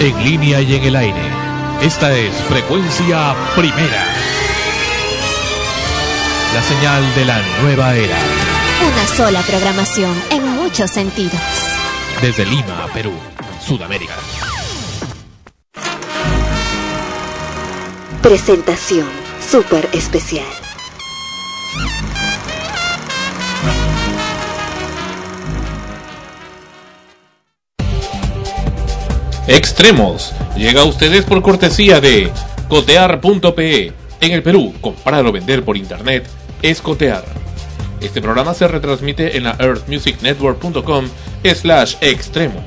en línea y en el aire. Esta es Frecuencia Primera. La señal de la nueva era. Una sola programación en muchos sentidos. Desde Lima, Perú, Sudamérica. Presentación súper especial. Extremos. Llega a ustedes por cortesía de cotear.pe. En el Perú, comprar o vender por internet es cotear. Este programa se retransmite en la earthmusicnetwork.com slash extremos.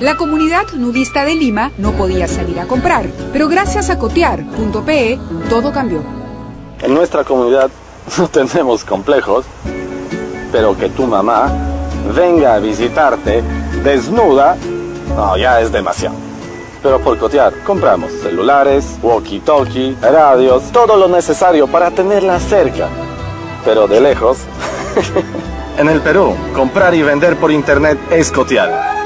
La comunidad nudista de Lima no podía salir a comprar, pero gracias a cotear.pe todo cambió. En nuestra comunidad no tenemos complejos, pero que tu mamá venga a visitarte desnuda, no, ya es demasiado. Pero por cotear, compramos celulares, walkie-talkie, radios, todo lo necesario para tenerla cerca. Pero de lejos. en el Perú, comprar y vender por internet es cotear.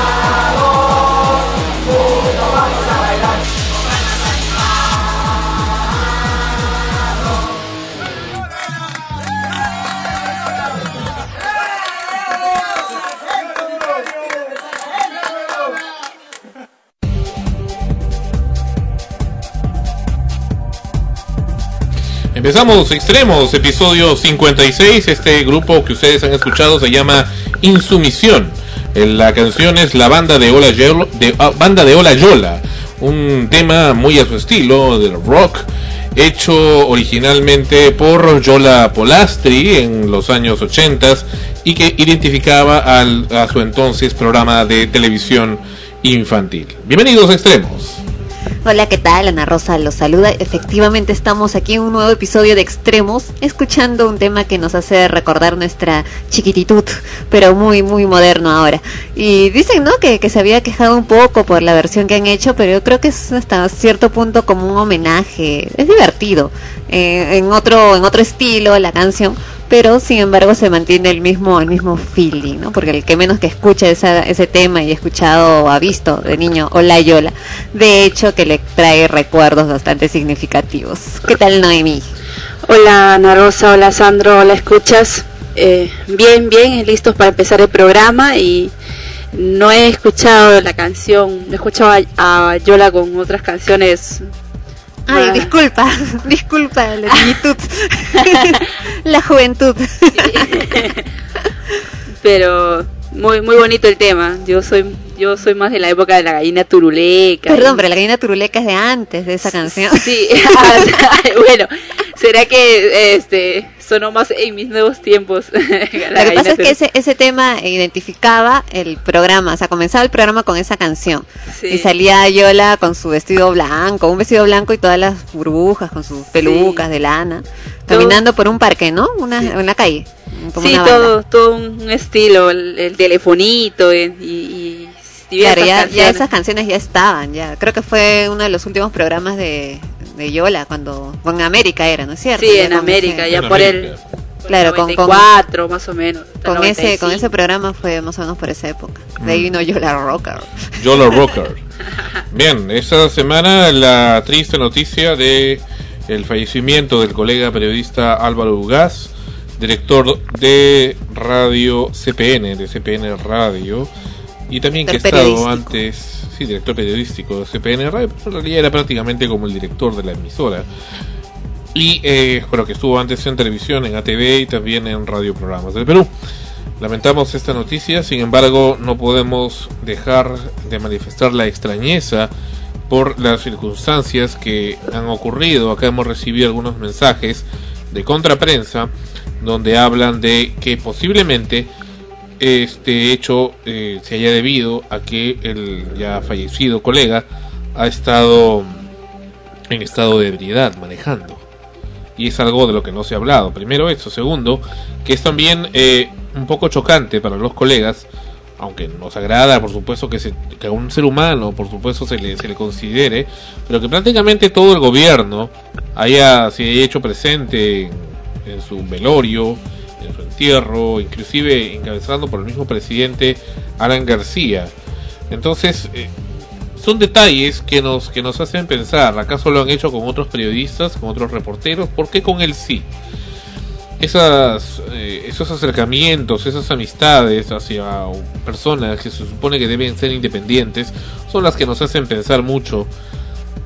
Empezamos Extremos, episodio 56. Este grupo que ustedes han escuchado se llama Insumisión. Eh, la canción es la banda de Ola Yola, de, ah, banda de Ola Yola, un tema muy a su estilo del rock, hecho originalmente por Yola Polastri en los años 80 y que identificaba a su entonces programa de televisión infantil. Bienvenidos a Extremos. Hola, ¿qué tal? Ana Rosa los saluda. Efectivamente estamos aquí en un nuevo episodio de Extremos, escuchando un tema que nos hace recordar nuestra chiquititud, pero muy, muy moderno ahora. Y dicen, ¿no? Que, se había quejado un poco por la versión que han hecho, pero yo creo que es hasta cierto punto como un homenaje. Es divertido. Eh, en otro, en otro estilo la canción, pero sin embargo se mantiene el mismo el mismo feeling, ¿no? Porque el que menos que escucha esa, ese tema y ha escuchado o ha visto de niño Hola Yola, de hecho que le trae recuerdos bastante significativos. ¿Qué tal Noemi? Hola Ana Rosa, hola Sandro, hola escuchas. Eh, bien, bien, listos para empezar el programa y no he escuchado la canción, he escuchado a Yola con otras canciones Ay, ah. disculpa, disculpa la juventud. la juventud. Pero muy muy bonito el tema. Yo soy yo soy más de la época de la gallina turuleca. Perdón, pero la gallina turuleca es de antes de esa canción. Sí, bueno, será que este sonó más en mis nuevos tiempos. Lo que pasa es que ese, ese tema identificaba el programa, o sea, comenzaba el programa con esa canción. Y salía Yola con su vestido blanco, un vestido blanco y todas las burbujas con sus pelucas de lana, caminando por un parque, ¿no? Una, una calle. sí, todo, todo un estilo, el, telefonito y, y claro, ya, ya, esas canciones ya estaban, ya. Creo que fue uno de los últimos programas de, de Yola cuando en América era, ¿no es cierto? Sí, en América, ya por el claro, con, cuatro más o menos. Con ese con ese programa fue más o menos por esa época. De ahí mm. vino Yola Rocker. Yola Rocker. Bien, esta semana la triste noticia de el fallecimiento del colega periodista Álvaro Ugaz, director de Radio CPN, de CPN Radio, y también que ha estado antes director periodístico de CPN Radio, pero en realidad era prácticamente como el director de la emisora. Y eh, bueno, que estuvo antes en televisión, en ATV y también en radioprogramas del Perú. Lamentamos esta noticia, sin embargo, no podemos dejar de manifestar la extrañeza por las circunstancias que han ocurrido. Acá hemos recibido algunos mensajes de contraprensa donde hablan de que posiblemente este hecho eh, se haya debido a que el ya fallecido colega ha estado en estado de ebriedad manejando. Y es algo de lo que no se ha hablado. Primero eso. Segundo, que es también eh, un poco chocante para los colegas, aunque nos agrada, por supuesto, que, se, que a un ser humano, por supuesto, se le, se le considere, pero que prácticamente todo el gobierno haya, se hecho presente en su velorio, entierro, inclusive encabezando por el mismo presidente Alan García. Entonces, eh, son detalles que nos, que nos hacen pensar, ¿acaso lo han hecho con otros periodistas, con otros reporteros? ¿Por qué con él sí? Esas, eh, esos acercamientos, esas amistades hacia personas que se supone que deben ser independientes, son las que nos hacen pensar mucho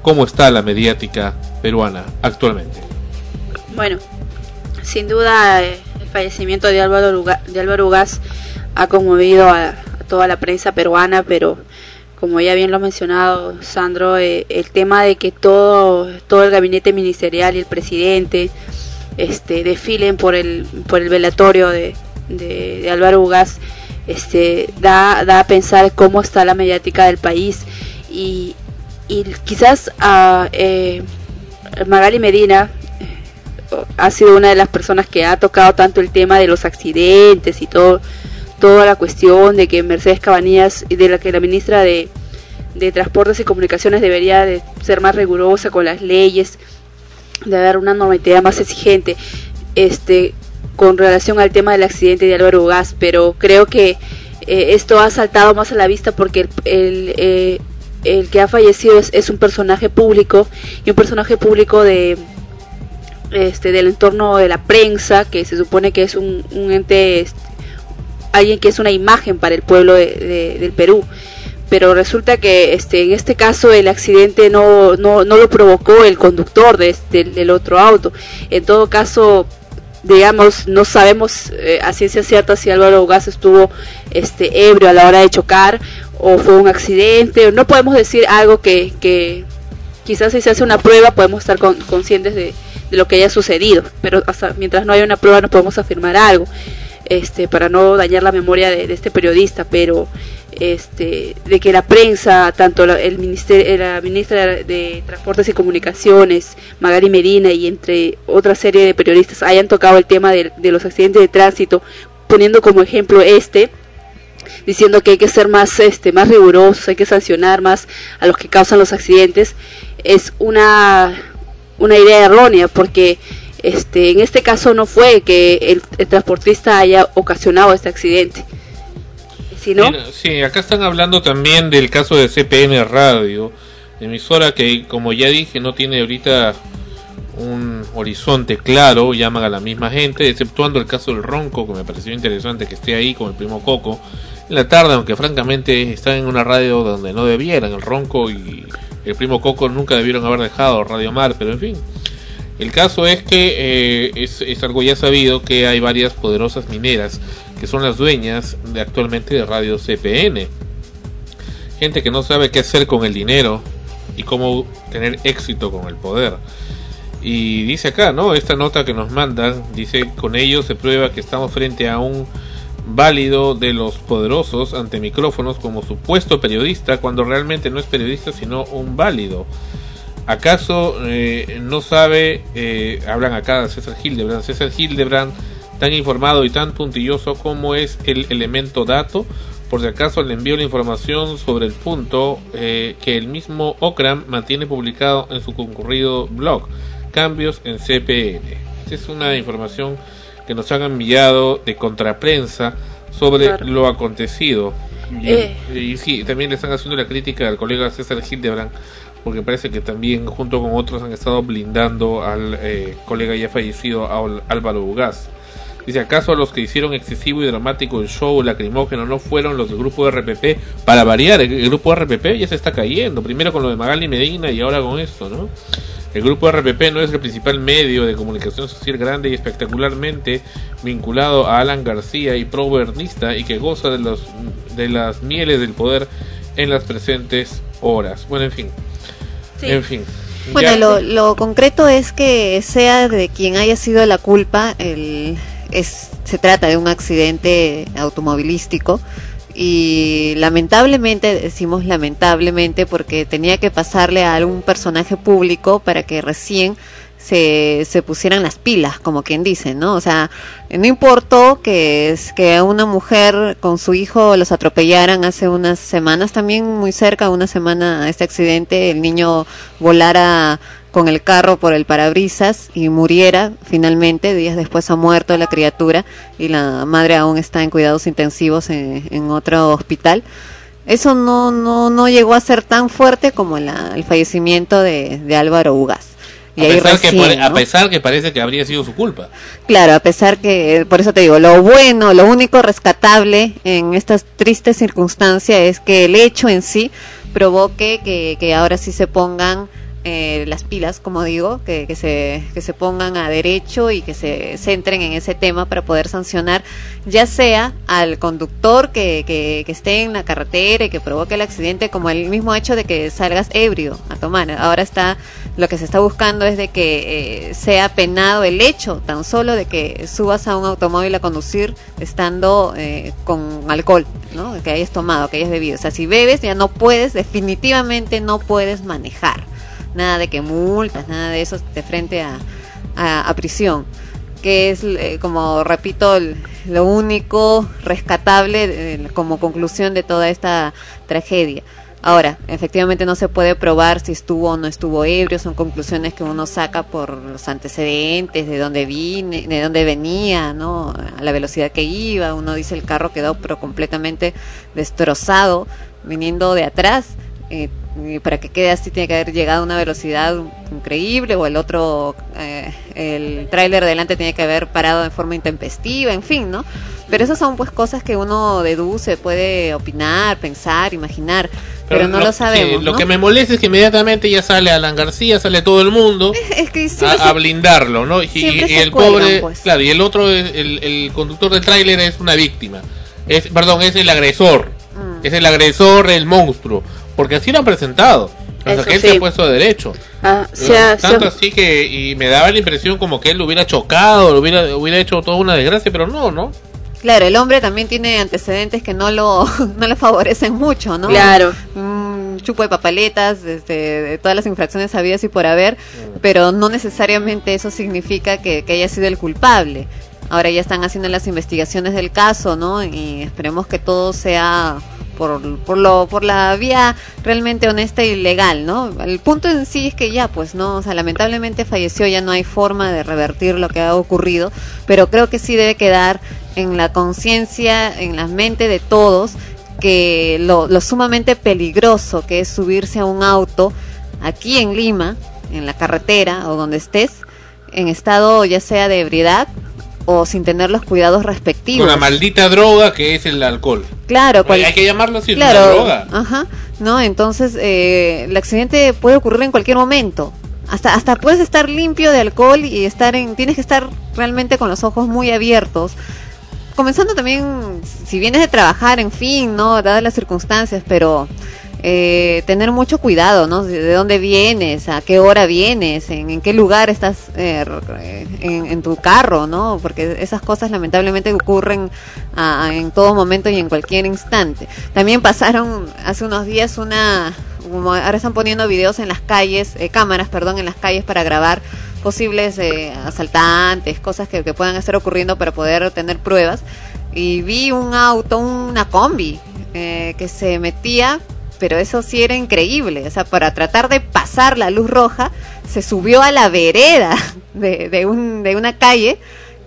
cómo está la mediática peruana actualmente. Bueno, sin duda eh, fallecimiento de Álvaro, de Álvaro Ugaz ha conmovido a, toda la prensa peruana, pero como ya bien lo ha mencionado Sandro, eh, el tema de que todo, todo el gabinete ministerial y el presidente este, desfilen por el, por el velatorio de, de, Álvaro Ugaz, este, da, da a pensar cómo está la mediática del país. Y, y quizás a eh, Magali Medina ha sido una de las personas que ha tocado tanto el tema de los accidentes y todo toda la cuestión de que Mercedes Cabanillas de la que la ministra de, de Transportes y Comunicaciones debería de ser más rigurosa con las leyes, de dar una normatividad más exigente este con relación al tema del accidente de Álvaro Gas, pero creo que eh, esto ha saltado más a la vista porque el, el, eh, el que ha fallecido es, es, un personaje público y un personaje público de, este, del entorno de la prensa, que se supone que es un, ente, este, alguien que es una imagen para el pueblo del Perú. Pero resulta que este, en este caso el accidente no, no, no lo provocó el conductor de este, del otro auto. En todo caso, digamos, no sabemos eh, a ciencia cierta si Álvaro Gas estuvo este, ebrio a la hora de chocar o fue un accidente. No podemos decir algo que, que quizás si se hace una prueba podemos estar conscientes de, de lo que haya sucedido, pero hasta mientras no haya una prueba no podemos afirmar algo, este, para no dañar la memoria de, este periodista, pero este, de que la prensa, tanto la, el ministerio, la ministra de Transportes y Comunicaciones, Magali Medina y entre otra serie de periodistas hayan tocado el tema de, de los accidentes de tránsito, poniendo como ejemplo este, diciendo que hay que ser más este más rigurosos, hay que sancionar más a los que causan los accidentes, es una una idea errónea porque este, en este caso no fue que el, el transportista haya ocasionado este accidente. Si no, Mira, sí, acá están hablando también del caso de CPN Radio, emisora que, como ya dije, no tiene ahorita un horizonte claro, llaman a la misma gente, exceptuando el caso del Ronco, que me pareció interesante que esté ahí con el primo Coco en la tarde, aunque francamente están en una radio donde no debieran, el Ronco y el primo Coco nunca debieron haber dejado Radio Mar, pero en fin. El caso es que eh, es, algo ya sabido que hay varias poderosas mineras que son las dueñas de actualmente de Radio CPN. Gente que no sabe qué hacer con el dinero y cómo tener éxito con el poder. Y dice acá, ¿no? Esta nota que nos mandan, dice, con ello se prueba que estamos frente a un válido de los poderosos ante micrófonos como supuesto periodista cuando realmente no es periodista sino un válido. ¿Acaso eh, no sabe, eh, hablan acá de César Hildebrand, César Hildebrand tan informado y tan puntilloso como es el elemento dato? Por si acaso le envío la información sobre el punto eh, que el mismo Okram mantiene publicado en su concurrido blog, Cambios en CPN. Esta es una información que nos han enviado de contraprensa sobre Claro. lo acontecido. Y, Eh. y sí, también le están haciendo la crítica al colega César Hildebrand, porque parece que también junto con otros han estado blindando al eh, colega ya fallecido Al- Álvaro Ugaz. Dice, ¿acaso los que hicieron excesivo y dramático el show lacrimógeno no fueron los del grupo RPP? Para variar, el, el grupo RPP ya se está cayendo, primero con lo de Magali Medina y ahora con esto, ¿no? El grupo RPP no es el principal medio de comunicación social grande y espectacularmente vinculado a Alan García y pro-bernista y que goza de, los, de las mieles del poder en las presentes horas. Bueno, en fin. Sí. En fin. Bueno, lo, lo concreto es que sea de quien haya sido la culpa, el, es, se trata de un accidente automovilístico y lamentablemente, decimos lamentablemente porque tenía que pasarle a algún personaje público para que recién se, se pusieran las pilas, como quien dice, ¿no? O sea, no importó que es que a una mujer con su hijo los atropellaran hace unas semanas, también muy cerca, una semana a este accidente, el niño volara con el carro por el parabrisas y muriera finalmente, días después ha muerto la criatura y la madre aún está en cuidados intensivos en, en otro hospital. Eso no, no, no llegó a ser tan fuerte como la- el fallecimiento de, de Álvaro Ugas. Y a, pesar que a pesar que parece que habría sido su culpa. Claro, a pesar que, por eso te digo, lo bueno, lo único rescatable en estas tristes circunstancias es que el hecho en sí provoque que, que ahora sí se pongan eh, las pilas, como digo, que, que, se, que se pongan a derecho y que se centren en ese tema para poder sancionar ya sea al conductor que, que, esté en la carretera y que provoque el accidente, como el mismo hecho de que salgas ebrio a tomar. Ahora está, lo que se está buscando es de que eh, sea penado el hecho tan solo de que subas a un automóvil a conducir estando eh, con alcohol, ¿no? Que hayas tomado, que hayas bebido. O sea, si bebes ya no puedes, definitivamente no puedes manejar. Nada de que multas, nada de eso de frente a, a, prisión que es, eh, como repito, lo único rescatable eh, como conclusión de toda esta tragedia. Ahora, efectivamente no se puede probar si estuvo o no estuvo ebrio, son conclusiones que uno saca por los antecedentes, de dónde vine, de dónde venía, ¿no? A la velocidad que iba, uno dice el carro quedó pero completamente destrozado viniendo de atrás. eh, para que quede así tiene que haber llegado a una velocidad increíble o el otro, eh, el tráiler de delante tiene que haber parado de forma intempestiva, en fin, ¿no? Pero esas son pues cosas que uno deduce, puede opinar, pensar, imaginar, pero, no lo, sabemos. sí, lo ¿no? que me molesta es que inmediatamente ya sale Alan García, sale todo el mundo Es que siempre a, blindarlo, ¿no? Y, el cuelgan, pobre, pues. claro, y el otro, el, el conductor del tráiler es una víctima. Es, perdón, es el agresor. Mm. Es el agresor, el monstruo. Porque así lo han presentado. La Eso gente sí. ha puesto de derecho. Ah, se ha- se ha- Tanto así que y me daba la impresión como que él lo hubiera chocado, lo hubiera, hubiera hecho toda una desgracia, pero no, ¿no? Claro, el hombre también tiene antecedentes que no lo, no le favorecen mucho, ¿no? Claro. Un chupo de papaletas, este, de todas las infracciones habidas y por haber, pero no necesariamente eso significa que, que haya sido el culpable. Ahora ya están haciendo las investigaciones del caso, ¿no? Y esperemos que todo sea por, por, lo, por la vía realmente honesta y legal, ¿no? El punto en sí es que ya, pues, ¿no? O sea, lamentablemente falleció, ya no hay forma de revertir lo que ha ocurrido, pero creo que sí debe quedar en la conciencia, en la mente de todos, que lo, lo sumamente peligroso que es subirse a un auto aquí en Lima, en la carretera o donde estés, en estado ya sea de ebriedad o sin tener los cuidados respectivos. Una maldita droga que es el alcohol. Claro, Hay que llamarlo así, claro, una droga. Ajá, ¿no? Entonces, eh, el accidente puede ocurrir en cualquier momento. Hasta, hasta puedes estar limpio de alcohol y estar en, tienes que estar realmente con los ojos muy abiertos. Comenzando también, si vienes de trabajar, en fin, ¿no? Dadas las circunstancias, pero eh, tener mucho cuidado, ¿no? De dónde vienes, a qué hora vienes, en, qué lugar estás eh, en, en, tu carro, ¿no? Porque esas cosas lamentablemente ocurren a, en todo momento y en cualquier instante. También pasaron hace unos días una, ahora están poniendo videos en las calles, eh, cámaras, perdón, en las calles para grabar posibles eh, asaltantes, cosas que, que puedan estar ocurriendo para poder tener pruebas. Y vi un auto, una combi, eh, que se metía pero eso sí era increíble. O sea, para tratar de pasar la luz roja, se subió a la vereda de, de, un, de una calle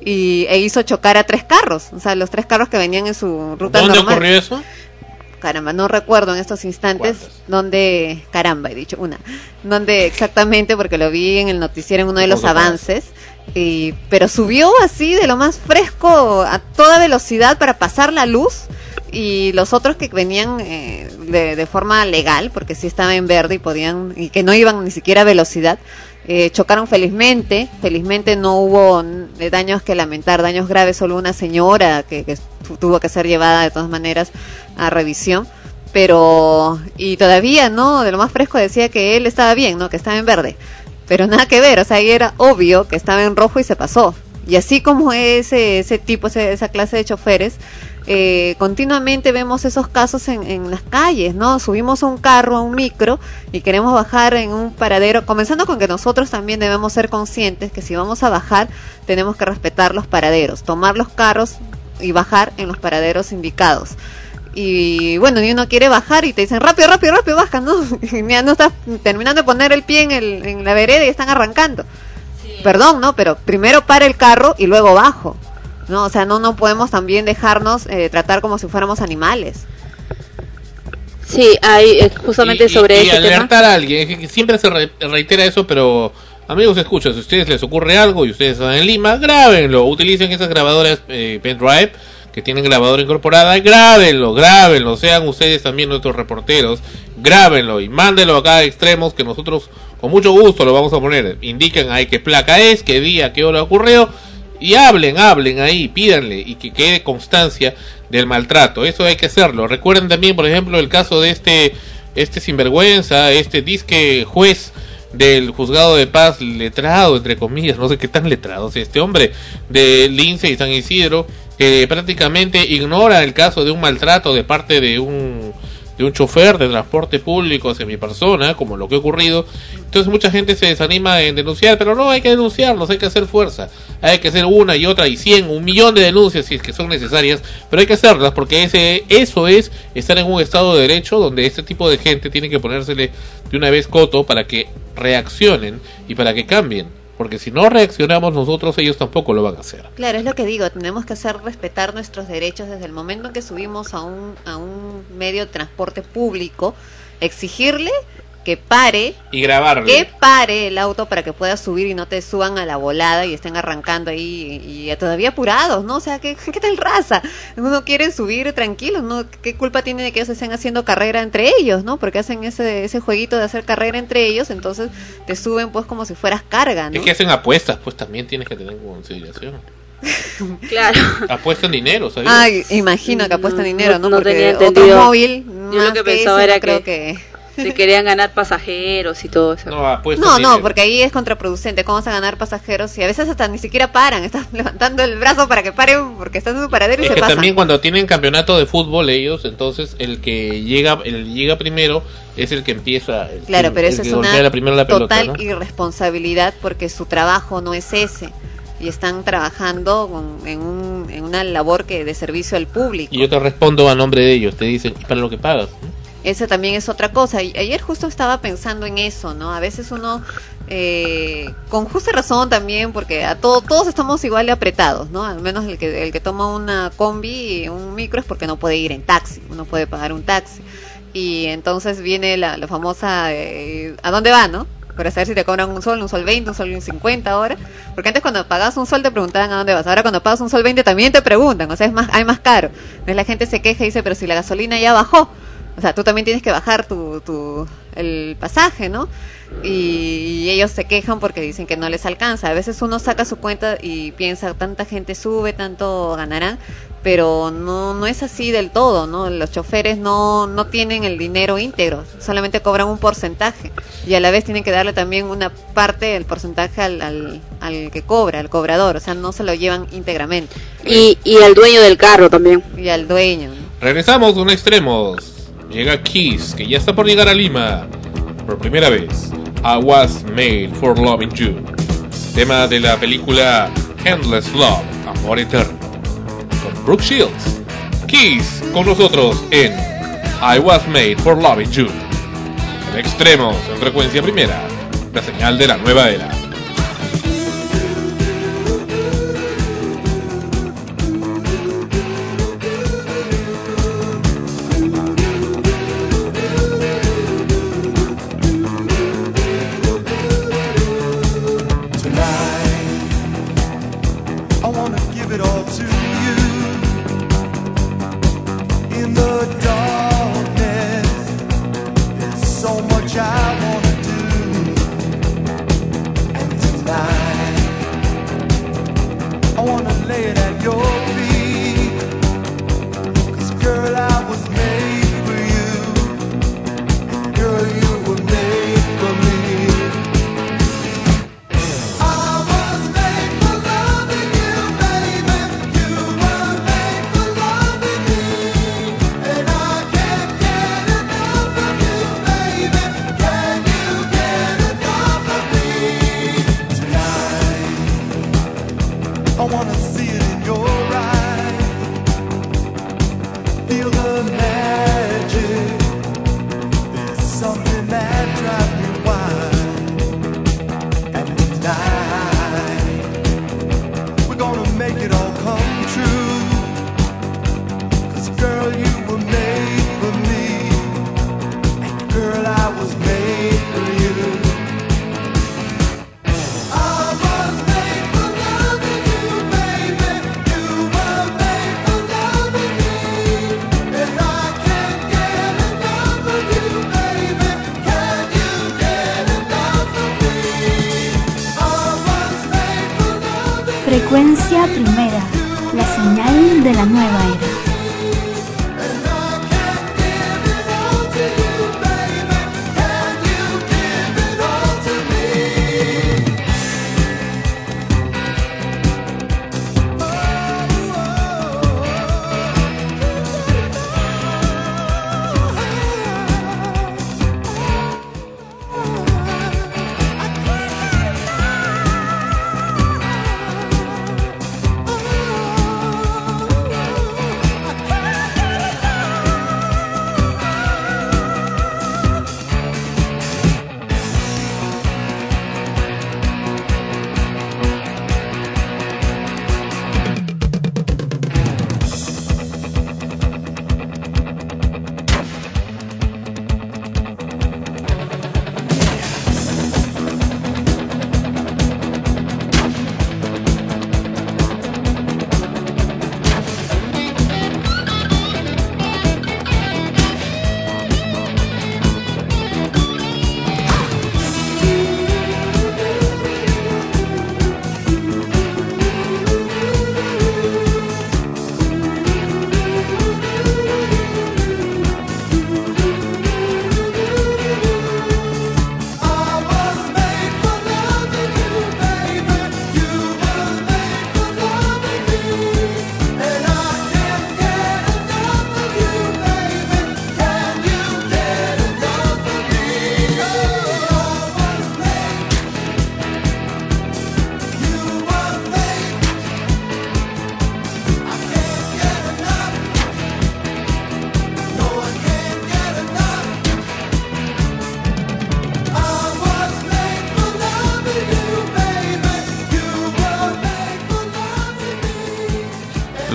y, e hizo chocar a tres carros. O sea, los tres carros que venían en su ruta ¿Dónde normal. ocurrió eso? Caramba, no recuerdo en estos instantes ¿Cuántos? dónde, caramba, he dicho una, dónde exactamente, porque lo vi en el noticiero en uno de los avances, y, pero subió así de lo más fresco a toda velocidad para pasar la luz y los otros que venían eh, de, de forma legal, porque sí estaba en verde y podían, y que no iban ni siquiera a velocidad, eh, chocaron felizmente, felizmente no hubo eh, daños que lamentar, daños graves, solo una señora que, que tu- tuvo que ser llevada de todas maneras a revisión, pero, y todavía, ¿no? De lo más fresco decía que él estaba bien, ¿no? Que estaba en verde, pero nada que ver, o sea, ahí era obvio que estaba en rojo y se pasó. Y así como ese, ese tipo, ese- esa clase de choferes, eh, continuamente vemos esos casos en, en las calles, ¿no? Subimos a un carro, a un micro y queremos bajar en un paradero, comenzando con que nosotros también debemos ser conscientes que si vamos a bajar tenemos que respetar los paraderos, tomar los carros y bajar en los paraderos indicados. Y bueno, y uno quiere bajar y te dicen rápido, rápido, rápido, baja, ¿no? Y ya no estás terminando de poner el pie en, el, en la vereda y están arrancando. Perdón, ¿no? Pero primero para el carro y luego bajo. ¿No? O sea, no, no podemos también dejarnos eh, tratar como si fuéramos animales. Sí, hay eh, justamente y, sobre y, y ese tema. alertar a alguien. Siempre se re- reitera eso, pero amigos, escuchen, si a ustedes les ocurre algo y ustedes están en Lima, grábenlo. Utilicen esas grabadoras eh, pendrive que tienen grabadora incorporada, grábenlo, grábenlo. Sean ustedes también nuestros reporteros, grábenlo y mándenlo acá a extremos que nosotros con mucho gusto lo vamos a poner. Indiquen ahí qué placa es, qué día, qué hora ocurrió. Y hablen, hablen ahí, pídanle y que quede constancia del maltrato. Eso hay que hacerlo. Recuerden también, por ejemplo, el caso de este este sinvergüenza, este disque juez del juzgado de paz letrado, entre comillas, no sé qué tan letrado, este hombre de Lince y San Isidro, que prácticamente ignora el caso de un maltrato de parte de un de un chofer de transporte público hacia mi persona, como lo que ha ocurrido. Entonces mucha gente se desanima en denunciar, pero no hay que denunciarlos, hay que hacer fuerza. Hay que hacer una y otra y cien, un millón de denuncias si es que son necesarias, pero hay que hacerlas porque ese eso es estar en un estado de derecho donde este tipo de gente tiene que ponérsele de una vez coto para que reaccionen y para que cambien. Porque si no reaccionamos nosotros, ellos tampoco lo van a hacer. Claro, es lo que digo, tenemos que hacer respetar nuestros derechos desde el momento en que subimos a un, a un medio de transporte público, exigirle que pare, Y grabarle. que pare el auto para que puedas subir y no te suban a la volada y estén arrancando ahí y, y todavía apurados, ¿no? O sea, ¿qué, qué tal raza? Uno quiere subir tranquilos, ¿no? ¿Qué culpa tiene de que ellos estén haciendo carrera entre ellos, ¿no? Porque hacen ese, ese jueguito de hacer carrera entre ellos, entonces te suben pues como si fueras carga, ¿no? Es que hacen apuestas, pues también tienes que tener en consideración. Claro. Apuestan dinero, ¿sabes? Ay, imagino que apuestan No, dinero, ¿no? no Porque tenía otro entendido. móvil, Yo lo que pensaba ese, era no creo que- que... Si querían ganar pasajeros y todo eso. no, No, dinero. no, porque ahí es contraproducente. ¿Cómo vas a ganar pasajeros? Y a veces hasta ni siquiera paran. Estás levantando el brazo para que paren porque están en su paradero y Es se que pasan. también cuando tienen campeonato de fútbol ellos, entonces el que llega el llega primero es el que empieza. el Claro, que- pero eso es una la primera la pelota, total ¿no? irresponsabilidad porque su trabajo no es ese. y están trabajando con- en, un- en una labor que de servicio al público. Y yo te respondo a nombre de ellos. Te dicen, ¿y para lo que pagas? Esa también es otra cosa. Y ayer justo estaba pensando en eso, ¿no? A veces uno, eh, con justa razón también, porque a todo, todos estamos igual de apretados, ¿no? Al menos el que, el que toma una combi un micro es porque no puede ir en taxi, no puede pagar un taxi. Y entonces viene la, la famosa, eh, ¿a dónde va, no? Para saber si te cobran un sol, un sol 20, un sol 50 ahora. Porque antes cuando pagabas un sol te preguntaban a dónde vas. Ahora cuando pagas un sol 20 también te preguntan. O sea, es más, hay más caro. Entonces la gente se queja y dice, pero si la gasolina ya bajó. O sea, tú también tienes que bajar tu, tu, el pasaje, ¿no? Y, y ellos se quejan porque dicen que no les alcanza. A veces uno saca su cuenta y piensa, tanta gente sube, tanto ganarán, pero no, no es así del todo, ¿no? Los choferes no, no tienen el dinero íntegro, solamente cobran un porcentaje y a la vez tienen que darle también una parte del porcentaje al, al, al que cobra, al cobrador, o sea, no se lo llevan íntegramente. Y, y el dueño del carro también. Y al dueño, ¿no? Regresamos con extremos. Llega Kiss, que ya está por llegar a Lima. Por primera vez. I was made for loving you. Tema de la película Endless Love, Amor Eterno. Con Brooke Shields. Kiss con nosotros en I was made for loving you. En extremos, en frecuencia primera. La señal de la nueva era.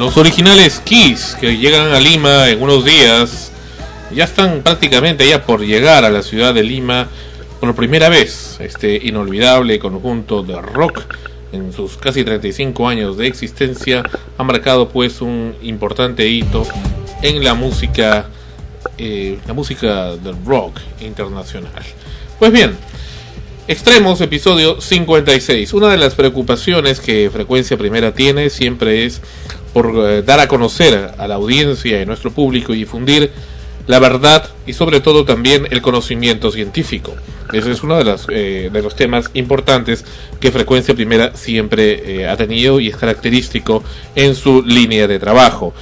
Los originales Kiss que llegan a Lima en unos días ya están prácticamente ya por llegar a la ciudad de Lima por primera vez. Este inolvidable conjunto de rock en sus casi 35 años de existencia ha marcado pues un importante hito en la música eh, la música del rock internacional. Pues bien, Extremos, episodio 56. Una de las preocupaciones que Frecuencia Primera tiene siempre es por eh, dar a conocer a la audiencia y a nuestro público y difundir la verdad y sobre todo también el conocimiento científico. Ese es uno de, eh, de los temas importantes que Frecuencia Primera siempre eh, ha tenido y es característico en su línea de trabajo.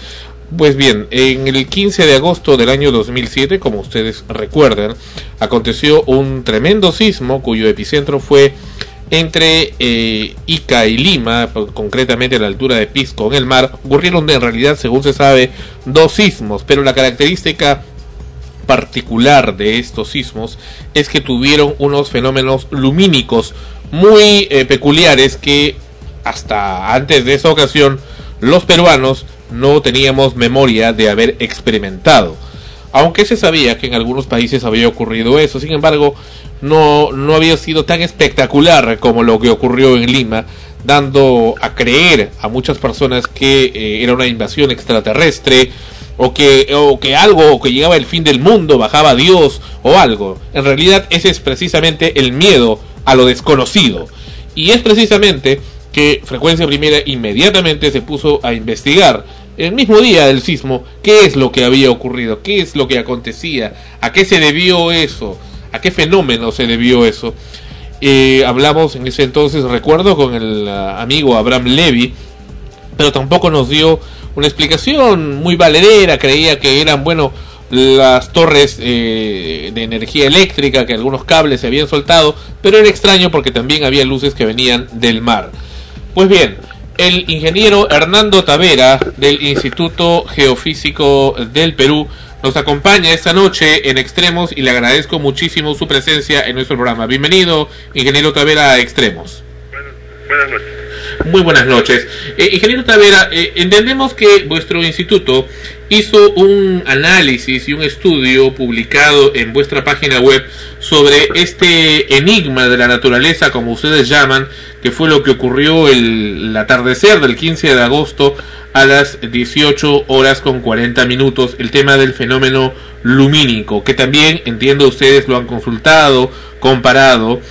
Pues bien, en el 15 de agosto del año 2007, como ustedes recuerdan, aconteció un tremendo sismo cuyo epicentro fue entre eh, Ica y Lima, concretamente a la altura de Pisco en el mar. Ocurrieron en realidad, según se sabe, dos sismos, pero la característica particular de estos sismos es que tuvieron unos fenómenos lumínicos muy eh, peculiares que hasta antes de esa ocasión los peruanos no teníamos memoria de haber experimentado. Aunque se sabía que en algunos países había ocurrido eso, sin embargo, no, no había sido tan espectacular como lo que ocurrió en Lima, dando a creer a muchas personas que eh, era una invasión extraterrestre, o que, o que algo, o que llegaba el fin del mundo, bajaba Dios, o algo. En realidad ese es precisamente el miedo a lo desconocido. Y es precisamente que Frecuencia Primera inmediatamente se puso a investigar el mismo día del sismo qué es lo que había ocurrido, qué es lo que acontecía, a qué se debió eso, a qué fenómeno se debió eso. Eh, hablamos en ese entonces, recuerdo, con el uh, amigo Abraham Levy, pero tampoco nos dio una explicación muy valedera, creía que eran, bueno, las torres eh, de energía eléctrica, que algunos cables se habían soltado, pero era extraño porque también había luces que venían del mar. Pues bien, el ingeniero Hernando Tavera del Instituto Geofísico del Perú nos acompaña esta noche en Extremos y le agradezco muchísimo su presencia en nuestro programa. Bienvenido, ingeniero Tavera a Extremos. Buenas noches. Muy buenas noches. Eh, ingeniero Tavera, eh, entendemos que vuestro instituto hizo un análisis y un estudio publicado en vuestra página web sobre este enigma de la naturaleza, como ustedes llaman, que fue lo que ocurrió el, el atardecer del 15 de agosto a las 18 horas con 40 minutos, el tema del fenómeno lumínico, que también entiendo ustedes lo han consultado, comparado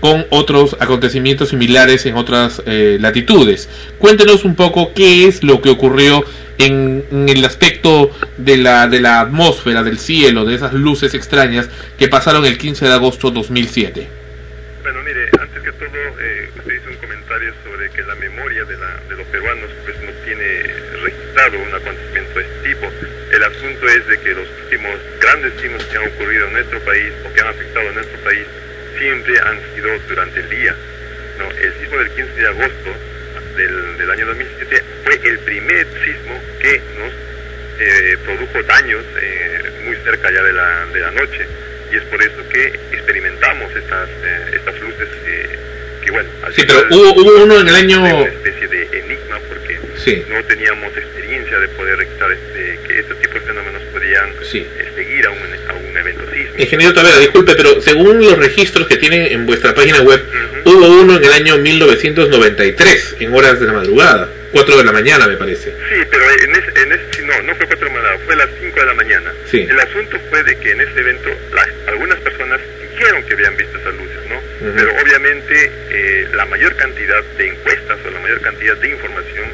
con otros acontecimientos similares en otras eh, latitudes. Cuéntenos un poco qué es lo que ocurrió en, en, el aspecto de la, de la atmósfera, del cielo, de esas luces extrañas que pasaron el 15 de agosto 2007. Bueno, mire, antes que todo, eh, usted hizo un comentario sobre que la memoria de, la, de los peruanos pues no tiene registrado un acontecimiento de este tipo. El asunto es de que los últimos grandes sismos que han ocurrido en nuestro país o que han afectado a nuestro país siempre han sido durante el día. ¿no? El sismo del 15 de agosto del, del año 2007 fue el primer sismo que nos eh, produjo daños eh, muy cerca ya de la, de la noche y es por eso que experimentamos estas, eh, estas luces eh, que bueno al Sí, final pero hubo, hubo uno en el año... una especie de enigma porque Sí. no teníamos experiencia de poder registrar este, que este tipo de fenómenos podían Sí. eh, seguir a un, Ingeniero Tavera, disculpe, pero según los registros que tiene en vuestra página web, hubo uno en el año 1993, en horas de la madrugada, 4 de la mañana me parece. Sí, pero en ese, en ese no, no fue 4 de la mañana, fue a las 5 de la mañana. Sí. El asunto fue de que en ese evento las, algunas personas dijeron que habían visto esas luces, ¿no? Pero obviamente eh, la mayor cantidad de encuestas o la mayor cantidad de información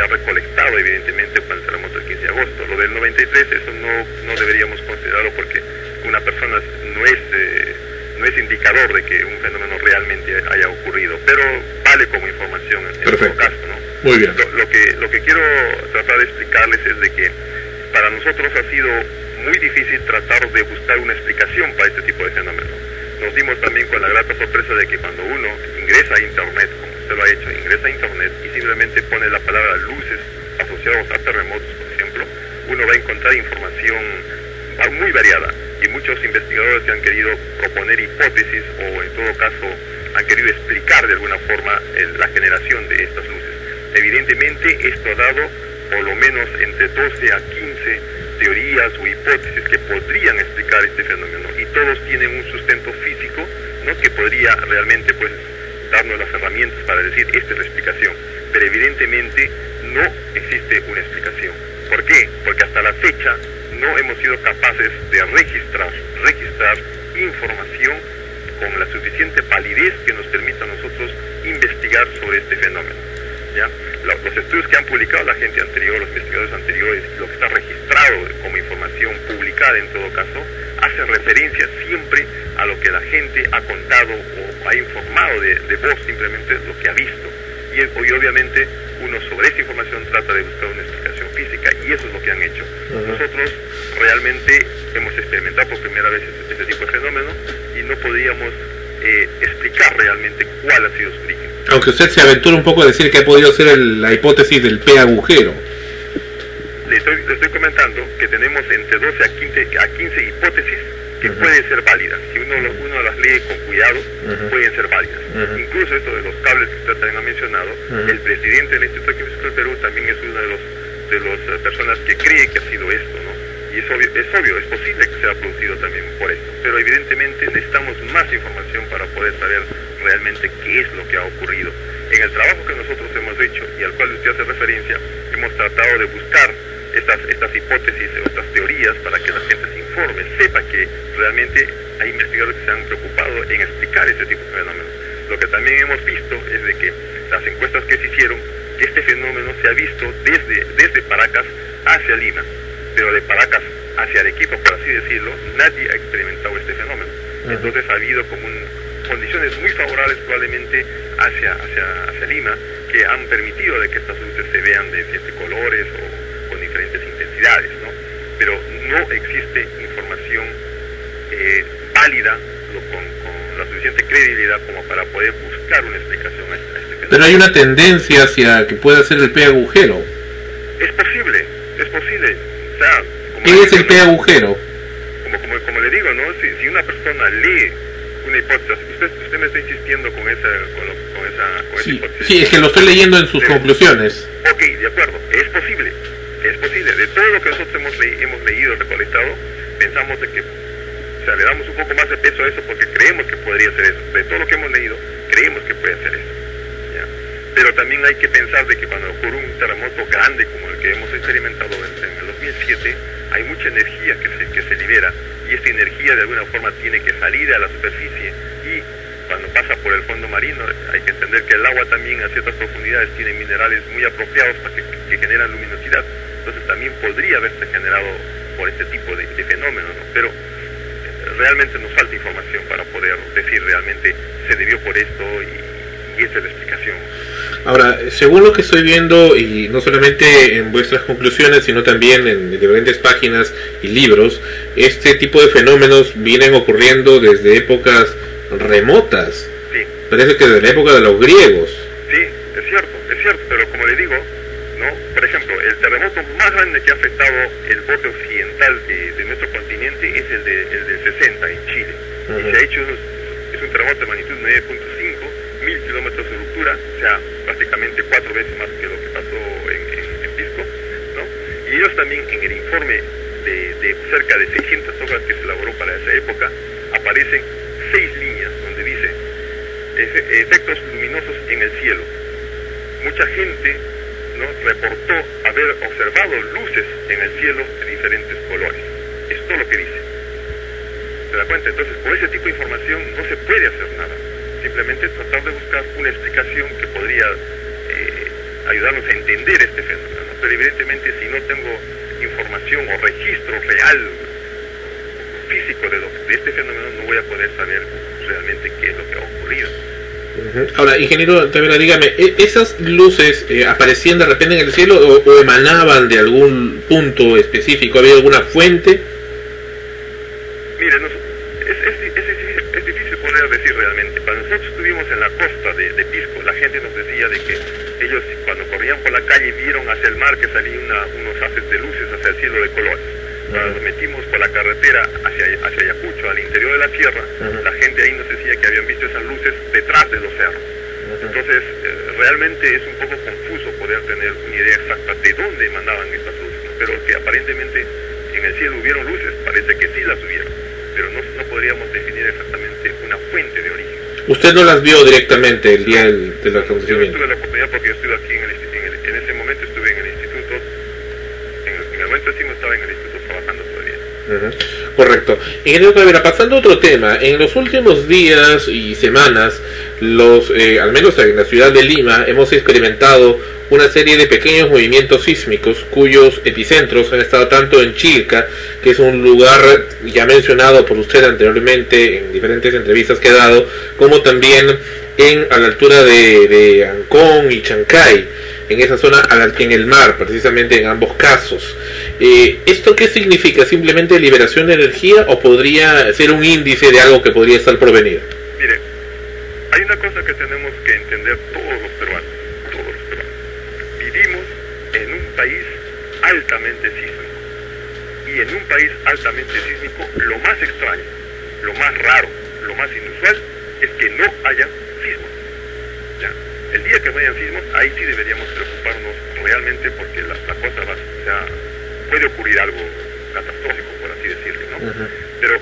se ha recolectado evidentemente con el terremoto del 15 de agosto. Lo del 93, eso no, no deberíamos considerarlo porque una persona no es... eh, no es indicador de que un fenómeno realmente haya ocurrido, pero vale como información en, todo caso, ¿no? Muy bien. Lo, lo que, lo que quiero tratar de explicarles es de que para nosotros ha sido muy difícil tratar de buscar una explicación para este tipo de fenómenos. Nos dimos también con la grata sorpresa de que cuando uno ingresa a Internet, como usted lo ha hecho, ingresa a Internet y simplemente pone la palabra luces asociados a terremotos, por ejemplo, uno va a encontrar información muy variada y muchos investigadores que han querido proponer hipótesis o en todo caso han querido explicar de alguna forma la generación de estas luces. Evidentemente esto ha dado por lo menos entre 12 a 15 teorías o hipótesis que podrían explicar este fenómeno y todos tienen un sustento físico ¿no? que podría realmente pues darnos las herramientas para decir esta es la explicación pero evidentemente no existe una explicación ¿por qué? porque hasta la fecha no hemos sido capaces de registrar registrar información con la suficiente validez que nos permita a nosotros investigar sobre este fenómeno ¿ya? Lo- Los estudios que han publicado la gente anterior, los investigadores anteriores, lo que está registrado como información publicada en todo caso, hacen referencia siempre a lo que la gente ha contado o ha informado de, de voz, simplemente lo que ha visto. Y, y obviamente uno sobre esta información trata de buscar una explicación física y eso es lo que han hecho. Nosotros realmente hemos experimentado por primera vez este, este tipo de fenómeno y no podríamos eh, explicar realmente cuál ha sido su origen. Aunque usted se aventura un poco a decir que ha podido ser el- la hipótesis del P agujero. Le estoy, le estoy comentando que tenemos entre 12 a 15, a 15 hipótesis que pueden ser válidas. Si uno, uno las lee con cuidado, pueden ser válidas. Incluso esto de los cables que usted también ha mencionado, el presidente del Instituto Químico del Perú también es una de los de las personas que cree que ha sido esto, ¿no? Y es obvio, es obvio, es posible que sea producido también por esto. Pero evidentemente necesitamos más información para poder saber realmente qué es lo que ha ocurrido. En el trabajo que nosotros hemos hecho y al cual usted hace referencia, hemos tratado de buscar estas, estas hipótesis o estas teorías para que la gente se informe, sepa que realmente hay investigadores que se han preocupado en explicar ese tipo de fenómenos. Lo que también hemos visto es de que las encuestas que se hicieron, este fenómeno se ha visto desde, desde Paracas hacia Lima, pero de Paracas hacia Arequipa, por así decirlo, nadie ha experimentado este fenómeno. Entonces ha habido como un- condiciones muy favorables probablemente hacia, hacia, hacia Lima que han permitido de que estas luces se vean de diferentes colores o con diferentes intensidades, ¿no? Pero no existe información eh, válida lo- con, con la suficiente credibilidad como para poder buscar una explicación a este, a este fenómeno. Pero hay una tendencia hacia que pueda ser el P agujero. Es posible, es posible. O sea, como ¿Qué es el digo, P ¿no? agujero? como, como, como le digo, ¿no? Si, si una persona lee una hipótesis, usted, usted me está insistiendo con esa, con, lo- con esa, con esa Sí, hipótesis. sí, es que lo estoy leyendo en sus Sí. conclusiones. Ok, de acuerdo, es posible, es posible. De todo lo que nosotros hemos, le- hemos leído, recolectado, pensamos de que, o sea, le damos un poco más de peso a eso porque creemos que podría ser eso. De todo lo que hemos leído, creemos que puede ser eso. Pero también hay que pensar de que cuando ocurre un terremoto grande como el que hemos experimentado en, en el 2007, hay mucha energía que se, que se libera y esta energía de alguna forma tiene que salir a la superficie y cuando pasa por el fondo marino hay que entender que el agua también a ciertas profundidades tiene minerales muy apropiados para que, que generan luminosidad. Entonces también podría haberse generado por este tipo de, de fenómenos, ¿no? Pero eh, realmente nos falta información para poder decir realmente se debió por esto y, y esta es la explicación. Ahora, según lo que estoy viendo, y no solamente en vuestras conclusiones, sino también en diferentes páginas y libros, este tipo de fenómenos vienen ocurriendo desde épocas remotas. Sí, Parece que desde la época de los griegos. sí, es cierto, es cierto, pero como le digo, ¿no? Por ejemplo, el terremoto más grande que ha afectado el borde occidental de, de nuestro continente es el, de, el del 60 en Chile. Y se ha hecho, es un terremoto de magnitud 9.5, mil kilómetros de ruptura, o sea, prácticamente cuatro veces más que lo que pasó en, Pisco, ¿no? Y ellos también en el informe de, de cerca de 600 hojas que se elaboró para esa época, aparecen seis líneas donde dice "Efe- efectos luminosos en el cielo. Mucha gente ¿no? reportó haber observado luces en el cielo de diferentes colores. Es todo lo que dice. ¿Se da cuenta? Entonces, por ese tipo de información no se puede hacer nada. Simplemente tratar de buscar una explicación que podría eh, ayudarnos a entender este fenómeno. ¿no? Pero evidentemente si no tengo información o registro real físico de, lo- de este fenómeno, no voy a poder saber realmente qué es lo que ha ocurrido. Ahora, ingeniero Tavera, dígame, ¿e- ¿esas luces eh, aparecían de repente en el cielo o, o emanaban de algún punto específico? ¿Había alguna fuente? Mire, nos- es, es, di- es difícil, es difícil poder decir realmente. Cuando nosotros estuvimos en la costa de, de Pisco, la gente nos decía de que ellos cuando corrían por la calle vieron hacia el mar que salían unos haces de luces hacia el cielo de colores. Cuando nos metimos por la carretera hacia, hacia Ayacucho, al interior de la sierra, la gente ahí nos decía que habían visto esas luces detrás de los cerros. Entonces, eh, realmente es un poco confuso poder tener una idea exacta de dónde emanaban estas luces, ¿no? pero que aparentemente en el cielo hubieron luces, parece que sí las hubieron, pero no, no podríamos definir exactamente una fuente de origen. Usted no las vio directamente el día del, del Yo no acontecimiento. tuve la oportunidad porque yo estuve aquí en el, en el- en ese momento estuve en el instituto, en el, en el momento sí estaba en el instituto trabajando todavía. Ujú, Correcto. Ingeniero Cabrera, pasando a otro tema, en los últimos días y semanas, los, eh, al menos en la ciudad de Lima, hemos experimentado una serie de pequeños movimientos sísmicos cuyos epicentros han estado tanto en Chilca, que es un lugar ya mencionado por usted anteriormente en diferentes entrevistas que ha dado, como también en a la altura de, de Ancón y Chancay, en esa zona en el mar, precisamente en ambos casos. Eh, ¿Esto qué significa? ¿Simplemente liberación de energía o podría ser un índice de algo que podría estar por venir? Mire, hay una cosa que tenemos que entender todos los peruanos, todos los peruanos. Vivimos en un país altamente sísmico. Y en un país altamente sísmico, lo más extraño, lo más raro, lo más inusual es que no haya sismos. Ya. El día que no hayan sismos, ahí sí deberíamos preocuparnos realmente porque la, la cosa va, o sea, puede ocurrir algo catastrófico, por así decirlo, ¿no? Pero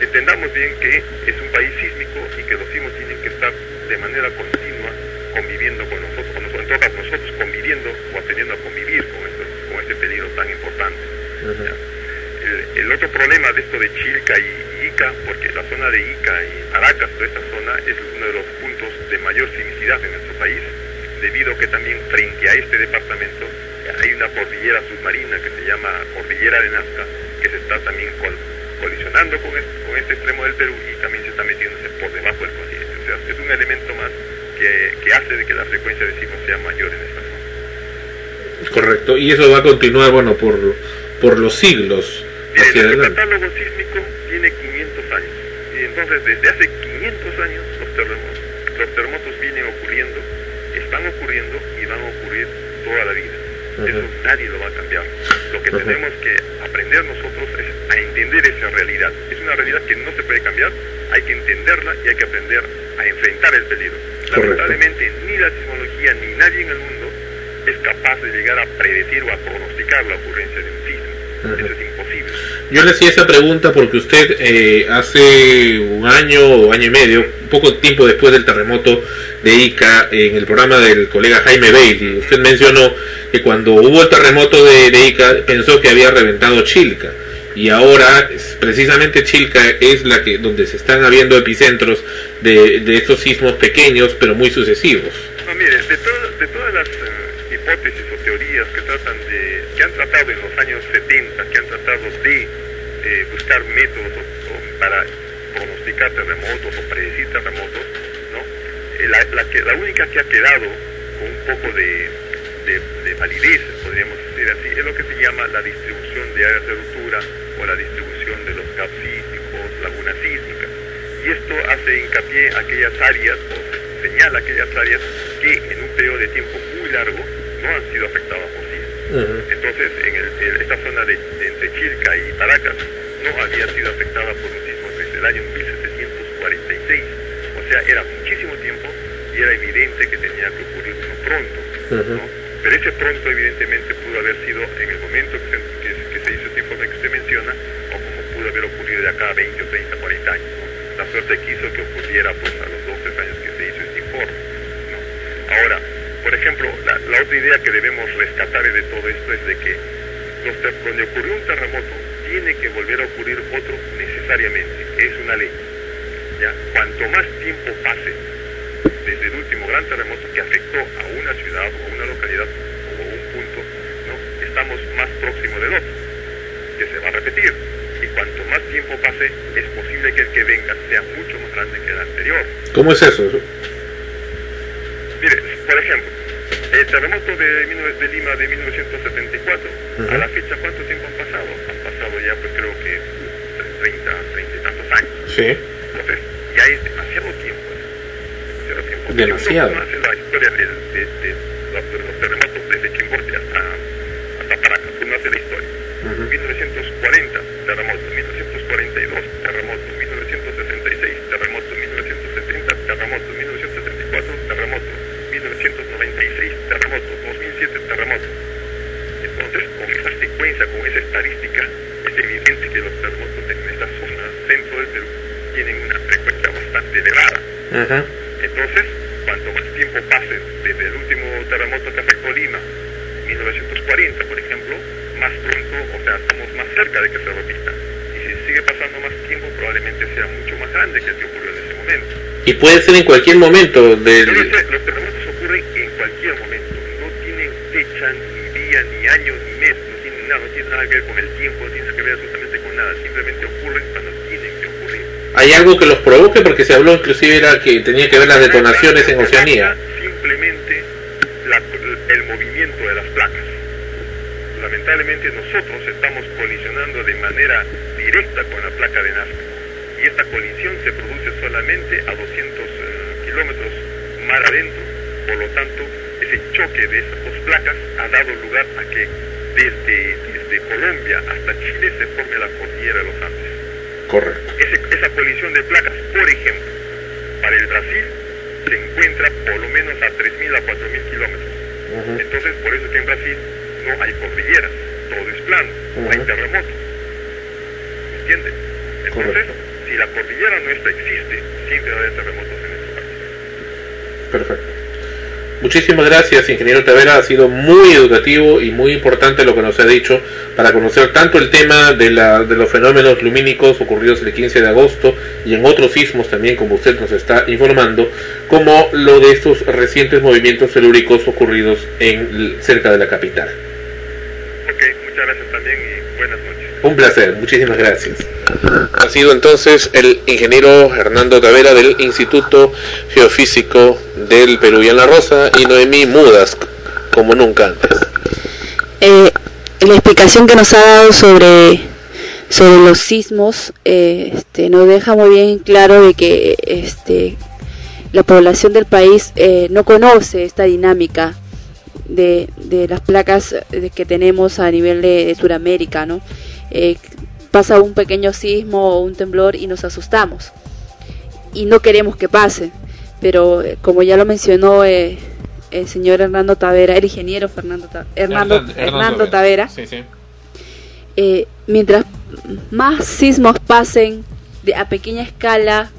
entendamos bien que es un país sísmico y que los sismos tienen que estar de manera continua conviviendo con nosotros, con nosotros, en todo caso, nosotros conviviendo o aprendiendo a convivir con, con este peligro tan importante. ¿ya? El, el otro problema de esto de Chilca y Ica, porque la zona de Ica y Caracas, toda esta zona, es uno de los puntos de mayor sismicidad en nuestro país, debido a que también frente a este departamento hay una cordillera submarina que se llama Cordillera de Nazca, que se está también col- colisionando con este, con este extremo del Perú y también se está metiéndose por debajo del continente. O sea, es un elemento más que, que hace de que la frecuencia de sismos sea mayor en esta zona. Correcto. Y eso va a continuar, bueno, por, por los siglos hacia el catálogo sísmico tiene 500 años. Y entonces, desde hace 500 años, los terremotos, los terremotos vienen ocurriendo, están ocurriendo y van a ocurrir toda la vida. Eso nadie lo va a cambiar. Lo que tenemos que aprender nosotros es a entender esa realidad. Es una realidad que no se puede cambiar, hay que entenderla y hay que aprender a enfrentar el peligro. Correcto. Lamentablemente, ni la sismología ni nadie en el mundo es capaz de llegar a predecir o a pronosticar la ocurrencia de un sismo. Eso es imposible. Yo le hacía esa pregunta porque usted eh, hace un año o año y medio, poco tiempo después del terremoto de Ica, en el programa del colega Jaime Bailey, usted mencionó que cuando hubo el terremoto de, de Ica pensó que había reventado Chilca. Y ahora precisamente Chilca es la que donde se están habiendo epicentros de, de estos sismos pequeños pero muy sucesivos. No, mire, de, todas- de todas las hipótesis o teorías que tratan de, que han tratado en los años 70, que han tratado de eh, buscar métodos o- o para pronosticar terremotos o predecir terremotos, ¿no? Eh, la, la que, la única que ha quedado con un poco de, de, de validez, podríamos decir así, es lo que se llama la distribución de áreas de ruptura o la distribución de los gaps sísmicos, lagunas sísmicas. Y esto hace hincapié a aquellas áreas, o señala aquellas áreas que en un periodo de tiempo muy largo no han sido afectadas por sismos. Entonces, en, el- en esta zona de, entre Chilca y Paracas no había sido afectada por un sismo desde el año 1746. O sea, era muchísimo tiempo y era evidente que tenía que ocurrir uno pronto. ¿no? Pero ese pronto, evidentemente, pudo haber sido en el momento que se, que- que se hizo este informe que usted menciona, o como pudo haber ocurrido de acá a 20 o 30, 40 años. ¿no? La suerte quiso que ocurriera pues, a los 12 años que se hizo este informe. ¿no? Ahora, por ejemplo, otra idea que debemos rescatar de todo esto es de que donde ocurrió un terremoto, tiene que volver a ocurrir otro necesariamente, es una ley. ¿ya? Cuanto más tiempo pase desde el último gran terremoto que afectó a una ciudad o a una localidad o a un punto, estamos más próximos del otro, que se va a repetir. Y cuanto más tiempo pase, es posible que el que venga sea mucho más grande que el anterior. ¿Cómo es eso? Mire, por ejemplo, el terremoto de, 19 de Lima de 1974, a la fecha, ¿cuánto tiempo han pasado? Han pasado ya, pues creo que 30, 30 y tantos años. Sí. Entonces, ya es demasiado tiempo. Demasiado tiempo. Demasiado. Si uno conoce la historia de, de- de los terremotos desde Chimbote hasta, hasta Paracas, uno hace la historia. 1940, terremoto, 1942, terremoto, 1966, terremoto, 1970, terremoto, 1974, terremoto, Ajá. Entonces, cuanto más tiempo pase desde el último terremoto que afectó Lima, 1940, por ejemplo, más pronto, o sea, estamos más cerca de que se repita. Y si sigue pasando más tiempo, probablemente sea mucho más grande que el que ocurrió en ese momento. Y puede ser en cualquier momento del... sé, los terremotos ocurren en cualquier momento. No tienen fecha, ni día, ni año, ni mes. No tienen nada, no tienen nada que ver con el tiempo, no tienen que ver absolutamente con nada. Simplemente ocurren cuando tienen que ocurrir. ¿Hay algo que los provoque? Porque se habló inclusive era que tenía que ver las detonaciones en Oceanía. Simplemente la- el movimiento de las placas. Lamentablemente nosotros estamos colisionando de manera directa con la placa de Nazca. Colisión se produce solamente a 200 eh, kilómetros mar adentro. Por lo tanto, ese choque de esas dos placas ha dado lugar a que desde, desde Colombia hasta Chile se forme la cordillera de los Andes Correcto. ese- esa colisión de placas, por ejemplo, para el Brasil se encuentra por lo menos a 3.000 a 4.000 kilómetros. Entonces, por eso que en Brasil no hay cordilleras, todo es plano, no hay terremotos. ¿Me entiendes? Entonces, cordillera nuestra existe, terremotos en país. Perfecto. Muchísimas gracias, ingeniero Tavera. Ha sido muy educativo y muy importante lo que nos ha dicho para conocer tanto el tema de, la, de los fenómenos lumínicos ocurridos el 15 de agosto y en otros sismos también, como usted nos está informando, como lo de estos recientes movimientos telúricos ocurridos en, cerca de la capital. Ok, muchas gracias también y buenas noches. Un placer, muchísimas gracias. Ha sido entonces el ingeniero Hernando Tavera del Instituto Geofísico del Perú y en la Rosa y Noemí Mudas, como nunca antes. Eh, la explicación que nos ha dado sobre sobre los sismos eh, este, nos deja muy bien claro de que este la población del país eh, no conoce esta dinámica de, de las placas de que tenemos a nivel de, de Sudamérica, ¿no? Eh, pasa un pequeño sismo o un temblor y nos asustamos y no queremos que pase, pero eh, como ya lo mencionó eh, el señor Hernando Tavera, el ingeniero Fernando Ta- Hernando, Hernando- Hernando Hernando Tavera. Sí, sí. eh, mientras más sismos pasen de, a pequeña escala,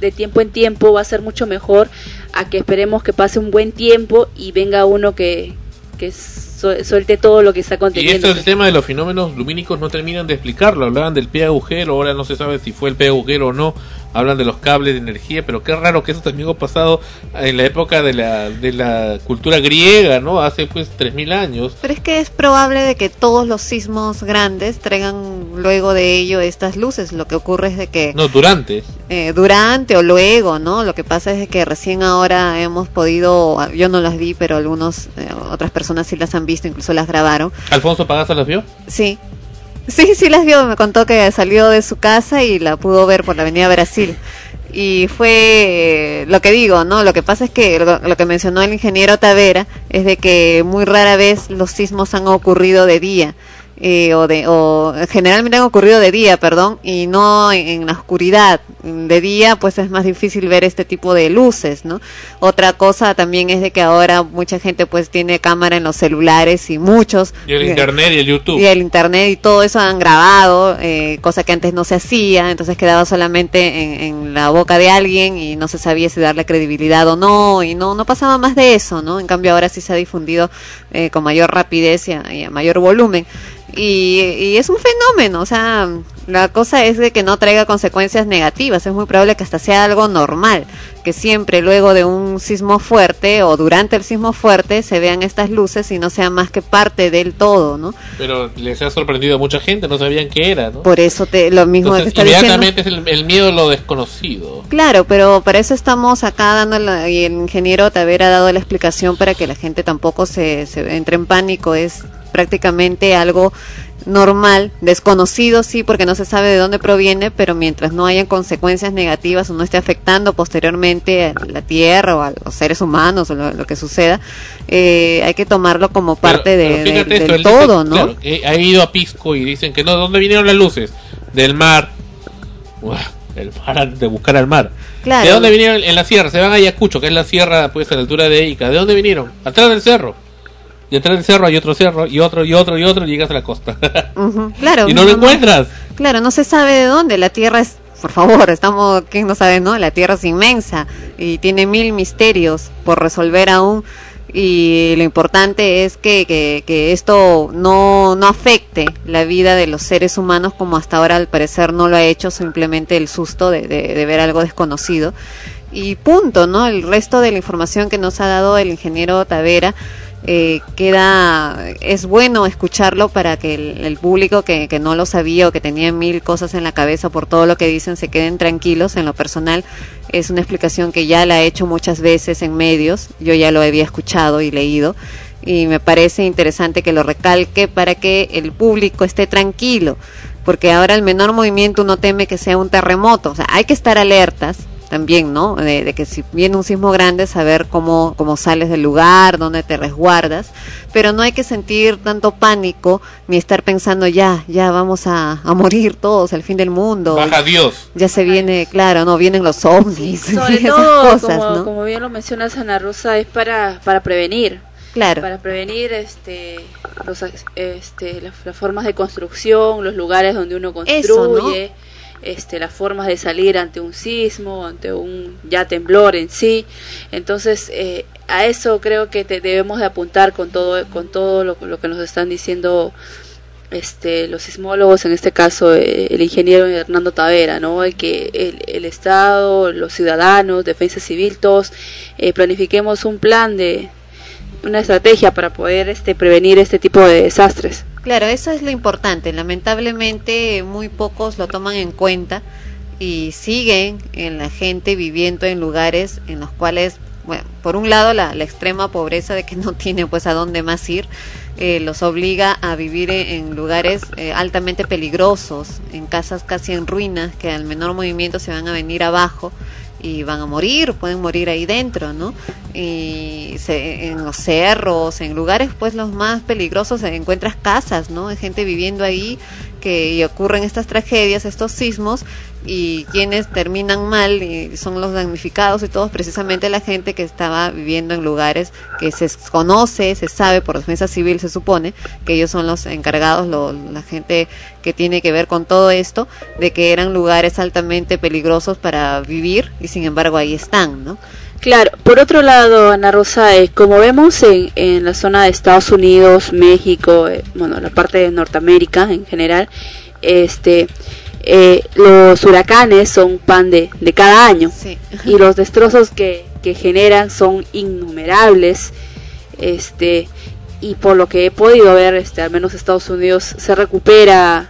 de tiempo en tiempo, va a ser mucho mejor a que esperemos que pase un buen tiempo y venga uno que, que su- suelte todo lo que está Y conteniendo. esto el tema de los fenómenos lumínicos no terminan de explicarlo. Hablaban del pie agujero, ahora no se sabe si fue el pie agujero o no. Hablan de los cables de energía, pero qué raro que eso también ha pasado en la época de la, de la cultura griega, ¿no? Hace pues 3.000 años. Pero es que es probable de que todos los sismos grandes traigan luego de ello estas luces. Lo que ocurre es de que No, durante. eh, durante o luego, ¿no? Lo que pasa es de que recién ahora hemos podido, yo no las vi, pero algunos, eh, otras personas sí las han visto, incluso las grabaron. ¿Alfonso Pagaza las vio? Sí. Sí, sí las vio, me contó que salió de su casa y la pudo ver por la avenida Brasil. Y fue eh, lo que digo, ¿no? Lo que pasa es que lo, lo que mencionó el ingeniero Tavera es de que muy rara vez los sismos han ocurrido de día. Eh, o de o generalmente han ocurrido de día, perdón, y no en, en la oscuridad. De día pues es más difícil ver este tipo de luces, ¿no? Otra cosa también es de que ahora mucha gente pues tiene cámara en los celulares y muchos Y el eh, internet y el YouTube. y el internet y todo eso han grabado, eh, cosa que antes no se hacía, entonces quedaba solamente en, en la boca de alguien y no se sabía si darle credibilidad o no, y no, no pasaba más de eso, ¿no? En cambio ahora sí se ha difundido eh, con mayor rapidez y a, y a mayor volumen. Y, y es un fenómeno, o sea, la cosa es de que no traiga consecuencias negativas, es muy probable que hasta sea algo normal, que siempre luego de un sismo fuerte o durante el sismo fuerte se vean estas luces y no sea más que parte del todo, ¿no? Pero les ha sorprendido a mucha gente, no sabían qué era, ¿no? Por eso te, lo mismo que Entonces, está diciendo. inmediatamente es el, el miedo a lo desconocido. Claro, pero para eso estamos acá dando la- y el ingeniero Tavera ha dado la explicación para que la gente tampoco se, se entre en pánico. Es prácticamente algo normal, desconocido sí, porque no se sabe de dónde proviene, pero mientras no hayan consecuencias negativas o no esté afectando posteriormente a la Tierra o a los seres humanos o lo, lo que suceda, eh, hay que tomarlo como parte Pero- de, pero dice, todo, ¿no? claro, que ha ido a Pisco y dicen que no, ¿de dónde vinieron las luces? Del mar. El mar, de buscar al mar. Claro. ¿De dónde vinieron? En la sierra, se van a Ayacucho, que es la sierra pues a la altura de Ica. ¿De dónde vinieron? Atrás del cerro. Y atrás del cerro hay otro cerro, y otro, y otro, y otro, y llegas a la costa. Claro. y no lo encuentras. Claro, no se sabe de dónde. La Tierra es por favor, estamos, quién no sabe, ¿no? La Tierra es inmensa y tiene mil misterios por resolver aún y lo importante es que, que, que esto no, no afecte la vida de los seres humanos como hasta ahora al parecer no lo ha hecho, simplemente el susto de, de, de ver algo desconocido. Y punto, ¿no? El resto de la información que nos ha dado el ingeniero Tavera eh, queda es bueno escucharlo para que el, público que, que, no lo sabía o que tenía mil cosas en la cabeza por todo lo que dicen se queden tranquilos. En lo personal es una explicación que ya la he hecho muchas veces en medios. Yo ya lo había escuchado y leído. Y me parece interesante que lo recalque para que el público esté tranquilo porque ahora el menor movimiento uno teme que sea un terremoto. O sea hay que estar alertas también, ¿no? De, de, que si viene un sismo grande, saber cómo, cómo sales del lugar, dónde te resguardas, pero no hay que sentir tanto pánico ni estar pensando ya, ya vamos a, a morir todos, el fin del mundo. Baja Dios. Ya se viene, claro, no, vienen los ovnis. Sí, sobre todo, cosas, como, ¿no? como bien lo mencionas, Ana Rosa, es para, para prevenir. Claro. Para prevenir este, los, este, las, las, formas de construcción, los lugares donde uno construye. Eso, ¿no? Este, las formas de salir ante un sismo, ante un ya temblor en sí. Entonces, eh, a eso creo que te debemos de apuntar con todo, con todo lo, que nos están diciendo este, los sismólogos, en este caso eh, el ingeniero Hernando Tavera, ¿no? que el, el, Estado, los ciudadanos, defensa civil, todos eh, planifiquemos un plan de una estrategia para poder este, prevenir este tipo de desastres. Claro, eso es lo importante. Lamentablemente muy pocos lo toman en cuenta y siguen en la gente viviendo en lugares en los cuales, bueno, por un lado la, la extrema pobreza de que no tiene pues a dónde más ir, eh, los obliga a vivir en, en lugares eh, altamente peligrosos, en casas casi en ruinas que al menor movimiento se van a venir abajo y van a morir, pueden morir ahí dentro, ¿no? Y se, en los cerros, en lugares pues los más peligrosos encuentras casas, ¿no? Hay gente viviendo ahí que y ocurren estas tragedias, estos sismos y quienes terminan mal y son los damnificados y todos precisamente la gente que estaba viviendo en lugares que se conoce, se sabe por defensa civil se supone que ellos son los encargados, lo, la gente que tiene que ver con todo esto, de que eran lugares altamente peligrosos para vivir y sin embargo ahí están, ¿no? Claro, por otro lado, Ana Rosa, eh, como vemos en, en, la zona de Estados Unidos, México, eh, bueno, la parte de Norteamérica en general, este, eh, los huracanes son pan de, de cada año sí. y los destrozos que, que generan son innumerables, este, y por lo que he podido ver, este, al menos Estados Unidos se recupera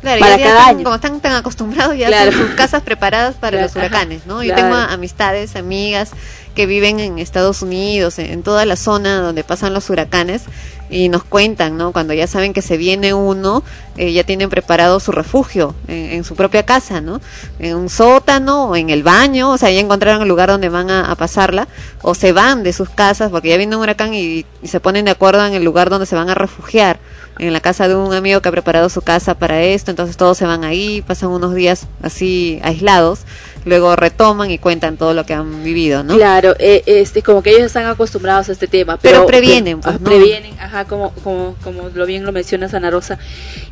Claro, para ya, cada año. Como están tan acostumbrados ya Claro. a sus casas preparadas para Claro, los huracanes, ¿no? Yo tengo amistades, amigas que viven en Estados Unidos, en, en toda la zona donde pasan los huracanes y nos cuentan, ¿no? Cuando ya saben que se viene uno, eh, ya tienen preparado su refugio en, su propia casa, ¿no? En un sótano o en el baño, o sea, ya encontraron el lugar donde van a, a pasarla, o se van de sus casas porque ya viene un huracán y, y se ponen de acuerdo en el lugar donde se van a refugiar en la casa de un amigo que ha preparado su casa para esto, entonces todos se van ahí, pasan unos días así aislados, luego retoman y cuentan todo lo que han vivido, ¿no? Claro, eh, este, como que ellos están acostumbrados a este tema. Pero Pero, previenen, pues, ah, ¿no? Previenen, ajá, como, como, como lo bien lo menciona Ana Rosa.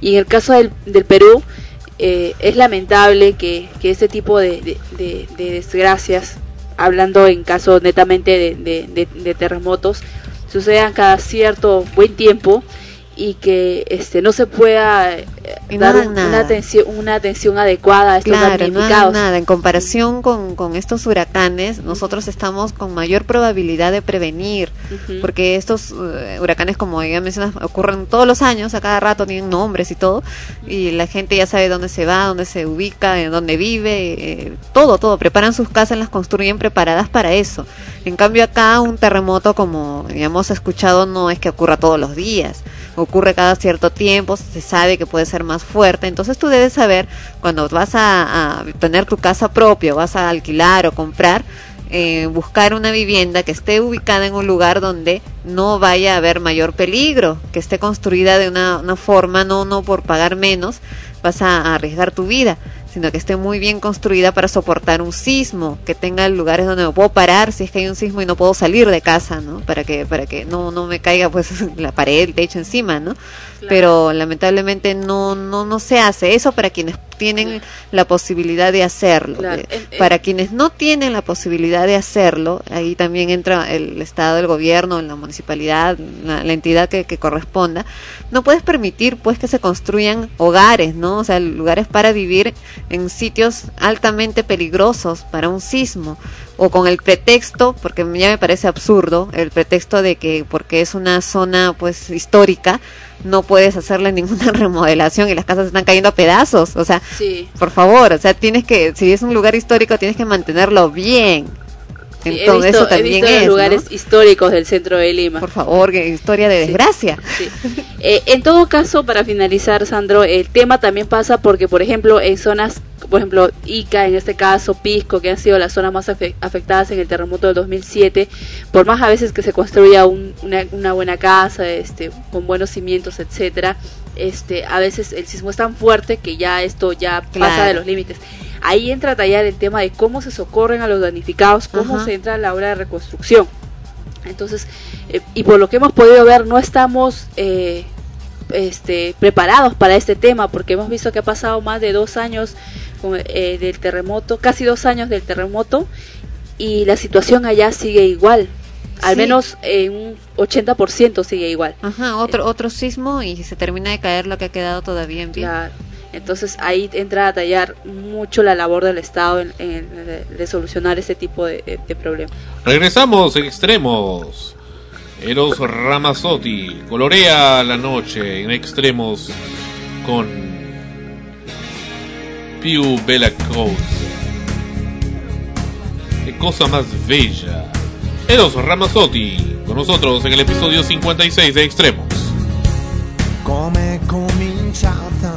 Y en el caso del, del Perú, eh, es lamentable que, que este tipo de, de, de, de desgracias, hablando en casos netamente de terremotos, sucedan cada cierto buen tiempo y que este no se pueda no dar un- una atención una atención adecuada a estos Claro, no damnificados. nada. En comparación con, con estos huracanes, nosotros estamos con mayor probabilidad de prevenir, porque estos eh, huracanes, como ya mencionas, ocurren todos los años, a cada rato tienen nombres y todo, y la gente ya sabe dónde se va, dónde se ubica, en dónde vive, eh, todo, todo. Preparan sus casas, las construyen preparadas para eso. En cambio acá un terremoto, como ya hemos escuchado, no es que ocurra todos los días. Ocurre cada cierto tiempo, se sabe que puede ser más fuerte. Entonces tú debes saber, cuando vas a, tener tu casa propia, vas a alquilar o comprar, eh, buscar una vivienda que esté ubicada en un lugar donde no vaya a haber mayor peligro, que esté construida de una, forma, no, no por pagar menos, vas a arriesgar tu vida sino que esté muy bien construida para soportar un sismo, que tenga lugares donde me puedo parar si es que hay un sismo y no puedo salir de casa, ¿no? Para que para que no no me caiga pues la pared, el techo encima, ¿no? Pero lamentablemente no no no se hace. Eso para quienes tienen la posibilidad de hacerlo. Claro, en- para quienes no tienen la posibilidad de hacerlo, ahí también entra el Estado, el gobierno, la municipalidad, la, la entidad que, que corresponda, no puedes permitir pues que se construyan hogares, ¿no? O sea, lugares para vivir en sitios altamente peligrosos para un sismo o con el pretexto, porque ya me parece absurdo, el pretexto de que porque es una zona pues histórica no puedes hacerle ninguna remodelación y las casas están cayendo a pedazos, o sea, Sí. por favor, o sea, tienes que si es un lugar histórico tienes que mantenerlo bien. Sí, visto, eso también he visto los es, ¿no? lugares históricos del centro de Lima. Por favor, que historia de desgracia. Sí. Eh, en todo caso, para finalizar, Sandro, el tema también pasa porque, por ejemplo, en zonas, por ejemplo, Ica, en este caso, Pisco, que han sido las zonas más afe- afectadas en el terremoto del 2007, por más a veces que se construya un- una, una buena casa, este, con buenos cimientos, etcétera, este, a veces el sismo es tan fuerte que ya esto ya pasa de los límites. Ahí entra a tallar el tema de cómo se socorren a los damnificados, cómo Ajá. se entra a la obra de reconstrucción. Entonces, eh, y por lo que hemos podido ver, no estamos eh, este, preparados para este tema, porque hemos visto que ha pasado más de dos años con, eh, del terremoto, casi dos años del terremoto, y la situación allá sigue igual. Al Sí. menos en un 80% sigue igual. Ajá, otro otro sismo y se termina de caer lo que ha quedado todavía en pie. Claro. Entonces ahí entra a tallar mucho la labor del Estado en, en- de, de solucionar este tipo de, de- de problemas. Regresamos en extremos. Eros Ramazzotti colorea la noche en extremos con Più Bella Cosa. Qué cosa más bella. Eros Ramazzotti con nosotros en el episodio 56 de Extremos. Come cominciata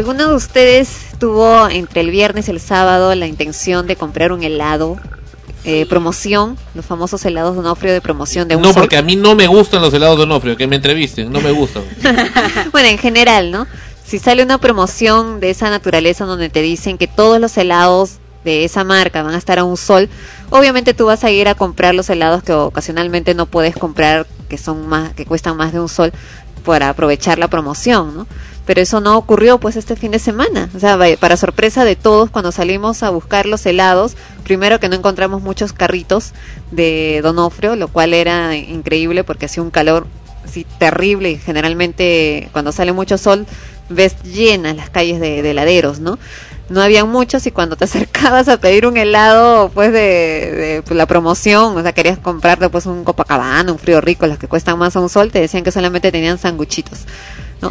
¿alguno de ustedes tuvo entre el viernes y el sábado la intención de comprar un helado? eh, promoción, los famosos helados de Onofrio de promoción de un No, sol? porque a mí no me gustan los helados de Onofrio, que me entrevisten, no me gustan. bueno, en general, ¿no? Si sale una promoción de esa naturaleza donde te dicen que todos los helados de esa marca van a estar a un sol, obviamente tú vas a ir a comprar los helados que ocasionalmente no puedes comprar, que son más, que cuestan más de un sol, para aprovechar la promoción, ¿no? Pero eso no ocurrió pues este fin de semana. O sea, para sorpresa de todos, cuando salimos a buscar los helados, primero que no encontramos muchos carritos de Donofrio, lo cual era increíble porque hacía un calor así terrible y generalmente cuando sale mucho sol ves llenas las calles de, de heladeros, ¿no? No habían muchos y cuando te acercabas a pedir un helado pues de, de, pues, la promoción, o sea, querías comprarte pues un Copacabana, un frío rico, los que cuestan más a un sol, te decían que solamente tenían sanguchitos. ¿no?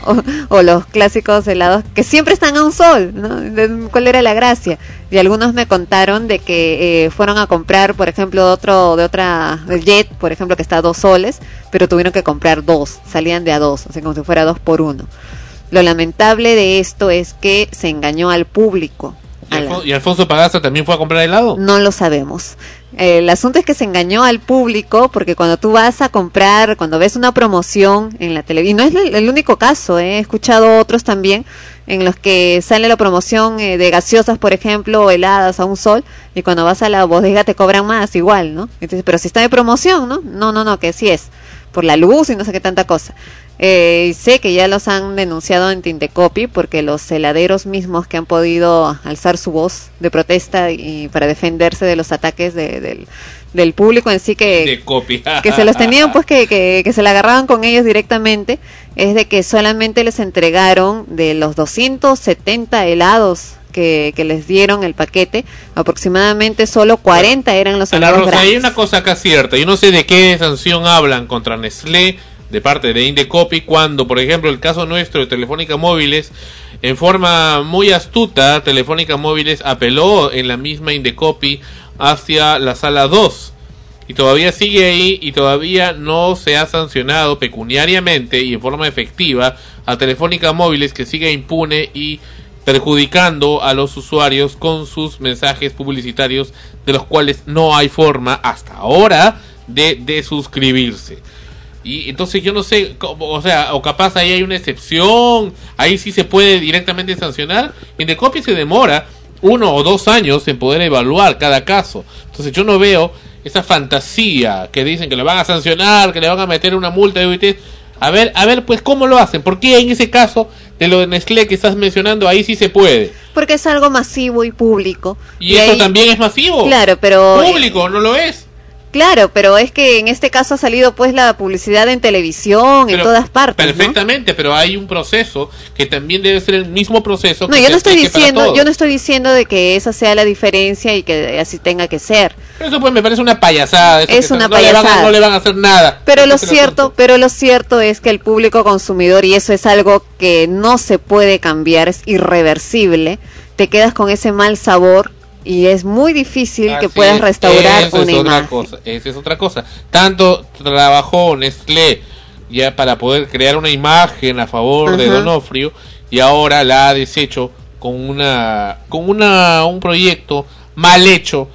O, o los clásicos helados que siempre están a un sol, ¿no? ¿Cuál era la gracia? Y algunos me contaron de que eh, fueron a comprar, por ejemplo, de otro, de otra, Jet, por ejemplo, que está a dos soles, pero tuvieron que comprar dos, salían de a dos, o sea, como si fuera dos por uno. Lo lamentable de esto es que se engañó al público. ¿Y, a la- Alfon- y Alfonso Pagaza también fue a comprar helado? no lo sabemos. El asunto es que se engañó al público porque cuando tú vas a comprar, cuando ves una promoción en la televisión, no es el, el único caso, eh, he escuchado otros también en los que sale la promoción eh, de gaseosas, por ejemplo, o heladas a un sol, y cuando vas a la bodega te cobran más igual, ¿no? Entonces, pero si está de promoción, ¿no? No, no, no, que sí es, por la luz y no sé qué tanta cosa. Eh, y sé que ya los han denunciado en Tintecopy porque los heladeros mismos que han podido alzar su voz de protesta y para defenderse de los ataques de- del, del público en sí que, De que se los tenían pues que, que, que se la agarraban con ellos directamente es de que solamente les entregaron de los 270 helados que, que les dieron el paquete aproximadamente solo 40 eran los Ana Rosa, hay una cosa acá cierta. Yo no sé de qué sanción hablan contra Nestlé de parte de Indecopy cuando, por ejemplo, el caso nuestro de Telefónica Móviles, en forma muy astuta, Telefónica Móviles apeló en la misma Indecopy hacia la sala 2. Y todavía sigue ahí y todavía no se ha sancionado pecuniariamente y en forma efectiva a Telefónica Móviles que sigue impune y perjudicando a los usuarios con sus mensajes publicitarios de los cuales no hay forma hasta ahora de, de suscribirse. Y entonces yo no sé, o sea, o capaz ahí hay una excepción, ahí sí se puede directamente sancionar. En Decopy se demora uno o dos años en poder evaluar cada caso. Entonces yo no veo esa fantasía que dicen que le van a sancionar, que le van a meter una multa de UIT. A ver, a ver, pues cómo lo hacen. ¿Por qué en ese caso de lo de Nestlé que estás mencionando ahí sí se puede? porque es algo masivo y público Y, eso ahí- también es masivo. claro pero Público, ¿no lo es? Claro, pero es que en este caso ha salido pues la publicidad en televisión, en todas partes. ¿no? Perfectamente, pero hay un proceso que también debe ser el mismo proceso. No, que yo no estoy diciendo, yo no estoy diciendo de que esa sea la diferencia y que así tenga que ser. Eso pues me parece una payasada. eso Es que una no Le van a, payasada. no le van a hacer nada. Pero lo cierto, pero lo cierto es que el público consumidor y eso es algo que no se puede cambiar, es irreversible. Te quedas con ese mal sabor y es muy difícil que puedas es, restaurar una es otra imagen. cosa, esa es otra cosa. Tanto trabajó Nestlé ya para poder crear una imagen a favor de. Donofrio y ahora la ha deshecho con una con una un proyecto mal hecho.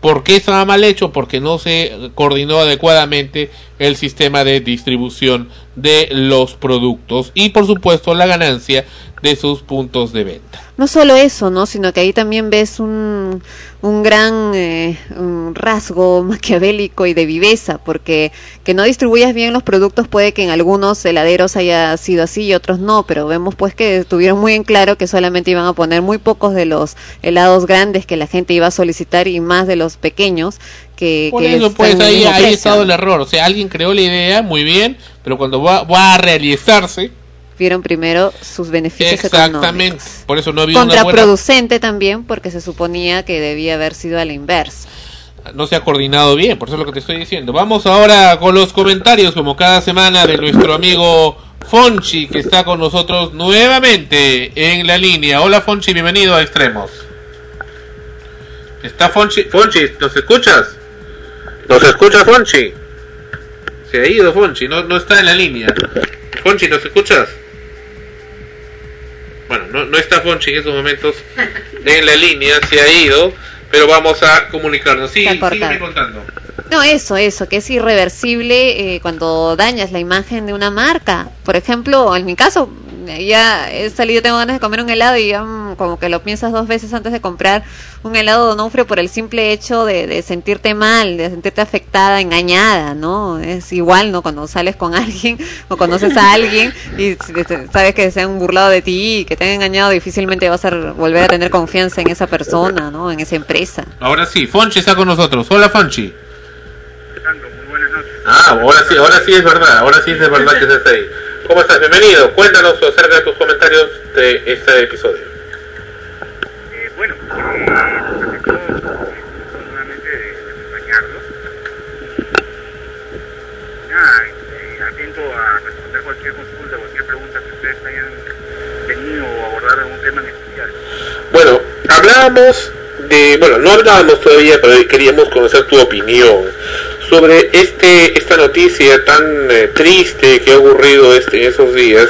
¿Por qué estaba mal hecho? Porque no se coordinó adecuadamente el sistema de distribución de los productos y por supuesto la ganancia de sus puntos de venta. No solo eso, ¿no? Sino que ahí también ves un, un gran eh, rasgo maquiavélico y de viveza, porque que no distribuyas bien los productos puede que en algunos heladeros haya sido así y otros no, pero vemos pues que tuvieron muy en claro que solamente iban a poner muy pocos de los helados grandes que la gente iba a solicitar y más de los pequeños que, Por que eso, pues ahí, ahí ha estado el error. O sea, alguien creó la idea, muy bien, pero cuando va, va a realizarse, Vieron primero sus beneficios económicos. exactamente. Por eso no había una buena Contraproducente también porque se suponía que debía haber sido a la inversa. no se ha coordinado bien, por eso es lo que te estoy diciendo. Vamos ahora con los comentarios, como cada semana, de nuestro amigo Fonchi, que está con nosotros nuevamente en la línea. Hola Fonchi, bienvenido a Extremos. ¿Está Fonchi? Fonchi, ¿nos escuchas? ¿Nos escucha Fonchi? Se ha ido Fonchi, no, no está en la línea. Fonchi, ¿nos escuchas? Bueno, no, no está Fonchi en estos momentos en la línea, se ha ido, pero vamos a comunicarnos. Sí, sígueme contando. No, eso, eso, que es irreversible eh, cuando dañas la imagen de una marca. Por ejemplo, en mi caso, ya he salido, tengo ganas de comer un helado y ya mm, como que lo piensas dos veces antes de comprar un helado de Donofrio por el simple hecho de, de sentirte mal, de sentirte afectada, engañada, ¿no? Es igual, ¿no? Cuando sales con alguien o conoces a alguien y sabes que se han burlado de ti y que te han engañado, difícilmente vas a volver a tener confianza en esa persona, ¿no? En esa empresa. Ahora sí, Fonchi está con nosotros. Hola Fonchi. Ah, ahora sí, ahora sí es verdad, ahora sí es de verdad que estás ahí. ¿Cómo estás? Bienvenido. Cuéntanos acerca de tus comentarios de este episodio. Eh, bueno, eh, ante todo, gusto nuevamente de, acompañarlos. Nada, eh, atento a responder cualquier consulta, cualquier pregunta que ustedes hayan tenido o abordar algún tema en especial. Bueno, hablábamos de, bueno, no hablábamos todavía, pero queríamos conocer tu opinión sobre este esta noticia tan eh, triste que ha ocurrido este, en esos días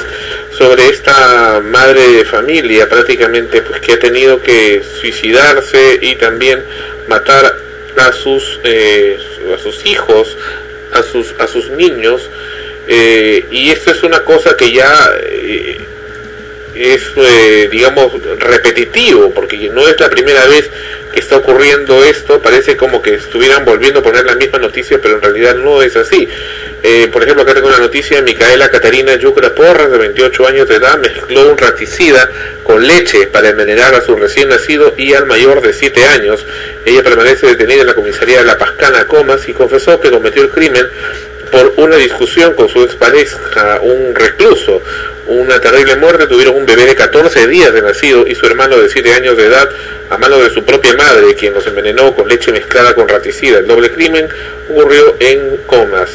sobre esta madre de familia prácticamente pues que ha tenido que suicidarse y también matar a sus eh, a sus hijos a sus a sus niños eh, y esto es una cosa que ya eh, es, eh, digamos, repetitivo, porque no es la primera vez que está ocurriendo esto, parece como que estuvieran volviendo a poner la misma noticia, pero en realidad no es así. Eh, por ejemplo, acá tengo una noticia, Micaela Catarina Yucra Porras, de 28 años de edad, mezcló un raticida con leche para envenenar a su recién nacido y al mayor de 7 años. Ella permanece detenida en la comisaría de La Pascana, Comas, y confesó que cometió el crimen por una discusión con su expareja, un recluso. Una terrible muerte, tuvieron un bebé de 14 días de nacido y su hermano de 7 años de edad a mano de su propia madre, quien los envenenó con leche mezclada con raticida. El doble crimen ocurrió en Comas.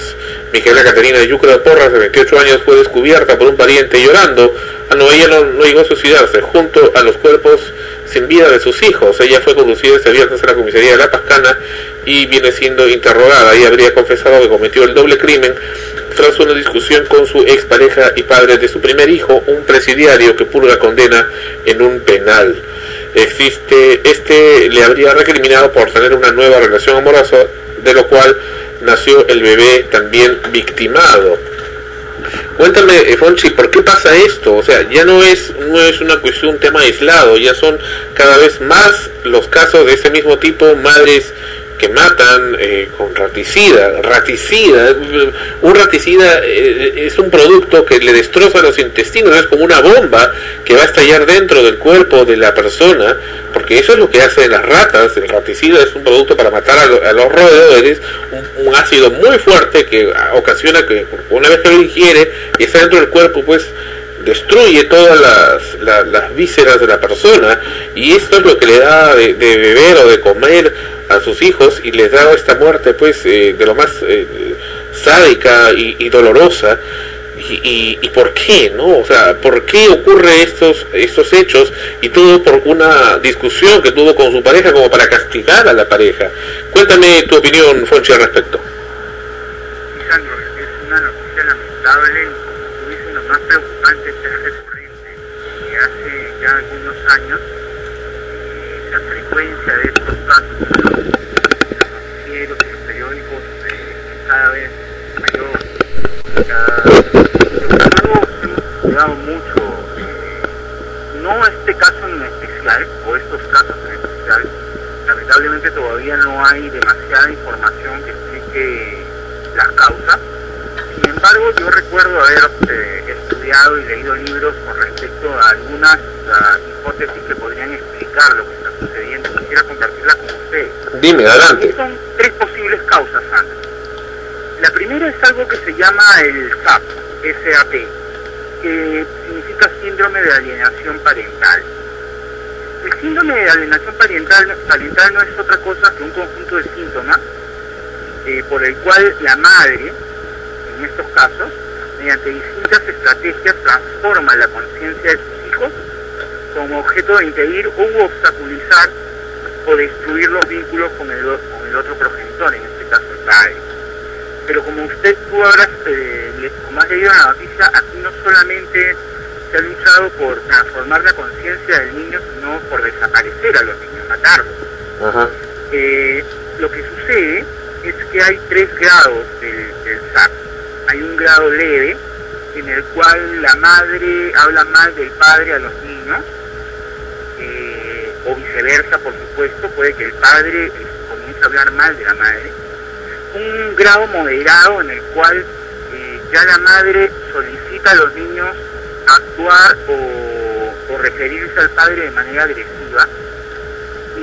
Micaela Caterina de Yucra Porras, de 28 años, fue descubierta por un pariente llorando. Ah, no, ella no, no llegó a suicidarse, junto a los cuerpos sin vida de sus hijos. Ella fue conducida este viernes a la comisaría de La Pascana y viene siendo interrogada. Ella habría confesado que cometió el doble crimen tras una discusión con su expareja y padre de su primer hijo, un presidiario que purga condena en un penal. Existe, este le habría recriminado por tener una nueva relación amorosa, de lo cual nació el bebé también victimado. Cuéntame, Fonchi, ¿por qué pasa esto? O sea, ya no es, no es una cuestión, un tema aislado, ya son cada vez más los casos de ese mismo tipo, madres que matan eh, con raticida, raticida, un raticida eh, es un producto que le destroza los intestinos, es como una bomba que va a estallar dentro del cuerpo de la persona, porque eso es lo que hacen las ratas, el raticida es un producto para matar a, lo- a los roedores, un, un ácido muy fuerte que ocasiona que una vez que lo ingiere y está dentro del cuerpo, pues destruye todas las, la- las vísceras de la persona y esto es lo que le da de, beber o de comer a sus hijos y les da esta muerte pues eh, de lo más eh, sádica y, dolorosa. Y, y, por qué no o sea por qué ocurre estos estos hechos y todo por una discusión que tuvo con su pareja como para castigar a la pareja. Cuéntame tu opinión Fonchi al respecto. Es una noticia lamentable, lo más es que es recurrente, que hace ya algunos años eh, la frecuencia de estos casos en los periódicos eh, cada vez mayor. Hemos estudiado mucho, eh, no este caso en especial, o estos casos en especial, lamentablemente todavía no hay demasiada información que explique las causas. Sin embargo, yo recuerdo haber eh, estudiado y leído libros con respecto a algunas ah, hipótesis que podrían explicar lo que está sucediendo. Quisiera compartirlas con ustedes. Dime, adelante. Son tres posibles causas, Sandra. La primera es algo que se llama el SAP, SAP, que significa síndrome de alienación parental. El síndrome de alienación parental, parental no es otra cosa que un conjunto de síntomas eh, por el cual la madre, en estos casos, mediante distintas estrategias transforma la conciencia de sus hijos como objeto de impedir o obstaculizar o destruir los vínculos con el, o- con el otro progenitor, en este caso el padre. Pero como usted tú habrás, eh, como has leído en la noticia, aquí no solamente se ha luchado por transformar la conciencia del niño, sino por desaparecer a los niños, matarlos. Eh, lo que sucede es que hay tres grados del, del SAP. Hay un grado leve, en el cual la madre habla mal del padre a los niños, eh, o viceversa, por supuesto, puede que el padre eh, comience a hablar mal de la madre. Un grado moderado en el cual eh, ya la madre solicita a los niños actuar o, o referirse al padre de manera agresiva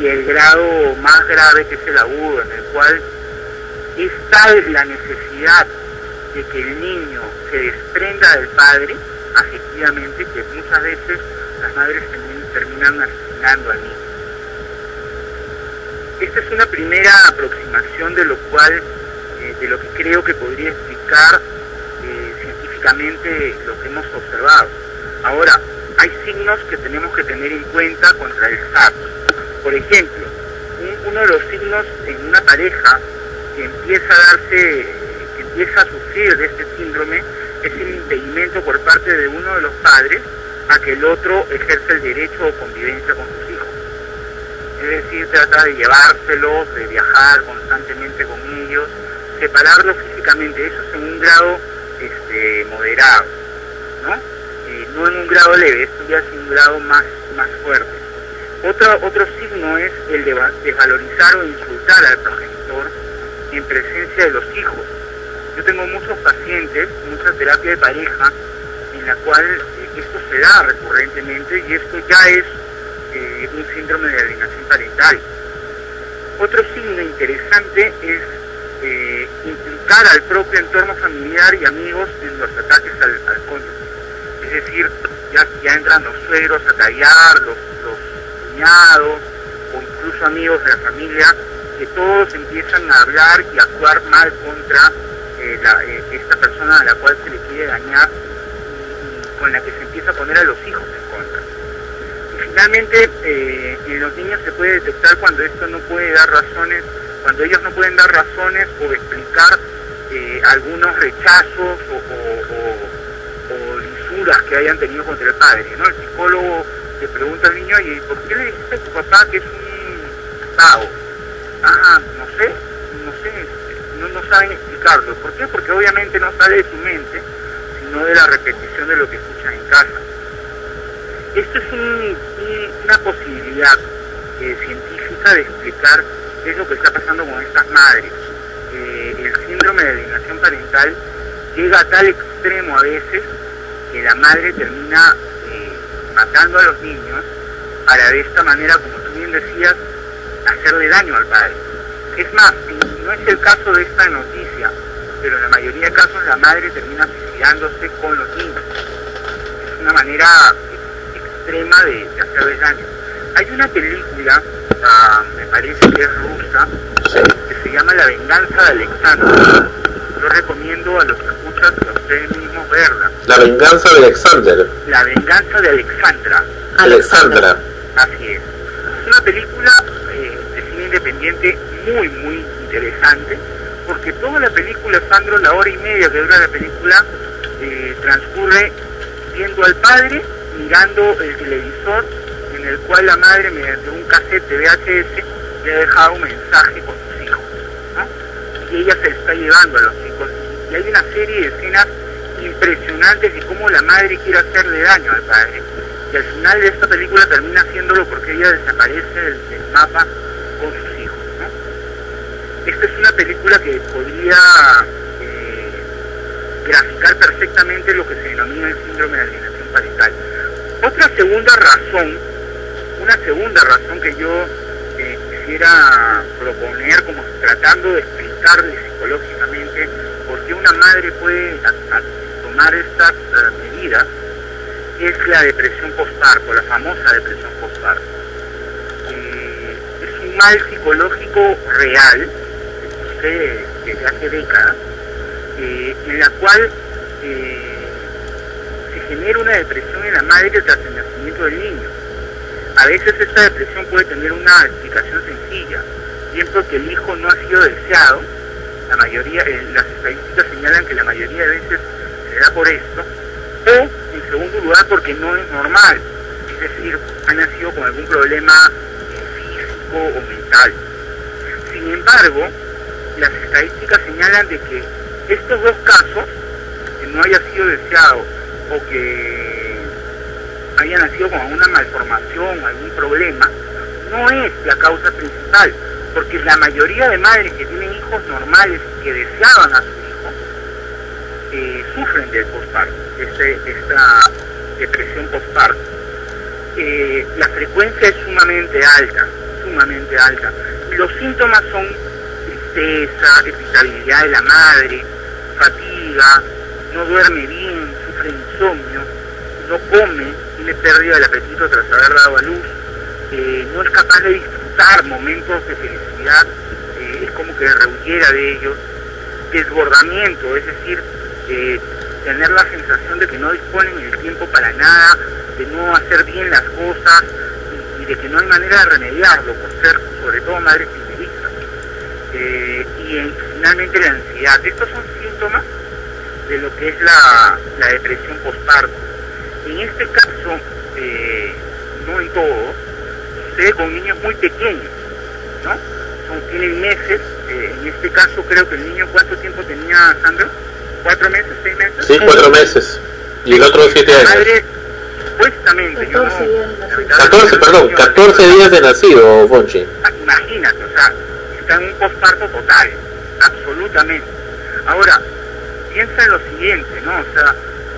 y el grado más grave que es el agudo, en el cual es tal la necesidad de que el niño se desprenda del padre, afectivamente, que muchas veces las madres termin- terminan asesinando al niño. Esta es una primera aproximación de lo cual, eh, de lo que creo que podría explicar eh, científicamente lo que hemos observado. Ahora, hay signos que tenemos que tener en cuenta contra el SAP. Por ejemplo, un- uno de los signos en una pareja que empieza a darse, empieza a sufrir de este síndrome, es el impedimento por parte de uno de los padres a que el otro ejerza el derecho o convivencia con sus hijos. Es decir, trata de llevárselos, de viajar constantemente con ellos, separarlos físicamente, eso es en un grado este, moderado, ¿no? No en un grado leve, esto ya es un grado más, más fuerte. Otro, otro signo es el de va- desvalorizar o insultar al progenitor en presencia de los hijos. Yo tengo muchos pacientes, mucha terapia de pareja, en la cual eh, esto se da recurrentemente y esto ya es eh, un síndrome de alienación parental. Otro signo interesante es eh, implicar al propio entorno familiar y amigos en los ataques al, al cónyuge. Es decir, ya, ya entran los suegros a tallar, los, los cuñados o incluso amigos de la familia, que todos empiezan a hablar y actuar mal contra eh, la- eh, esta persona a la cual se le quiere dañar y con la que se empieza a poner a los hijos en contra. Y finalmente, eh, en los niños se puede detectar cuando esto no puede dar razones, cuando ellos no pueden dar razones o explicar eh, algunos rechazos o, lisuras que hayan tenido contra el padre. ¿no? El psicólogo le pregunta al niño, ¿y por qué le dijiste a tu papá que es un vago? Ah, no sé, no, saben explicarlo. ¿Por qué? Porque obviamente no sale de su mente, sino de la repetición de lo que escuchan en casa. Esto es un- un- una posibilidad eh, científica de explicar qué es lo que está pasando con estas madres. Eh, el síndrome de alienación parental llega a tal extremo a veces que la madre termina eh, matando a los niños para de esta manera, como tú bien decías, hacerle daño al padre. Es más, no es el caso de esta noticia, pero en la mayoría de casos la madre termina suicidándose con los niños. Es una manera ex- extrema de, de hacerles daño. Hay una película, me parece que es rusa, que se llama La venganza de Alexander. Yo recomiendo a los que escuchan que ustedes mismos verla. La venganza de Alexander. La venganza de Alexandra. Alexandra. Así es. Es una película eh, independiente muy, muy interesante, porque toda la película, Sandro, la hora y media que dura la película, eh, transcurre viendo al padre, mirando el televisor, en el cual la madre, mediante un cassette de VHS, le ha dejado un mensaje con sus hijos. Y ella se está llevando a los chicos. Y hay una serie de escenas impresionantes de cómo la madre quiere hacerle daño al padre. Y al final de esta película termina haciéndolo porque ella desaparece del mapa con sus hijos. Esta es una película que podría eh, graficar perfectamente lo que se denomina el síndrome de alienación parental. Otra segunda razón, una segunda razón que yo eh, quisiera proponer como tratando de explicarle psicológicamente por qué una madre puede tomar estas eh, medidas es la depresión postparto, la famosa depresión postparto. Mal psicológico real, que desde hace décadas, en la cual eh, se genera una depresión en la madre tras el nacimiento del niño. A veces esta depresión puede tener una explicación sencilla, bien porque el hijo no ha sido deseado, la mayoría, eh, las estadísticas señalan que la mayoría de veces se da por esto, o en segundo lugar porque no es normal, es decir, ha nacido con algún problema eh, físico o mental. Sin embargo, las estadísticas señalan de que estos dos casos, que no haya sido deseado o que haya nacido con alguna malformación, algún problema, no es la causa principal, porque la mayoría de madres que tienen hijos normales que deseaban a su hijo, eh, sufren del postparto, este, esta depresión postparto. Eh, la frecuencia es sumamente alta, sumamente alta. Los síntomas son tristeza, irritabilidad de la madre, fatiga, no duerme bien, sufre insomnio, no come, tiene pérdida del apetito tras haber dado a luz, eh, no es capaz de disfrutar momentos de felicidad, eh, es como que rehuyera de ellos, desbordamiento, es decir, eh, tener la sensación de que no disponen el tiempo para nada, de no hacer bien las cosas y, de que no hay manera de remediarlo por ser sobre todo madres primerizas. Eh, y en- finalmente la ansiedad. Estos son síntomas de lo que es la, la depresión postparto. En este caso, eh, no en todo, sucede con niños muy pequeños, ¿no? Son, tienen meses, eh, en este caso creo que el niño, ¿cuánto tiempo tenía Sandro? ¿Cuatro meses, seis meses? Sí, cuatro meses. Y el otro siete La años. madre, supuestamente, yo no... 14, perdón, 14 días de nacido, Fonchi. Imagínate, o sea, está en un posparto total, absolutamente. Ahora, piensa en lo siguiente, ¿no? O sea,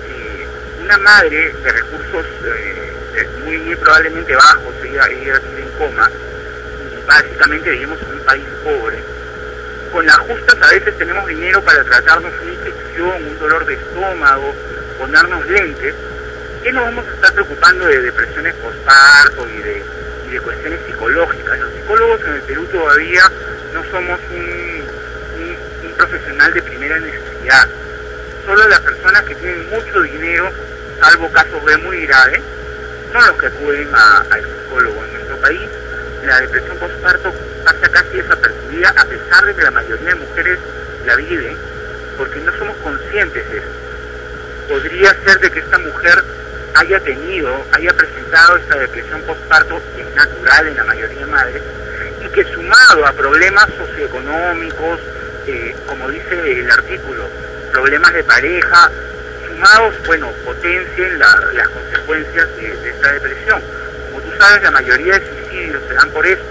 eh, una madre de recursos eh, muy, muy probablemente bajos, ella, ella vive en coma, y básicamente vivimos en un país pobre. Con las justas a veces tenemos dinero para tratarnos una infección, un dolor de estómago, ponernos lentes. ¿Qué nos vamos a estar preocupando de depresiones postparto y de, cuestiones psicológicas? Los psicólogos en el Perú todavía no somos un, profesional de primera necesidad. Solo las personas que tienen mucho dinero, salvo casos B muy graves, son los que acuden al psicólogo. En nuestro país, la depresión postparto pasa casi desapercibida, a pesar de que la mayoría de mujeres la viven, porque no somos conscientes de eso. Podría ser de que esta mujer haya tenido, haya presentado esta depresión postparto, que es natural en la mayoría de madres, y que sumado a problemas socioeconómicos, eh, como dice el artículo, problemas de pareja, sumados, bueno, potencien la- las consecuencias de, esta depresión. Como tú sabes, la mayoría de suicidios se dan por esto.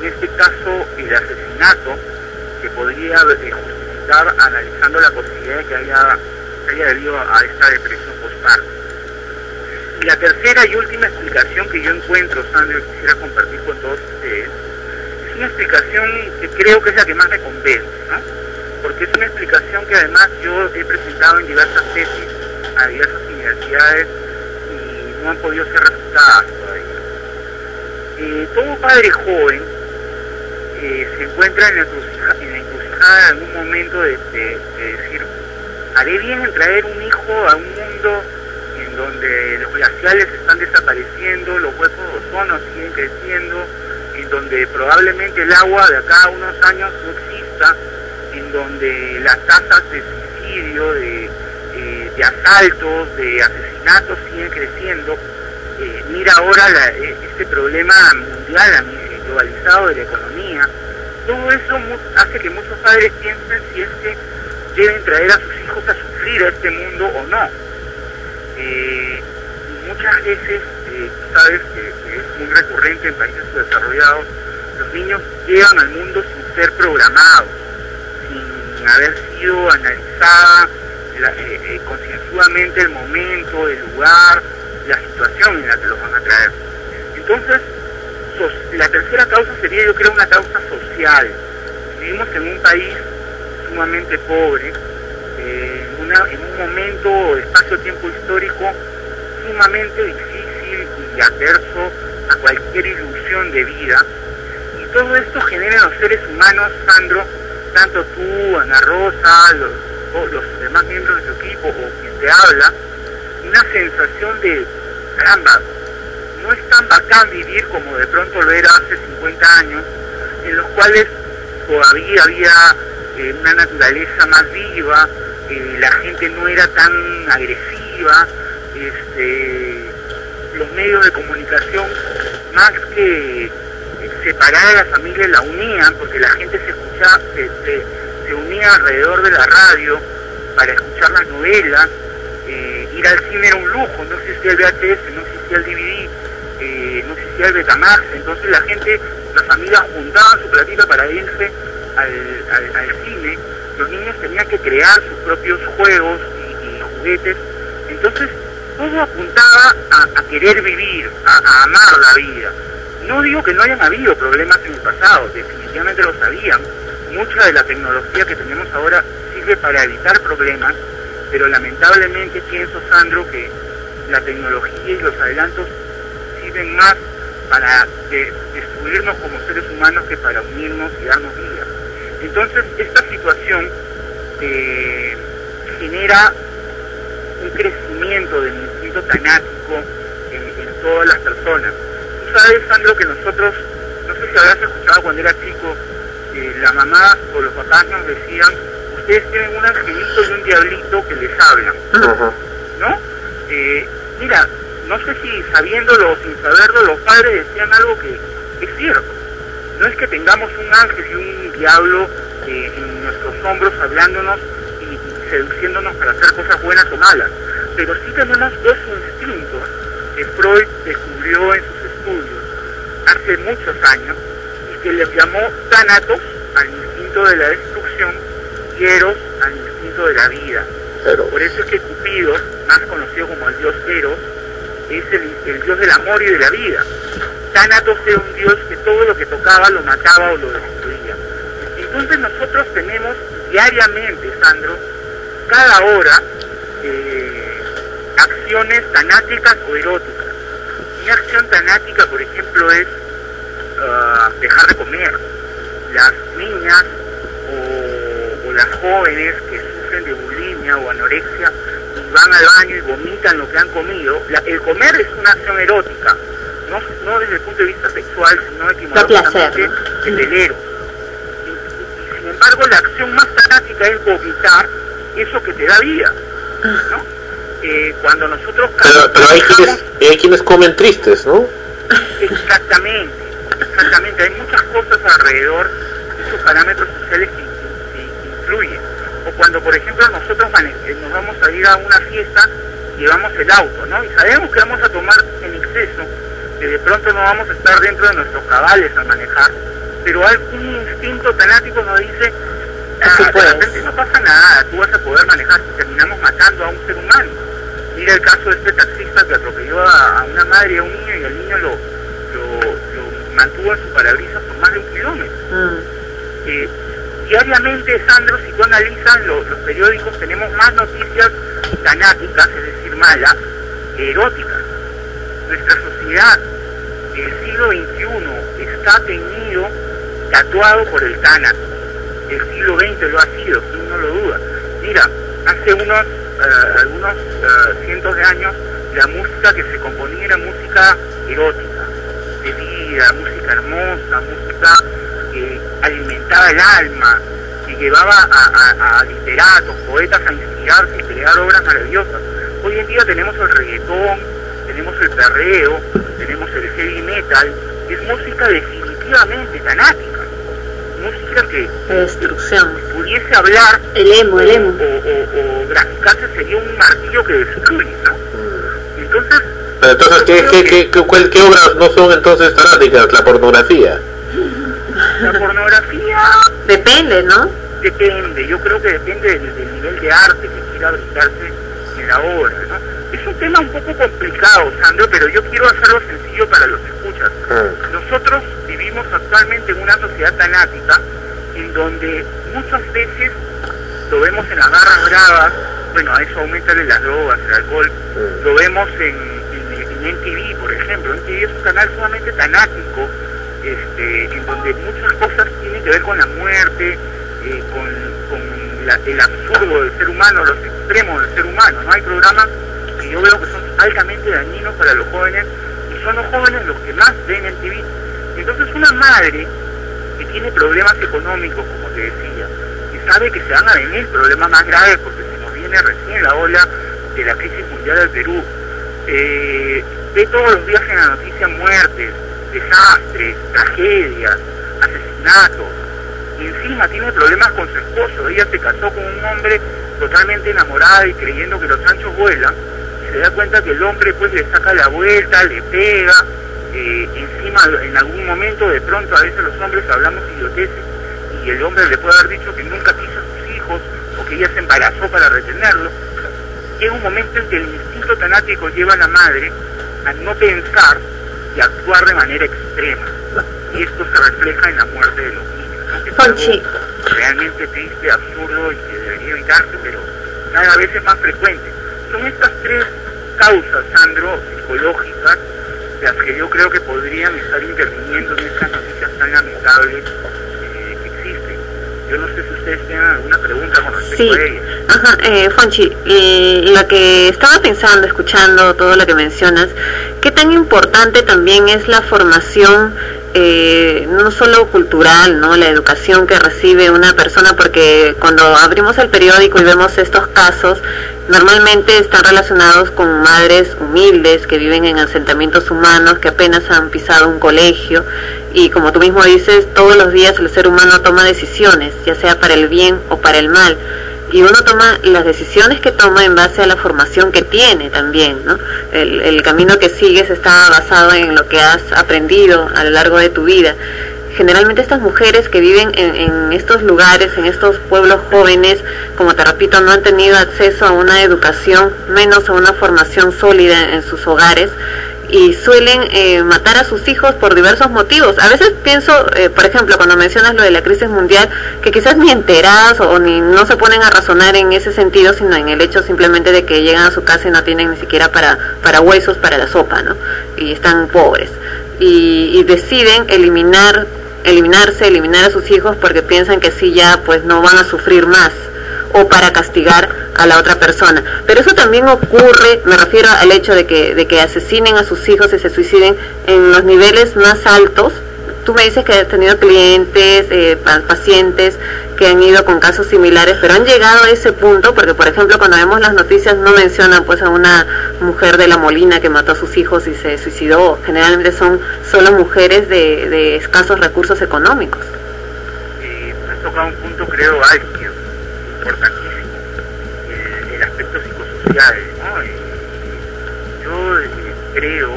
En este caso, el asesinato, que podría eh, justificar analizando la posibilidad de que haya, haya debido a esta depresión postparto. Y la tercera y última explicación que yo encuentro, Sandro, y quisiera compartir con todos ustedes, es una explicación que creo que es la que más me convence, ¿no? Porque es una explicación que además yo he presentado en diversas tesis a diversas universidades y no han podido ser refutadas todavía. Eh, todo padre joven eh, se encuentra en la, en la encrucijada en algún momento de- de decir, haré bien en traer un hijo a un mundo en donde los glaciales están desapareciendo, los huecos de ozono siguen creciendo, en donde probablemente el agua de acá a unos años no exista, en donde las tasas de suicidio, de, eh, asaltos, de asesinatos siguen creciendo. Eh, mira ahora eh, este problema mundial, globalizado de la economía. Todo eso hace que muchos padres piensen si es que deben traer a sus hijos a sufrir a este mundo o no. Muchas veces, eh, sabes que, es muy recurrente en países subdesarrollados, los niños llegan al mundo sin ser programados, sin haber sido analizada eh, eh, concienzudamente el momento, el lugar, la situación en la que los van a traer. Entonces, la tercera causa sería yo creo una causa social. Vivimos en un país sumamente pobre, eh, una- en un momento, espacio-tiempo histórico sumamente difícil y adverso a cualquier ilusión de vida. Y todo esto genera en los seres humanos, Sandro, tanto tú, Ana Rosa, los, demás miembros de tu equipo o quien te habla, una sensación de, caramba, no es tan bacán vivir como de pronto lo era hace 50 años, en los cuales todavía había eh, una naturaleza más viva, la gente no era tan agresiva, este, los medios de comunicación más que eh, separar a la familia la unían, porque la gente se escuchaba, se, unía alrededor de la radio para escuchar las novelas, eh, ir al cine era un lujo, no existía el VHS, no existía el DVD, eh, no existía el Betamax, entonces la gente, las familias juntaban su platita para irse al cine, los niños tenían que crear sus propios juegos y, juguetes, entonces todo apuntaba a, querer vivir, a, amar la vida. No digo que no hayan habido problemas en el pasado, definitivamente los habían. Mucha de la tecnología que tenemos ahora sirve para evitar problemas, pero lamentablemente pienso, Sandro, que la tecnología y los adelantos sirven más para de- destruirnos como seres humanos que para unirnos y darnos vida. Entonces, esta situación eh, genera un crecimiento del instinto tanático en, en todas las personas. Tú sabes, Sandro, que nosotros, no sé si habrás escuchado cuando era chico, eh, la mamá o los papás nos decían, ustedes tienen un angelito y un diablito que les hablan, ¿no? Eh, mira, no sé si sabiéndolo o sin saberlo, los padres decían algo que es cierto. No es que tengamos un ángel y un diablo eh, en nuestros hombros hablándonos y, seduciéndonos para hacer cosas buenas o malas, pero sí tenemos dos instintos que Freud descubrió en sus estudios hace muchos años y que les llamó Thanatos al instinto de la destrucción y Eros al instinto de la vida. Por eso es que Cupido, más conocido como el dios Eros, es el, el dios del amor y de la vida. Thanatos era un dios que todo lo que tocaba lo mataba o lo destruía. Entonces nosotros tenemos diariamente, Sandro, cada hora, eh, acciones tanáticas o eróticas. Una acción tanática, por ejemplo, es ah, dejar de comer. Las niñas o, o las jóvenes que sufren de bulimia o anorexia y van al baño y vomitan lo que han comido, la- el comer es una acción erótica, no, no desde el punto de vista sexual, sino etimológicamente. Y, y- y sin embargo, la acción más tanática es vomitar eso que te da vida. ¿no? Eh, cuando nosotros Pero, pero hay, quienes, hay quienes comen tristes, ¿no? Exactamente, exactamente. Hay muchas cosas alrededor de esos parámetros sociales que, que- que influyen. O cuando, por ejemplo, nosotros eh, nos vamos a ir a una fiesta, llevamos el auto, ¿no? Y sabemos que vamos a tomar en exceso, que de pronto no vamos a estar dentro de nuestros cabales al manejar, pero un instinto tanático nos dice, ah, de repente no pasa nada, tú vas a poder manejar y terminamos matando a un ser humano. Mira el caso de este taxista que atropelló a, a una madre y a un niño y el niño lo, lo, lo mantuvo en su parabrisas por más de un kilómetro. Eh, diariamente, Sandro, si tú analizas lo- los periódicos, tenemos más noticias tanáticas, es decir, malas, que eróticas. Nuestra sociedad del siglo XXI está teñido, tatuado por el tánato. El siglo XX lo ha sido, quién no lo duda. Mira, hace unos, eh, algunos eh, cientos de años, la música que se componía era música erótica, de vida, música hermosa, música que alimentaba el alma, que llevaba a, a- a literatos, poetas a inspirarse y crear obras maravillosas. Hoy en día tenemos el reggaetón, tenemos el perreo, tenemos el heavy metal, es música definitivamente tanática. música que La destrucción. pudiese hablar El emo, el emo. o, o, o graficarse sería un martillo que destruye, ¿no? Entonces, Pero entonces, ¿qué, qué, qué, qué, cuál- qué obras no son entonces fanáticas? La pornografía. la pornografía Depende, ¿no? depende, yo creo que depende del, del nivel de arte que quiera brindarse obra, ¿no? Es un tema un poco complicado, Sandro, pero yo quiero hacerlo sencillo para los que escuchan. Nosotros vivimos actualmente en una sociedad tanática en donde muchas veces lo vemos en las barras bravas, bueno, a eso aumenta las drogas, el alcohol, lo vemos en, en, en por ejemplo. NTV es un canal sumamente tanático, este, en donde muchas cosas tienen que ver con la muerte, eh, con, con el absurdo del ser humano, los extremos del ser humano. ¿no? Hay programas que yo veo que son altamente dañinos para los jóvenes y son los jóvenes los que más ven en TV. Entonces una madre que tiene problemas económicos, como te decía, y sabe que se van a venir problemas más graves porque se nos viene recién la ola de la crisis mundial del Perú, eh, ve todos los días en la noticia muertes, desastres, tragedias, asesinatos, encima tiene problemas con su esposo. Ella se casó con un hombre totalmente enamorada y creyendo que los anchos vuelan, se da cuenta que el hombre pues le saca la vuelta, le pega, eh, encima en algún momento de pronto a veces los hombres hablamos idioteces y el hombre le puede haber dicho que nunca quiso a sus hijos o que ella se embarazó para retenerlo. Llega un momento en que el instinto tanático lleva a la madre a no pensar y actuar de manera extrema. Y esto se refleja en la muerte de los niños, Fonchi. realmente triste, absurdo y que debería evitarse, pero cada vez es más frecuente. Son estas tres causas, Sandro, psicológicas, las que yo creo que podrían estar interviniendo en estas noticias tan lamentables eh, que existen. Yo no sé si ustedes tienen alguna pregunta con respecto Sí. a ellas. Ajá, eh, Fonchi, eh, lo que estaba pensando, escuchando todo lo que mencionas, qué tan importante también es la formación, eh, no solo cultural, no, la educación que recibe una persona, porque cuando abrimos el periódico y vemos estos casos, normalmente están relacionados con madres humildes que viven en asentamientos humanos, que apenas han pisado un colegio. Y como tú mismo dices, todos los días el ser humano toma decisiones, ya sea para el bien o para el mal y uno toma las decisiones que toma en base a la formación que tiene también, ¿no? El, camino que sigues está basado en lo que has aprendido a lo largo de tu vida. Generalmente estas mujeres que viven en, en estos lugares, en estos pueblos jóvenes, como te repito, no han tenido acceso a una educación, menos a una formación sólida en sus hogares y suelen eh, matar a sus hijos por diversos motivos. A veces pienso, eh, por ejemplo, cuando mencionas lo de la crisis mundial, que quizás ni enteradas o, o ni no se ponen a razonar en ese sentido, sino en el hecho simplemente de que llegan a su casa y no tienen ni siquiera para, para huesos para la sopa, ¿no? Y están pobres. Y, y deciden eliminar, eliminarse, eliminar a sus hijos porque piensan que así ya pues no van a sufrir más o para castigar a la otra persona. Pero eso también ocurre, me refiero al hecho de que, de que asesinen a sus hijos y se suiciden en los niveles más altos. Tú me dices que has tenido clientes, eh, pa- pacientes que han ido con casos similares, pero han llegado a ese punto, porque por ejemplo cuando vemos las noticias no mencionan pues a una mujer de la Molina que mató a sus hijos y se suicidó. Generalmente son solo mujeres de, escasos recursos económicos. eh, has tocado un punto creo álgido, importantísimo, el, el aspecto psicosocial. ¿no? Eh, yo eh, creo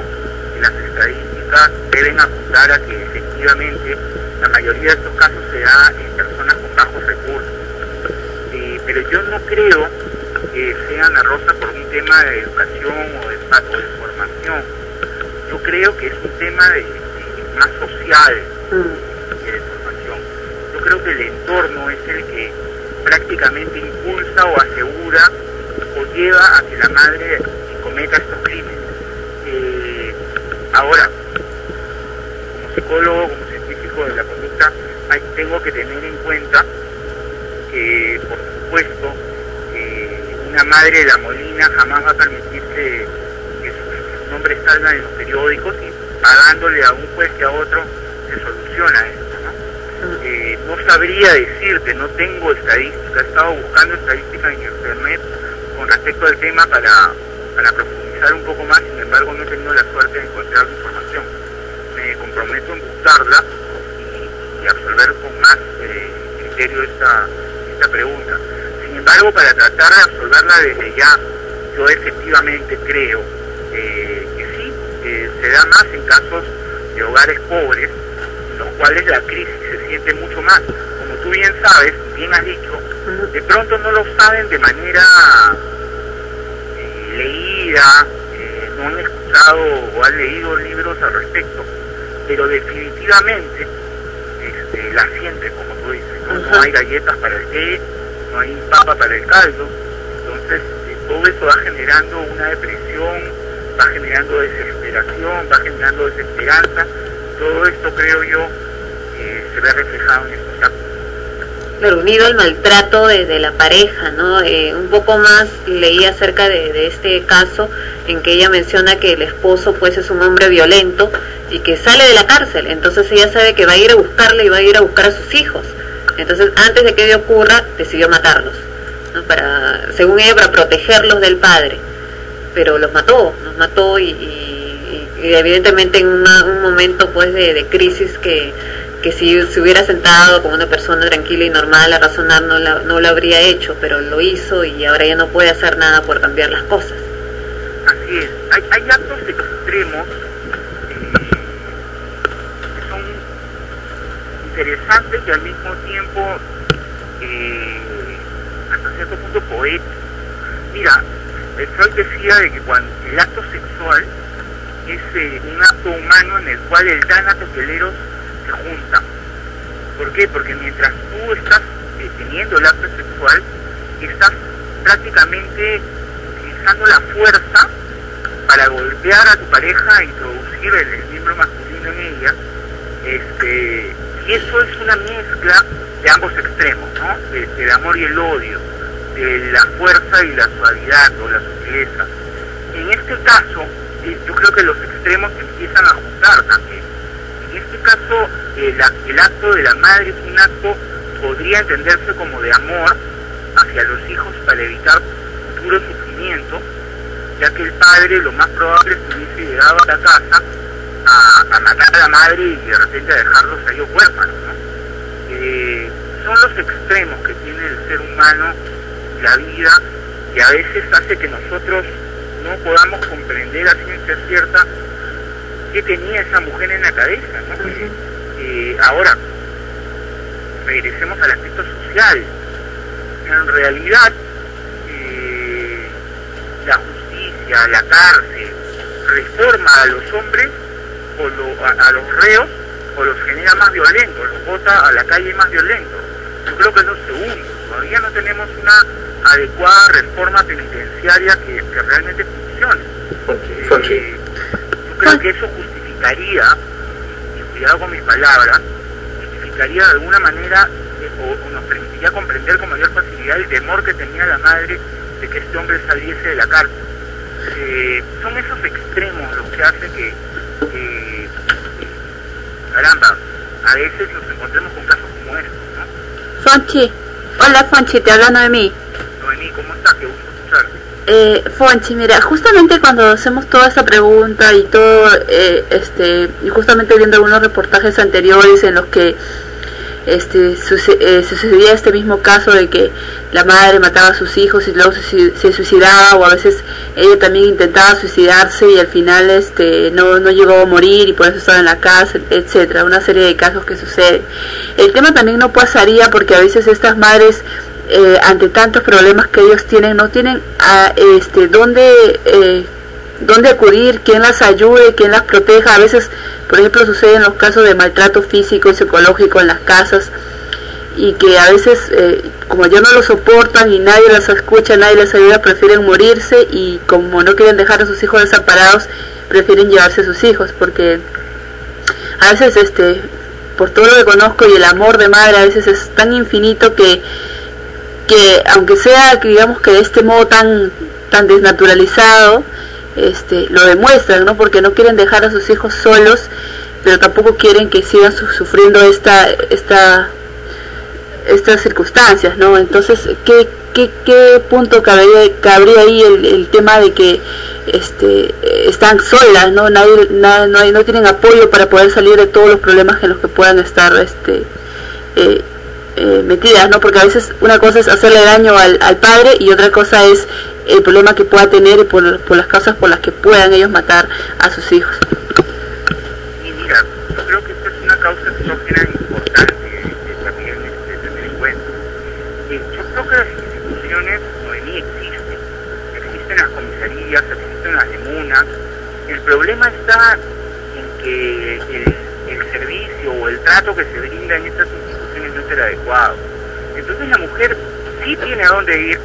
que las estadísticas deben apuntar a que efectivamente la mayoría de estos casos se da en personas con bajos recursos. Eh, pero yo no creo que sean arroza por un tema de educación o de, o de formación. Yo creo que es un tema de, de- más social que de formación. Yo creo que el entorno es el que prácticamente impulsa o asegura o lleva a que la madre cometa estos crímenes. Eh, ahora, como psicólogo, como científico de la conducta, hay- tengo que tener en cuenta que, por supuesto, eh, una madre de la Molina jamás va a permitir que, que sus, sus nombres salgan en los periódicos y pagándole a un juez que a otro se soluciona esto, ¿no? Eh, no sabría decirte, no tengo estadística, he estado buscando estadísticas en internet con respecto al tema para, para profundizar un poco más, sin embargo no he tenido la suerte de encontrar información. Me comprometo en buscarla y y absolver con más eh, criterio esta, esta pregunta. Sin embargo, para tratar de absolverla desde ya, yo efectivamente creo eh, que sí, que se da más en casos de hogares pobres, en los cuales la crisis se siente mucho más. Como tú bien sabes, bien has dicho, de pronto no lo saben de manera eh, leída, eh, no han escuchado o han leído libros al respecto, pero definitivamente este, la sienten, como tú dices. ¿no? No hay galletas para el té, no hay papa para el caldo, entonces eh, todo eso va generando una depresión, va generando desesperación, va generando desesperanza, todo esto creo yo eh, se ve reflejado en estos actos. Pero unido al maltrato de, la pareja, ¿no? Eh, un poco más leí acerca de, este caso en que ella menciona que el esposo pues es un hombre violento y que sale de la cárcel, entonces ella sabe que va a ir a buscarle y va a ir a buscar a sus hijos. Entonces antes de que ello ocurra decidió matarlos, ¿no? para, según ella para protegerlos del padre, pero los mató, los mató y- y evidentemente en un momento pues de, de crisis que que si se hubiera sentado como una persona tranquila y normal a razonar no, la- no lo habría hecho, pero lo hizo y ahora ya no puede hacer nada por cambiar las cosas. Así es, hay, hay actos extremos eh, que son interesantes y al mismo tiempo eh, hasta cierto punto poéticos. Mira, eh, Freud decía de que cuando el acto sexual es eh, un acto humano en el cual el el eros se juntan. ¿Por qué? Porque mientras tú estás eh, teniendo el acto sexual, estás prácticamente utilizando la fuerza para golpear a tu pareja e introducir el, miembro masculino en ella. Este, y eso es una mezcla de ambos extremos, ¿no? De- amor y el odio, de la fuerza y la suavidad o la sutileza. En este caso, yo creo que los extremos empiezan a juntar también. En este caso, el, ac- el acto de la madre es un acto, podría entenderse como de amor hacia los hijos para evitar futuro sufrimiento, ya que el padre lo más probable es que hubiese llegado a la casa a, matar a la madre y de repente a dejarlos a ellos huérfanos. ¿no? Eh, son los extremos que tiene el ser humano, la vida, y a veces hace que nosotros no podamos comprender a ciencia cierta qué tenía esa mujer en la cabeza. ¿no? Eh, ahora, regresemos al aspecto social. En realidad, eh, la justicia, la cárcel, reforma a los hombres o lo- a, a los reos o los genera más violentos, los bota a la calle más violentos. Yo creo que es lo segundo. Todavía no tenemos una adecuada reforma penitenciaria que, que realmente funcione. Eh, yo creo que eso justificaría, y cuidado con mis palabras, justificaría de alguna manera eh, o, o nos permitiría comprender con mayor facilidad el temor que tenía la madre de que este hombre saliese de la cárcel. Eh, son esos extremos los que hacen que, caramba, a veces nos encontremos con casos como estos, ¿no? Fonchi, hola Fonchi, te hablando de mí. Noemí, ¿cómo estás? Qué gusto escucharte. Eh, Fonchi, mira, justamente cuando hacemos toda esta pregunta y todo, eh, este, y justamente viendo algunos reportajes anteriores en los que este, suce- eh, sucedía este mismo caso de que la madre mataba a sus hijos y luego se, se suicidaba o a veces ella también intentaba suicidarse y al final este no, no llegó a morir y por eso estaba en la cárcel, etcétera, una serie de casos que suceden. El tema también no pasaría porque a veces estas madres eh, ante tantos problemas que ellos tienen no tienen a, este dónde eh, dónde acudir, quién las ayude, quién las proteja. A veces, por ejemplo, suceden los casos de maltrato físico y psicológico en las casas y que a veces, eh, como ya no lo soportan y nadie las escucha, nadie les ayuda, prefieren morirse y como no quieren dejar a sus hijos desamparados, prefieren llevarse a sus hijos porque a veces, este, por todo lo que conozco y el amor de madre a veces es tan infinito que que aunque sea digamos que de este modo tan tan desnaturalizado este lo demuestran no porque no quieren dejar a sus hijos solos pero tampoco quieren que sigan su- sufriendo esta esta estas circunstancias no entonces qué ¿qué, qué punto cabría, cabría ahí el, el tema de que este, están solas, ¿no? Nadie, na- no, hay- no tienen apoyo para poder salir de todos los problemas en los que puedan estar este, eh, eh, metidas, ¿no? Porque a veces una cosa es hacerle daño al, al padre y otra cosa es el problema que pueda tener por, por las causas por las que puedan ellos matar a sus hijos. Y mira, yo creo que esta es una causa exógena importante eh, también de tener en cuenta. Eh, yo creo que las instituciones Noemí existen. Existen las comisarías, existen las demunas. El problema está en que el, el servicio o el trato que se brinda en estas instituciones es el adecuado. Entonces la mujer sí tiene a dónde ir,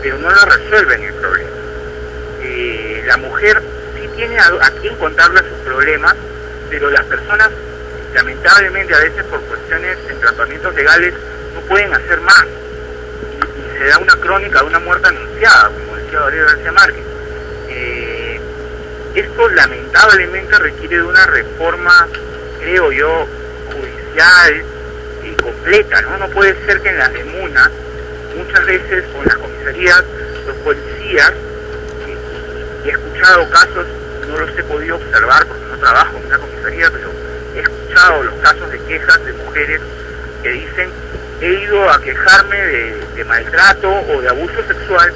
pero no lo resuelven el problema. Eh, la mujer sí tiene a, a quién contarle sus problemas, pero las personas, lamentablemente a veces por cuestiones en tratamientos legales, no pueden hacer más. Y, se da una crónica de una muerte anunciada, como decía Valerio García Márquez. Eh, esto lamentablemente requiere de una reforma, creo yo, judicial y completa, ¿no? No puede ser que en las demunas, muchas veces con las comisarías, los policías, y, he escuchado casos, no los he podido observar porque no trabajo en una comisaría, pero he escuchado los casos de quejas de mujeres que dicen, he ido a quejarme de, de maltrato o de abuso sexual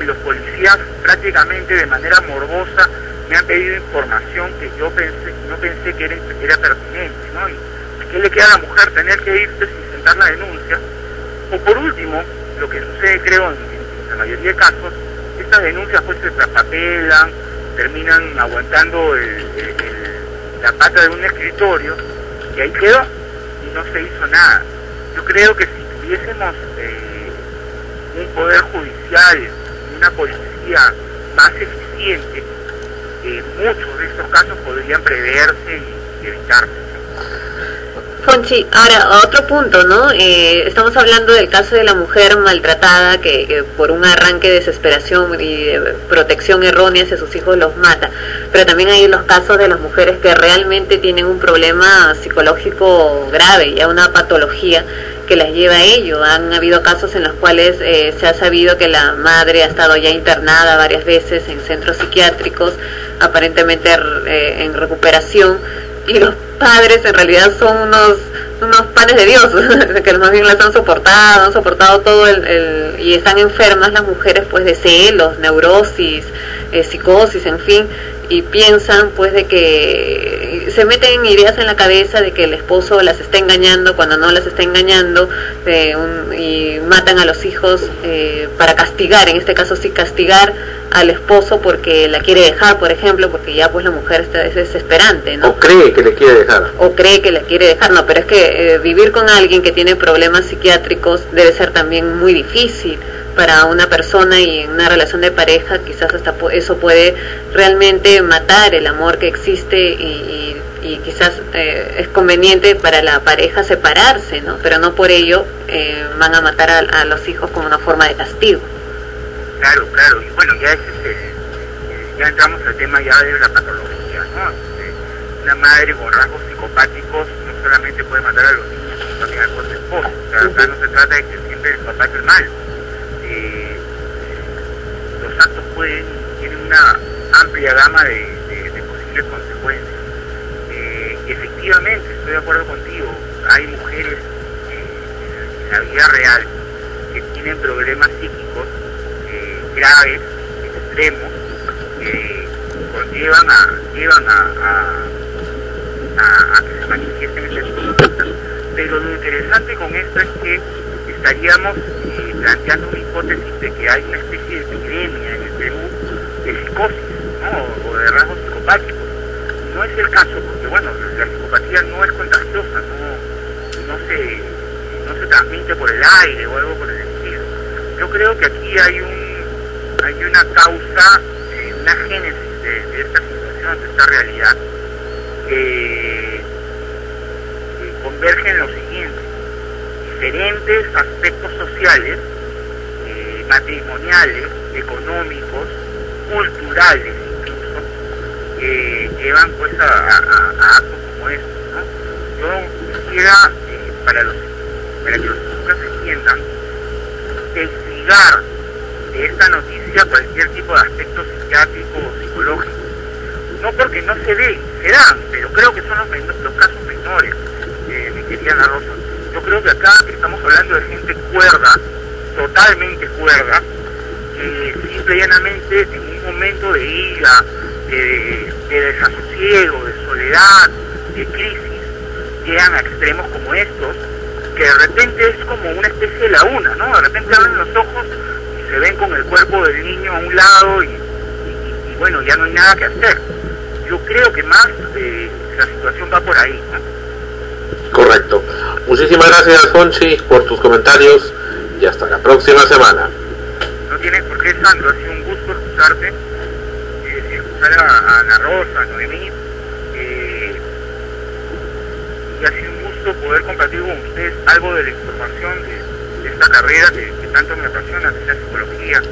y los policías prácticamente de manera morbosa me han pedido información que yo pensé, no pensé que era, era pertinente, ¿no? Y, ¿Qué le queda a la mujer tener que irse sin sentar la denuncia? O por último, lo que sucede creo en, la mayoría de casos, estas denuncias pues se traspapelan, terminan aguantando la pata de un escritorio y ahí quedó y no se hizo nada. Yo creo que si tuviésemos eh, un poder judicial una policía más eficiente, eh, muchos de estos casos podrían preverse y evitarse. Fonchi, ahora otro punto, ¿no? Eh, estamos hablando del caso de la mujer maltratada que, que por un arranque de desesperación y de protección errónea hacia sus hijos los mata, pero también hay los casos de las mujeres que realmente tienen un problema psicológico grave, ya una patología que las lleva a ello. Han habido casos en los cuales eh, se ha sabido que la madre ha estado ya internada varias veces en centros psiquiátricos, aparentemente eh, en recuperación, y los padres en realidad son unos unos panes de Dios, que más bien las han soportado, han soportado todo el, el- y están enfermas las mujeres pues de celos, neurosis, eh, psicosis, en fin, y piensan pues de que se meten ideas en la cabeza de que el esposo las está engañando cuando no las está engañando eh, un- y matan a los hijos eh, para castigar, en este caso sí castigar al esposo porque la quiere dejar, por ejemplo, porque ya pues la mujer está es desesperante, ¿no? O cree que le quiere dejar. o cree que la quiere dejar, no, pero es que eh, vivir con alguien que tiene problemas psiquiátricos debe ser también muy difícil para una persona y en una relación de pareja quizás hasta eso puede realmente matar el amor que existe y, y- y quizás eh, es conveniente para la pareja separarse, ¿no? Pero no por ello eh, van a matar a, a los hijos como una forma de castigo. Claro, claro, y bueno, ya, es eh, ya entramos al tema ya de la patología, ¿no? Eh, una madre con rasgos psicopáticos no solamente puede matar a los niños, sino también a los esposos. O sea, acá no se trata de que siempre el papá es el malo. Eh, los actos pueden, tienen una amplia gama de, posibles consecuencias. Eh, efectivamente, estoy de acuerdo contigo, hay mujeres eh, en la vida real que tienen problemas psíquicos eh, graves, extremos, que conllevan a, llevan a, a, que se manifiesten estas conductas. Pero lo interesante con esto es que estaríamos planteando una hipótesis de que hay una especie de epidemia en el Perú de psicosis ¿no? o de rasgos psicopáticos. No es el caso, porque bueno, la psicopatía no es contagiosa, no, se no se transmite por el aire o algo por el estilo. Yo creo que aquí hay un hay una causa, eh, una génesis de, de esta situación, de esta realidad, que, que converge en lo siguiente, diferentes aspectos sociales, eh, matrimoniales, económicos, culturales incluso, que llevan pues a, actos como estos, ¿no? Yo quisiera, eh, para, los, para que los chicos entiendan, que si desligar de esta noticia cualquier tipo de aspecto psiquiátrico o psicológico. No porque no se den, se dan, pero creo que son los, los casos menores, eh, mi querida Ana Rosa. Yo creo que acá estamos hablando de gente cuerda, totalmente cuerda, que simple y llanamente en un momento de ira, de, de desasosiego, de soledad, de crisis, llegan a extremos como estos, que de repente es como una especie de laguna, ¿no? De repente abren los ojos y se ven con el cuerpo del niño a un lado y, y- y bueno, ya no hay nada que hacer. Yo creo que más eh, la situación va por ahí, ¿no? Correcto. Muchísimas gracias, Fonchi, por tus comentarios y hasta la próxima semana. No tienes por qué, Sandro, ha sido un gusto escucharte, eh, escuchar a, a Ana Rosa, a Noemí, eh, y ha sido un gusto poder compartir con ustedes algo de la información de, esta carrera que, que tanto me apasiona, que la psicología.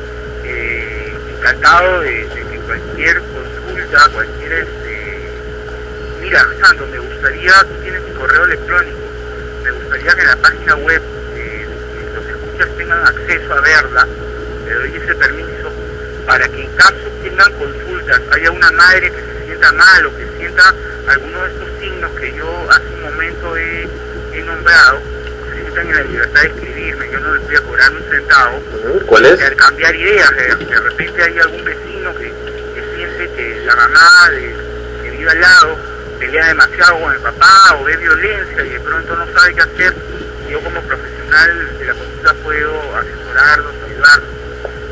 Eh, encantado de, que cualquier consulta, cualquier... Este, mira, Sandro, me gustaría, tú tienes mi correo electrónico, me gustaría que en la página web escuchas tengan acceso a verla, le doy ese permiso, para que en caso tengan consultas, haya una madre que se sienta mal o que sienta alguno de estos signos que yo hace un momento he, he nombrado, se sientan en la libertad de escribirme, yo no les voy a cobrar un centavo, ¿Cuál es? intercambiar ideas, de, de repente hay algún vecino que, que siente que la mamá de, que vive al lado pelea demasiado con el papá o ve violencia y de pronto no sabe qué hacer, yo como profesional de la consulta puedo asesorarlos, ayudarlos.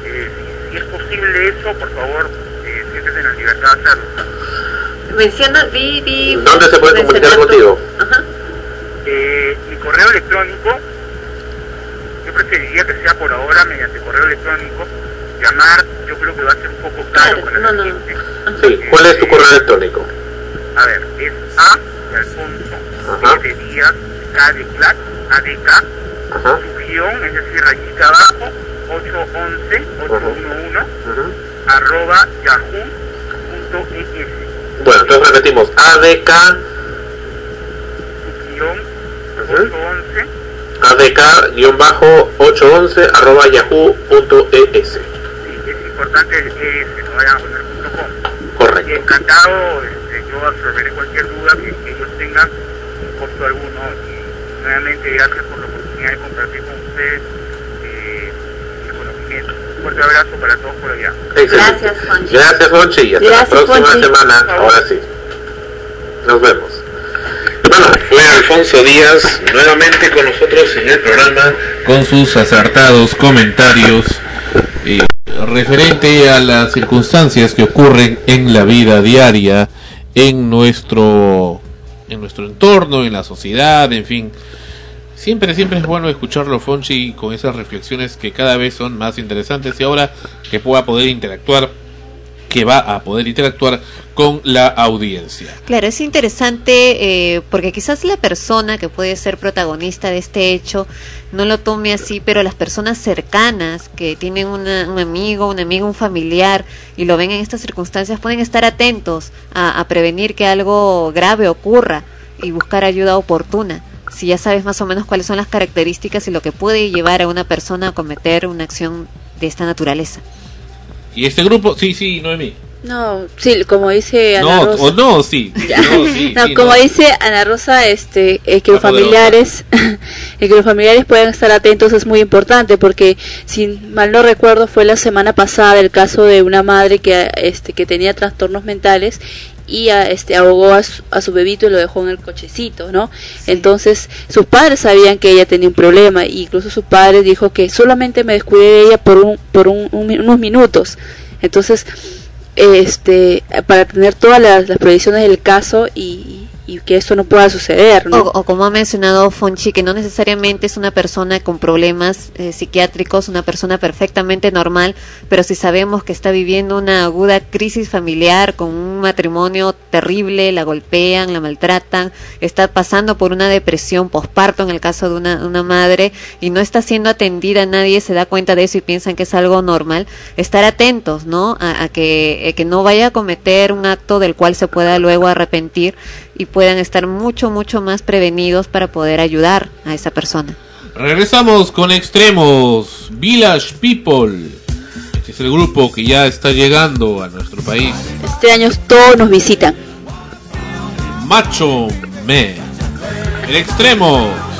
Eh, si, si es posible eso, por favor, eh, siéntete en la libertad de hacerlo. Menciona, vi, vi... ¿Dónde se puede comunicar contigo? Ajá. Eh, mi correo electrónico, yo preferiría que sea por ahora mediante correo electrónico. Llamar, yo creo que va a ser un poco caro para la gente. Sí, ¿cuál es tu correo electrónico? A ver, es A de Alfonso, B de Díaz, K de Clark, A de K, su guion, es decir, rayita abajo, 811, 811, arroba yahoo.es, Bueno, entonces repetimos, ADK, guion, 811, ADK-811 arroba yahoo.es. sí, es importante el ES, no vayan a poner punto .com. Correcto. Y encantado, este, yo absorberé cualquier duda que, que ellos tengan, sin costo alguno. Nuevamente, gracias por la oportunidad de compartir con ustedes eh, el conocimiento. Un fuerte abrazo para todos por allá. Excelente. Gracias, Fonchi. Gracias, Fonchi. Y hasta Gracias, la próxima Fonchi. semana. Ahora sí. Nos vemos. Bueno, fue Alfonso Díaz nuevamente con nosotros en el programa con sus acertados comentarios eh, referente a las circunstancias que ocurren en la vida diaria, en nuestro, en nuestro entorno, en la sociedad, en fin. Siempre, siempre es bueno escucharlo, Fonchi, con esas reflexiones que cada vez son más interesantes y ahora que pueda poder interactuar, que va a poder interactuar con la audiencia. Claro, es interesante eh, porque quizás la persona que puede ser protagonista de este hecho no lo tome así, pero las personas cercanas que tienen una- un amigo, un amigo, un familiar y lo ven en estas circunstancias pueden estar atentos a, a prevenir que algo grave ocurra y buscar ayuda oportuna. Si ya sabes más o menos cuáles son las características y lo que puede llevar a una persona a cometer una acción de esta naturaleza. Y este grupo, sí, sí, Noemí. No, sí, como dice Ana No, Rosa. o no, sí. No, sí, No, sí, como no. dice Ana Rosa, este, eh, que los familiares, el que los familiares puedan estar atentos es muy importante porque, si mal no recuerdo, fue la semana pasada el caso de una madre que, este, que tenía trastornos mentales y a- este, ahogó a su, a su bebito y lo dejó en el cochecito, ¿no? Entonces, sus padres sabían que ella tenía un problema, e incluso su padre dijo que solamente me descuidé de ella por un, por un- un unos minutos. Entonces, este, para tener todas las, las previsiones del caso y, que esto no pueda suceder. O, como ha mencionado Fonchi, que no necesariamente es una persona con problemas eh, psiquiátricos, una persona perfectamente normal, pero si sabemos que está viviendo una aguda crisis familiar con un matrimonio terrible, la golpean, la maltratan, está pasando por una depresión posparto en el caso de una, madre y no está siendo atendida, nadie se da cuenta de eso y piensan que es algo normal, estar atentos, ¿no? A, a que, eh, que no vaya a cometer un acto del cual se pueda luego arrepentir y puedan estar mucho, mucho más prevenidos para poder ayudar a esa persona. Regresamos con extremos, Village People. Este es el grupo que ya está llegando a nuestro país. Este año todos nos visitan. Macho Me. El extremo.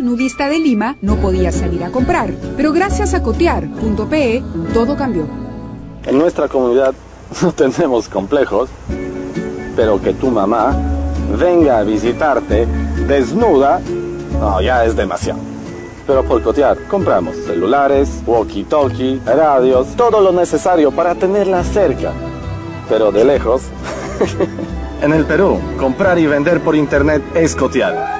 nudista de Lima no podía salir a comprar, pero gracias a cotear.pe todo cambió. En nuestra comunidad no tenemos complejos, pero que tu mamá venga a visitarte desnuda, no, ya es demasiado. Pero por cotear compramos celulares, walkie-talkie, radios, todo lo necesario para tenerla cerca, pero de lejos. en el Perú, comprar y vender por internet es cotear.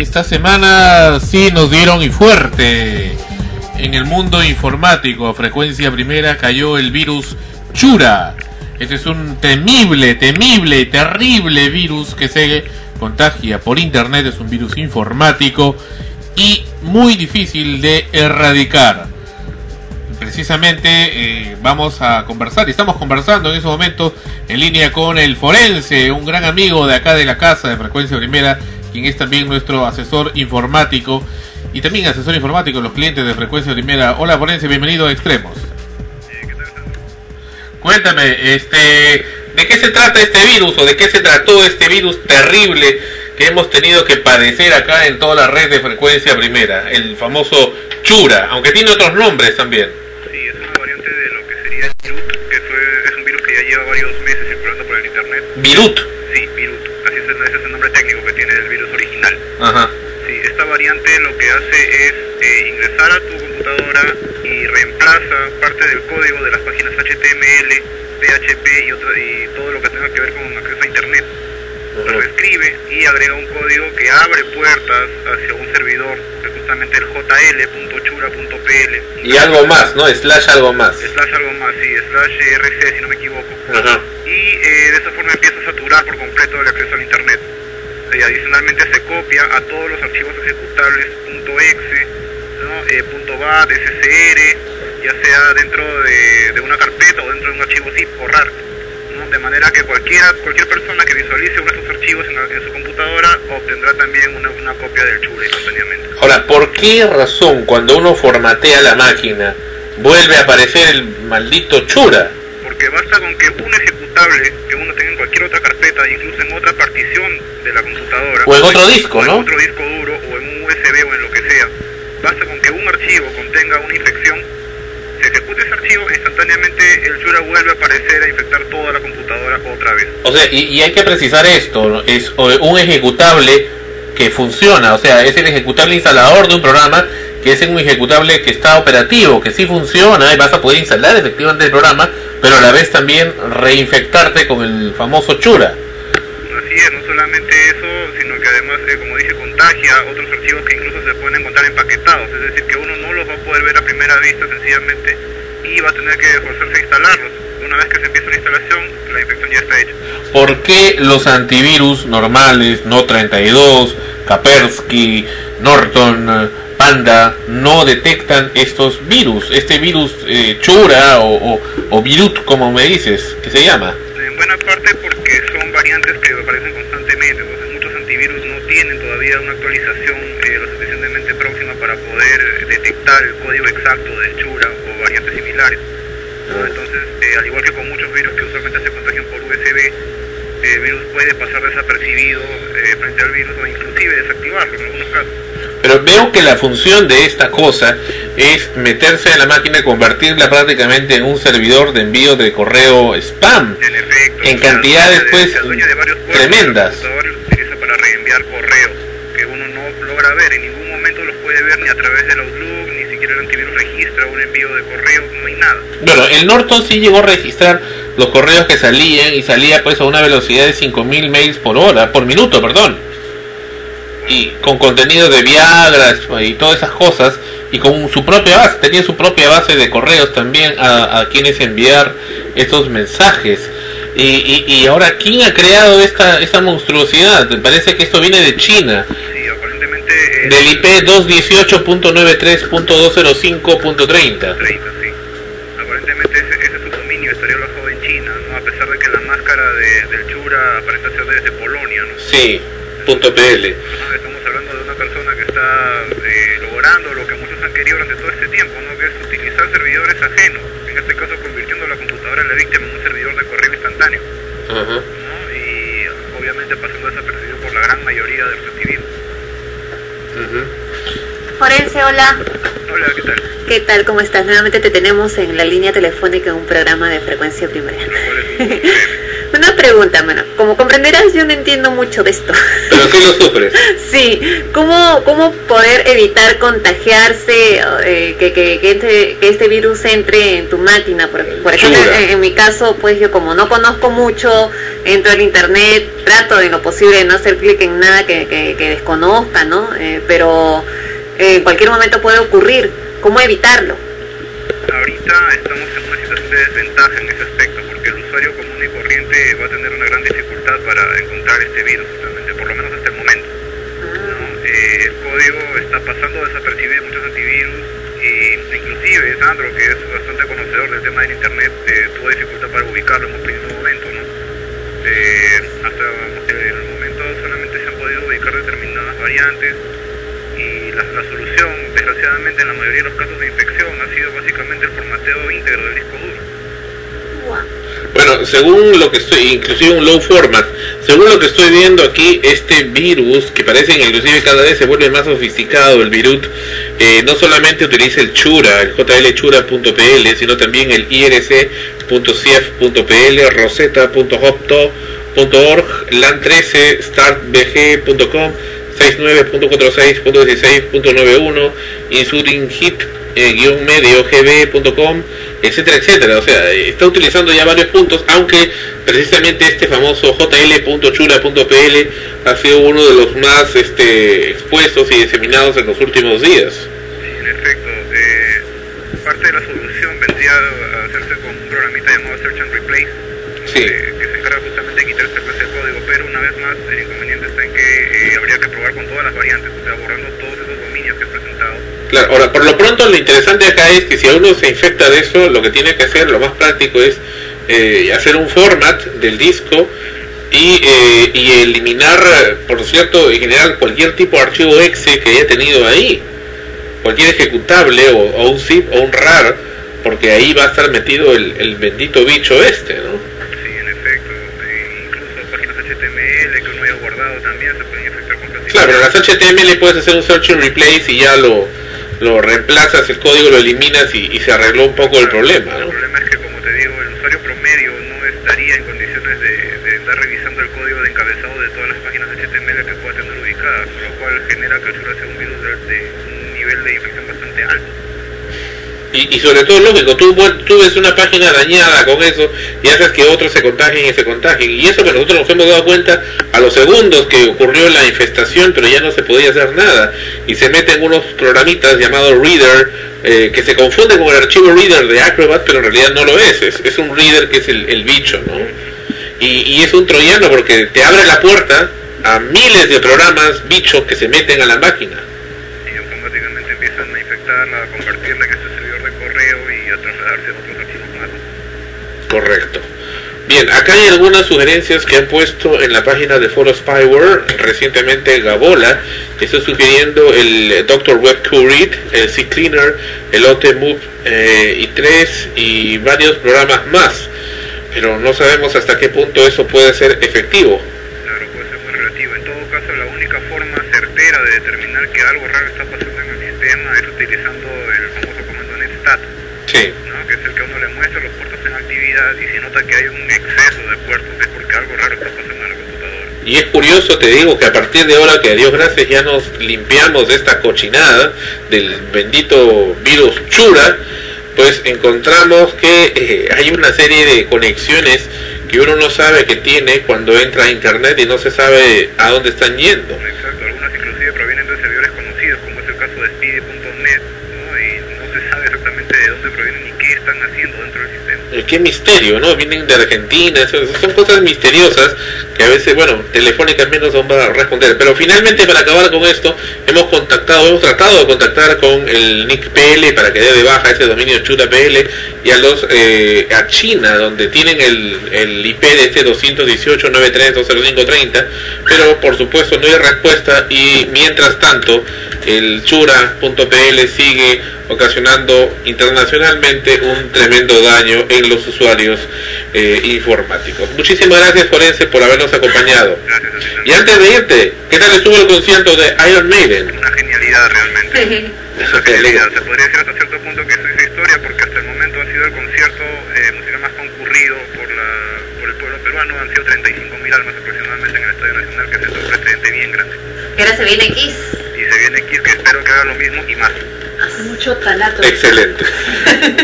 Esta semana sí nos dieron y fuerte. En el mundo informático, a frecuencia primera, cayó el virus Chura. Este es un temible, temible, terrible virus que se contagia por internet. Es un virus informático y muy difícil de erradicar. Precisamente eh, vamos a conversar, y estamos conversando en ese momento en línea con el forense, un gran amigo de acá de la casa de Frecuencia Primera, quien es también nuestro asesor informático y también asesor informático de los clientes de Frecuencia Primera. Hola forense, bienvenido a Extremos. Cuéntame, este, ¿de qué se trata este virus o de qué se trató este virus terrible que hemos tenido que padecer acá en toda la red de frecuencia primera? El famoso Chura, aunque tiene otros nombres también. Sí, es una variante de lo que sería el virus, que fue, es un virus que ya lleva varios meses circulando por el internet. Virut. Sí, virus, así es, ese es el nombre técnico que tiene el virus original. Ajá. Sí, esta variante lo que hace es eh, ingresar a tu computadora y reemplaza parte del código de las páginas HTML, PHP y, otra- y todo lo que tenga que ver con acceso a Internet. Lo reescribe y agrega un código que abre puertas hacia un servidor, que es justamente el jl.chura.pl. Y algo más, ¿no? Slash algo más. Slash algo más, sí, slash RC si no me equivoco. Ajá. Y eh, de esa forma empieza a saturar por completo el acceso al Internet. Y adicionalmente se copia a todos los archivos ejecutables .exe, ¿no? eh, .bat, SCR, ya sea dentro de, de una carpeta o dentro de un archivo zip o RAR. ¿no? De manera que cualquiera, cualquier persona que visualice uno de esos archivos en, la- en su computadora obtendrá también una, una copia del chule instantáneamente. Ahora, ¿por qué razón cuando uno formatea la máquina vuelve a aparecer el maldito Chura? Porque basta con que un ejecutable que uno tenga en cualquier otra carpeta, incluso en otra partición de la computadora, O en otro disco, o en ¿no? otro disco duro, o en un USB o en lo que sea, basta con que un archivo contenga una infección, se ejecute ese archivo, instantáneamente el Shura vuelve a aparecer a infectar toda la computadora otra vez. O sea, y, y hay que precisar esto, ¿no? es un ejecutable que funciona, o sea, es el ejecutable instalador de un programa que es un ejecutable que está operativo, que sí funciona y vas a poder instalar efectivamente el programa, pero a la vez también reinfectarte con el famoso Chura. Así es, no solamente eso, sino que además, eh, como dije, contagia otros archivos que incluso se pueden encontrar empaquetados, es decir, que uno no los va a poder ver a primera vista sencillamente y va a tener que forzarse a instalarlos. Una vez que se empieza la instalación, la infección ya está hecha. ¿Por qué los antivirus normales, No 32, Kaspersky, Norton, Panda, no detectan estos virus? Este virus eh, Chura o, o, o Virut, como me dices, que se llama. En buena parte porque son variantes que aparecen constantemente, entonces muchos antivirus no tienen todavía una actualización eh, lo suficientemente próxima para poder detectar el código exacto de Chura o variantes similares. ¿No? Entonces, eh, al igual que con muchos virus que usualmente se contagian por USB, eh, el virus puede pasar desapercibido eh, frente al virus o inclusive desactivarlo en algunos casos. Pero veo que la función de esta cosa es meterse en la máquina y convertirla prácticamente en un servidor de envío de correo spam. En cantidades pues tremendas. El utiliza para reenviar correos que uno no logra ver, en ningún momento los puede ver ni a través ni siquiera registra un envío de correo, no hay nada. Bueno, el Norton sí llegó a registrar los correos que salían y salía pues a una velocidad de 5000 mails por hora, por minuto, perdón. Y con contenido de Viagra y todas esas cosas y con su propia base, tenía su propia base de correos también a, a quienes enviar estos mensajes. Y, y, y ahora, ¿quién ha creado esta, esta monstruosidad? Me parece que esto viene de China. Del IP 218.93.205.30. Aparentemente ese, ese es su dominio, estaría alojado en China, ¿no? a pesar de que la máscara de, del Chura aparenta ser desde Polonia. ¿no? Sí, punto PL. Estamos hablando de una persona que está eh, logrando lo que muchos han querido durante todo este tiempo, ¿no? que es utilizar servidores ajenos, en este caso convirtiendo la computadora de la víctima en un servidor de correo instantáneo, Ajá. y obviamente pasando desapercibido por la gran mayoría de los antivirus. Forense, hola. Hola, ¿qué tal? ¿Qué tal? ¿Cómo estás? Nuevamente te tenemos en la línea telefónica en un programa de frecuencia primera. Una pregunta, bueno, como comprenderás yo no entiendo mucho de esto. ¿Pero qué lo sufres? Sí, ¿cómo, cómo poder evitar contagiarse, eh, que, que, que, este, que este virus entre en tu máquina? Por, por ejemplo, en, en mi caso, pues yo como no conozco mucho, entro al internet, trato de lo posible de no hacer clic en nada que, que, que desconozca, ¿no? Eh, pero eh, en cualquier momento puede ocurrir. ¿Cómo evitarlo? Ahorita estamos en una situación de desventaja en ese aspecto, porque el usuario común y corriente va a tener una gran dificultad para encontrar este virus, justamente, por lo menos eh, el código está pasando desapercibido en muchos antivirus y inclusive Sandro, que es bastante conocedor del tema del internet, eh, tuvo dificultad para ubicarlo en un primer momento, ¿no? Eh, hasta el momento solamente se han podido ubicar determinadas variantes y la, la solución, desgraciadamente en la mayoría de los casos de infección, ha sido básicamente el formateo íntegro del disco duro. Bueno, según lo que estoy, inclusive un low format, según lo que estoy viendo aquí, este virus, que parece que inclusive cada vez se vuelve más sofisticado, el virus, eh, no solamente utiliza el Chura, el jlchura.pl, sino también el irc.cief.pl, rosetta.hopto.org, lan13, startbg.com, 69.46.16.91, insulinhit-medio gb.com, etcétera, etcétera. O sea, eh, está utilizando ya varios puntos, aunque precisamente este famoso jl.chula.pl ha sido uno de los más este, expuestos y diseminados en los últimos días. En efecto, eh, parte de la solución vendría a hacerse con un programita llamado Search and Replace, Sí. eh, que se encarga justamente de quitar esta clase de código, pero una vez más el inconveniente está en que eh, habría que probar con todas las variantes, o sea, borrando todos esos dominios que he presentado. Claro, ahora, por lo pronto lo interesante acá es que si uno se infecta de eso, lo que tiene que hacer, lo más práctico es eh, hacer un format del disco y, eh, y eliminar, por cierto, en general cualquier tipo de archivo exe que haya tenido ahí, cualquier ejecutable o, un zip o un rar, porque ahí va a estar metido el bendito bicho este, ¿no? Sí, en efecto, eh, incluso páginas HTML que uno haya guardado también se pueden infectar con facilidad. Claro, pero las HTML puedes hacer un search and replace y ya lo, lo reemplazas, el código lo eliminas y, y se arregló un poco el problema, ¿no el usuario promedio no estaría en condiciones de, de estar revisando el código de encabezado de todas las páginas HTML que pueda tener ubicadas, lo cual genera que el Shura sea un virus de, de un nivel de infección bastante alto. Y, sobre todo, lógico, tú, tú ves una página dañada con eso y haces que otros se contagien y se contagien. Y eso que nosotros nos hemos dado cuenta a los segundos que ocurrió la infestación, pero ya no se podía hacer nada. Y se meten unos programitas llamados Reader, eh, que se confunden con el archivo Reader de Acrobat, pero en realidad no lo es. Es, es un Reader que es el, el bicho, ¿no? Y, y es un troyano porque te abre la puerta a miles de programas bichos que se meten a la máquina. Y automáticamente empiezan a infectarla, a convertirla en este servidor de correo y a trasladarse a otros archivos más. Correcto. Bien, acá hay algunas sugerencias que han puesto en la página de Foro Spyware. Recientemente Gabola está sugiriendo el Dr. Web QRead, el CCleaner, el OTMove eh, i3 y varios programas más. Pero no sabemos hasta qué punto eso puede ser efectivo. Claro, puede ser muy relativo. En todo caso, la única forma certera de determinar que algo raro está pasando en el sistema es utilizando el famoso comando netstat, Sí. ¿no? que es el que a uno le muestra los puertos en actividad y si nota que hay un exceso de puertos es porque algo raro está pasando en la computadora. Y es curioso, te digo, que a partir de ahora que a Dios gracias ya nos limpiamos de esta cochinada del bendito virus Chura, pues encontramos que eh, hay una serie de conexiones que uno no sabe que tiene cuando entra a internet y no se sabe a dónde están yendo. Exacto, algunas inclusive provienen de servidores conocidos, como es el caso de Speedy.net, ¿no? y no se sabe exactamente de dónde provienen ni qué están haciendo dentro del sistema. Eh, Qué misterio, ¿no? Vienen de Argentina, son cosas misteriosas que a veces, bueno, telefónicamente no van a responder. Pero finalmente, para acabar con esto, hemos contactado, hemos tratado de contactar con el Nick PL para que dé de baja ese dominio Chura PL y a los eh, a China, donde tienen el, el IP de este 218.93.205.30, pero por supuesto no hay respuesta y mientras tanto el chura.pl sigue ocasionando internacionalmente un tremendo daño en los usuarios eh, informáticos. Muchísimas gracias Forense por habernos acompañado. Gracias. Y antes de irte, ¿qué tal estuvo el concierto de Iron Maiden? Una genialidad realmente. Eso Una genialidad. Se podría decir hasta cierto punto que eso hizo historia porque hasta el momento ha sido el concierto eh, musical más concurrido por, la, por el pueblo peruano. Han sido 35.000 almas aproximadamente en el Estadio Nacional, que es un precedente bien grande. Y ahora se viene Kiss. Se viene que espero que haga lo mismo y más. Hace mucho talato. Excelente.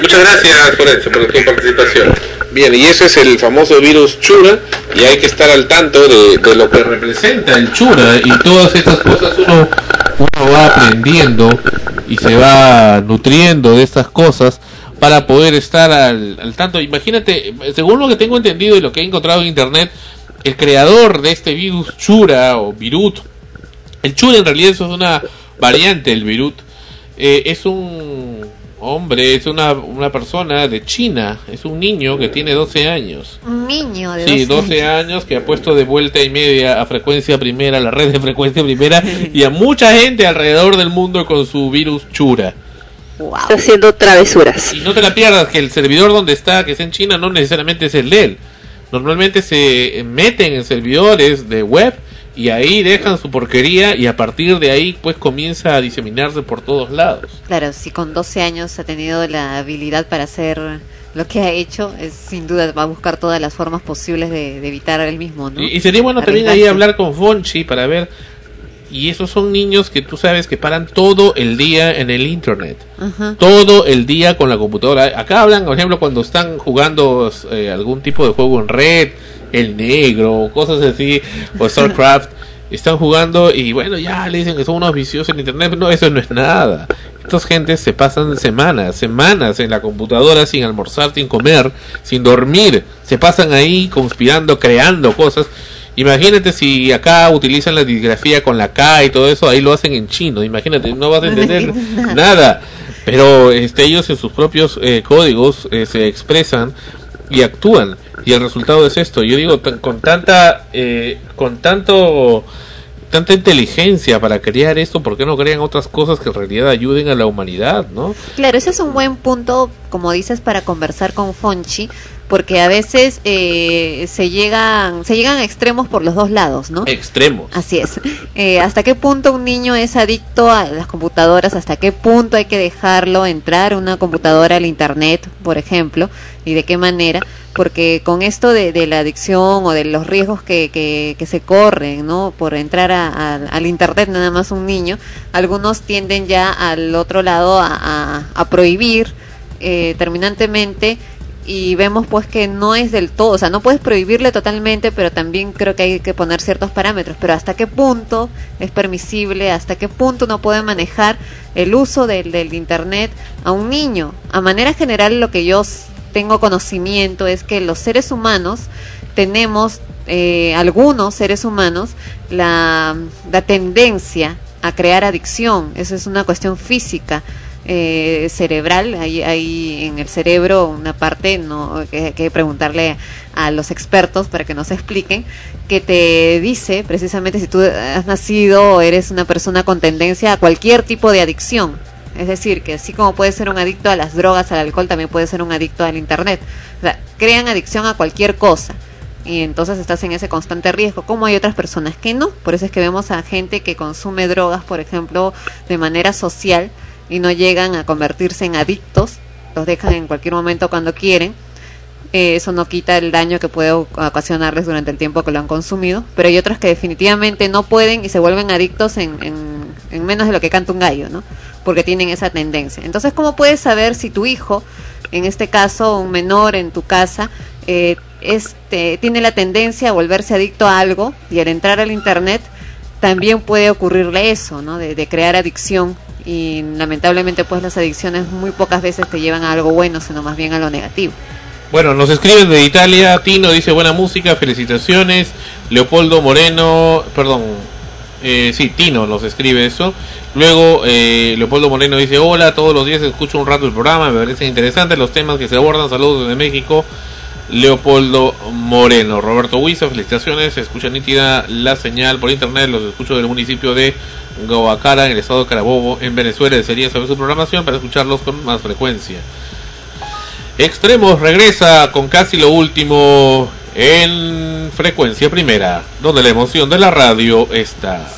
Muchas gracias Forense por tu participación. Bien, y ese es el famoso virus Chura y hay que estar al tanto de, de lo que representa el Chura y todas estas cosas uno, uno va aprendiendo y se va nutriendo de estas cosas para poder estar al, al tanto. Imagínate, según lo que tengo entendido y lo que he encontrado en internet, el creador de este virus Chura o Virut El chura en realidad eso es una variante del virut. Eh, es un hombre, es una, una persona de China, es un niño que tiene 12 años. Un niño de Sí, 12 12 años que ha puesto de vuelta y media a frecuencia primera, la red de frecuencia primera y a mucha gente alrededor del mundo con su virus chura. Está haciendo travesuras. Y no te la pierdas que el servidor donde está, que es en China, no necesariamente es el de él. Normalmente se meten en servidores de web y ahí dejan su porquería y a partir de ahí pues comienza a diseminarse por todos lados. Claro, si con 12 años ha tenido la habilidad para hacer lo que ha hecho, es sin duda va a buscar todas las formas posibles de, de evitar el mismo, ¿no? Y, y sería bueno también ahí hablar con Fonchi para ver. Y esos son niños que tú sabes que paran todo el día en el internet. Ajá. Todo el día con la computadora. Acá hablan, por ejemplo, cuando están jugando eh, algún tipo de juego en red, el negro, cosas así, o StarCraft. Están jugando y bueno, ya le dicen que son unos viciosos en internet. No, eso no es nada. Estas gentes se pasan semanas, semanas en la computadora sin almorzar, sin comer, sin dormir. Se pasan ahí conspirando, creando cosas. Imagínate si acá utilizan la disgrafía con la K y todo eso, ahí lo hacen en chino. Imagínate, no vas a entender nada. Pero este, ellos en sus propios eh, códigos eh, se expresan y actúan. Y el resultado es esto. Yo digo, con tanta, eh, con tanto, tanta inteligencia para crear esto, ¿por qué no crean otras cosas que en realidad ayuden a la humanidad, no? Claro, ese es un buen punto, como dices, para conversar con Fonchi, porque a veces eh, se llegan se llegan a extremos por los dos lados, ¿no? Extremos. Así es. Eh, ¿Hasta qué punto un niño es adicto a las computadoras? ¿Hasta qué punto hay que dejarlo entrar una computadora al Internet, por ejemplo? ¿Y de qué manera? Porque con esto de, la adicción o de los riesgos que, que, se corren, ¿no? Por entrar al Internet nada más un niño, algunos tienden ya al otro lado a, prohibir eh, terminantemente y vemos pues que no es del todo, o sea, no puedes prohibirle totalmente, pero también creo que hay que poner ciertos parámetros, pero hasta qué punto es permisible, hasta qué punto no puede manejar el uso del, del internet a un niño. A manera general lo que yo tengo conocimiento es que los seres humanos tenemos, eh, algunos seres humanos, la, tendencia a crear adicción, eso es una cuestión física eh, cerebral, hay, hay en el cerebro una parte, no que, que preguntarle a los expertos para que nos expliquen, que te dice precisamente si tú has nacido o eres una persona con tendencia a cualquier tipo de adicción. Es decir, que así como puede ser un adicto a las drogas, al alcohol, también puede ser un adicto al internet. O sea, crean adicción a cualquier cosa y entonces estás en ese constante riesgo, como hay otras personas que no. Por eso es que vemos a gente que consume drogas, por ejemplo, de manera social y no llegan a convertirse en adictos, los dejan en cualquier momento cuando quieren. Eh, eso no quita el daño que puede ocasionarles durante el tiempo que lo han consumido, pero hay otros que definitivamente no pueden y se vuelven adictos en, en- en menos de lo que canta un gallo, ¿no? Porque tienen esa tendencia. Entonces, ¿cómo puedes saber si tu hijo, en este caso un menor en tu casa, eh, este, tiene la tendencia a volverse adicto a algo y al entrar al Internet también puede ocurrirle eso, ¿no? De, de crear adicción y lamentablemente pues las adicciones muy pocas veces te llevan a algo bueno, sino más bien a lo negativo. Bueno, nos escriben de Italia, Tino dice buena música, felicitaciones, Leopoldo Moreno, perdón, eh, sí, Tino nos escribe eso. Luego eh, Leopoldo Moreno dice hola, todos los días escucho un rato el programa, me parecen interesantes los temas que se abordan, saludos desde México. Leopoldo Moreno, Roberto Huiza, felicitaciones, se escucha nítida la señal por internet, los escucho del municipio de Guacara, en el estado de Carabobo, en Venezuela, desearía saber su programación para escucharlos con más frecuencia. Extremos regresa con casi lo último en frecuencia primera, donde la emoción de la radio está.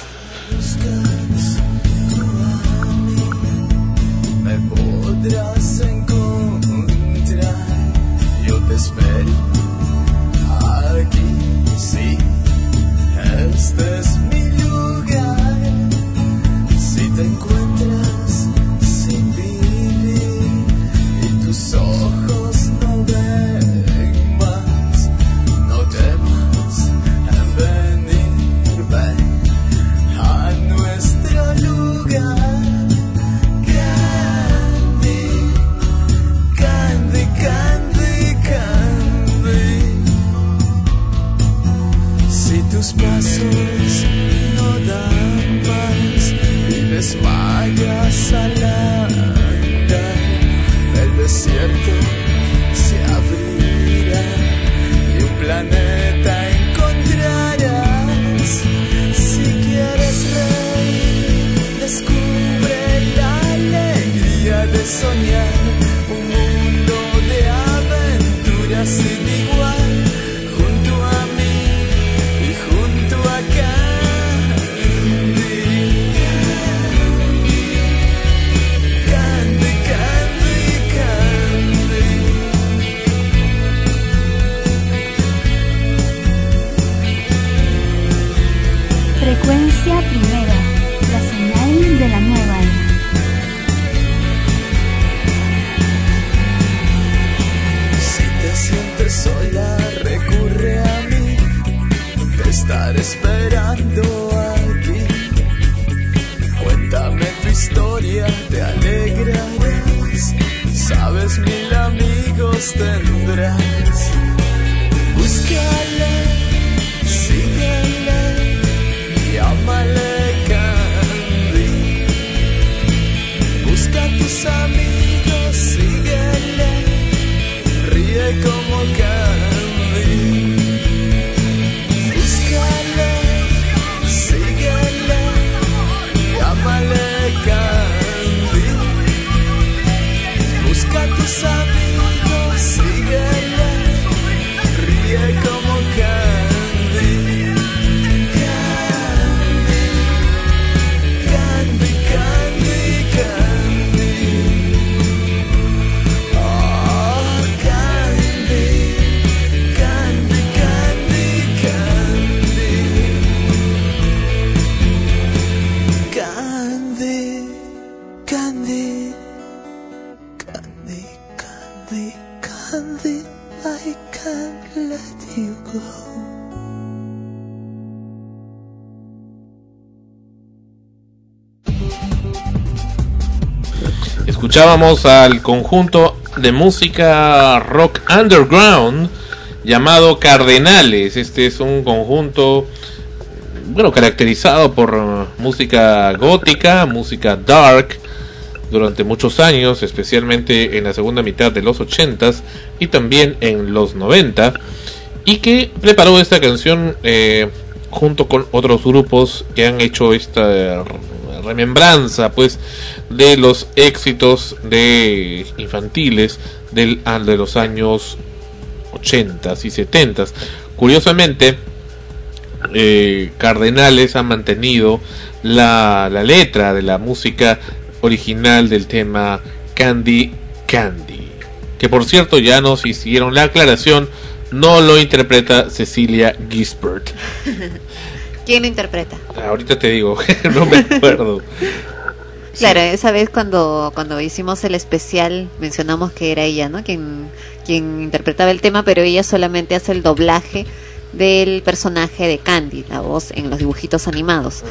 Escuchábamos al conjunto de música rock underground llamado Cardenales. Este es un conjunto bueno, caracterizado por uh, música gótica, música dark durante muchos años, especialmente en la segunda mitad de los 80s y también en los 90 y que preparó esta canción eh, junto con otros grupos que han hecho esta remembranza pues de los éxitos de infantiles del ah, de los años 80 y 70 curiosamente eh, Cardenales ha mantenido la, la letra de la música original del tema Candy Candy que por cierto ya nos hicieron la aclaración no lo interpreta Cecilia Gisbert ¿Quién lo interpreta? ahorita te digo no me acuerdo Claro, esa vez cuando, cuando hicimos el especial mencionamos que era ella, ¿no? Quien, quien interpretaba el tema, pero ella solamente hace el doblaje del personaje de Candy, la voz en los dibujitos animados.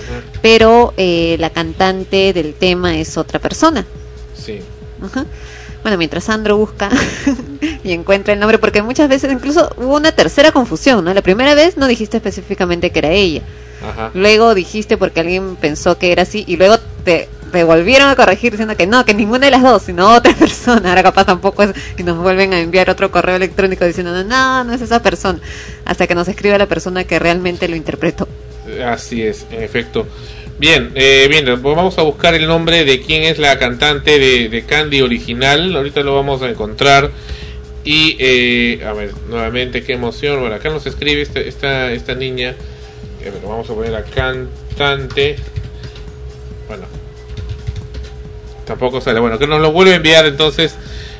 Pero eh, la cantante del tema es otra persona. sí Ajá. Bueno, mientras Sandro busca y encuentra el nombre, porque muchas veces incluso hubo una tercera confusión, ¿no? La primera vez no dijiste específicamente que era ella. Ajá. Luego dijiste porque alguien pensó que era así y luego te, te volvieron a corregir diciendo que no, que ninguna de las dos, sino otra persona. Ahora capaz tampoco es y nos vuelven a enviar otro correo electrónico diciendo no, no es esa persona. Hasta que nos escriba la persona que realmente lo interpretó. Así es, en efecto. Bien, eh, bien, pues vamos a buscar el nombre de quién es la cantante de, Candy original. Ahorita lo vamos a encontrar. Y, eh, a ver, nuevamente, qué emoción. Bueno, acá nos escribe esta, esta, esta niña. Vamos a poner la cantante. Bueno, tampoco sale. Bueno, que nos lo vuelve a enviar entonces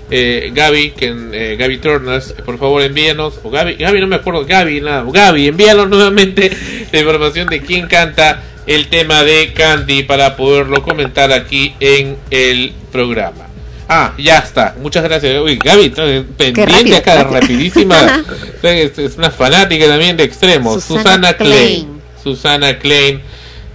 eh, Gaby, que, eh, Gaby Turners, por favor envíanos, o Gaby, Gaby no me acuerdo, Gaby, nada, Gaby, envíanos nuevamente la información de quién canta el tema de Candy para poderlo comentar aquí en el programa. Ah, ya está, muchas gracias. Uy, Gaby, pendiente rápido. acá, rapidísima. es, una fanática también de extremos. Susana Susana, Klein. Klein. Susana Klein,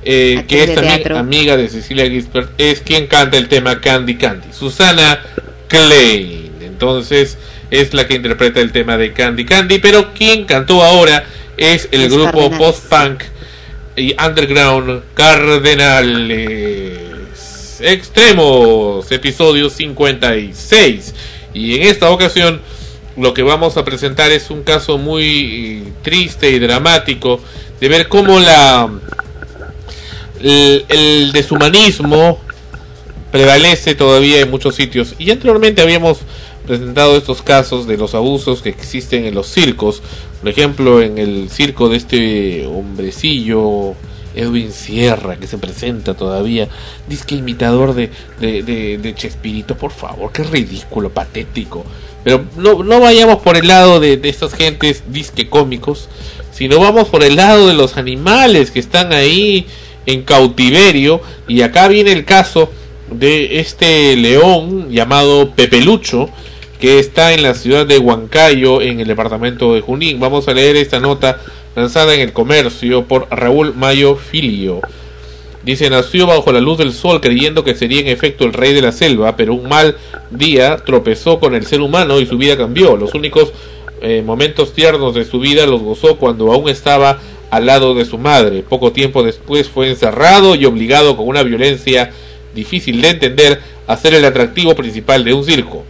eh, que es también teatro. amiga de Cecilia Gisbert, es quien canta el tema Candy Candy. Susana Klein. Entonces es la que interpreta el tema de Candy Candy, pero quien cantó ahora es el Los grupo post-punk y underground Cardenales. Extremos, episodio 56. Y en esta ocasión lo que vamos a presentar es un caso muy eh, triste y dramático de ver cómo la el, el deshumanismo prevalece todavía en muchos sitios. Y anteriormente habíamos presentado estos casos de los abusos que existen en los circos. Por ejemplo, en el circo de este hombrecillo Edwin Sierra, que se presenta todavía, disque imitador de, de, de, de Chespirito, por favor, qué ridículo, patético. Pero no, no vayamos por el lado de, de estas gentes disque cómicos, sino vamos por el lado de los animales que están ahí en cautiverio. Y acá viene el caso de este león llamado Pepelucho, que está en la ciudad de Huancayo, en el departamento de Junín. Vamos a leer esta nota lanzada en el comercio por Raúl Mayo Filio. Dice, nació bajo la luz del sol creyendo que sería en efecto el rey de la selva, pero un mal día tropezó con el ser humano y su vida cambió. Los únicos eh, momentos tiernos de su vida los gozó cuando aún estaba al lado de su madre. Poco tiempo después fue encerrado y obligado con una violencia difícil de entender a ser el atractivo principal de un circo.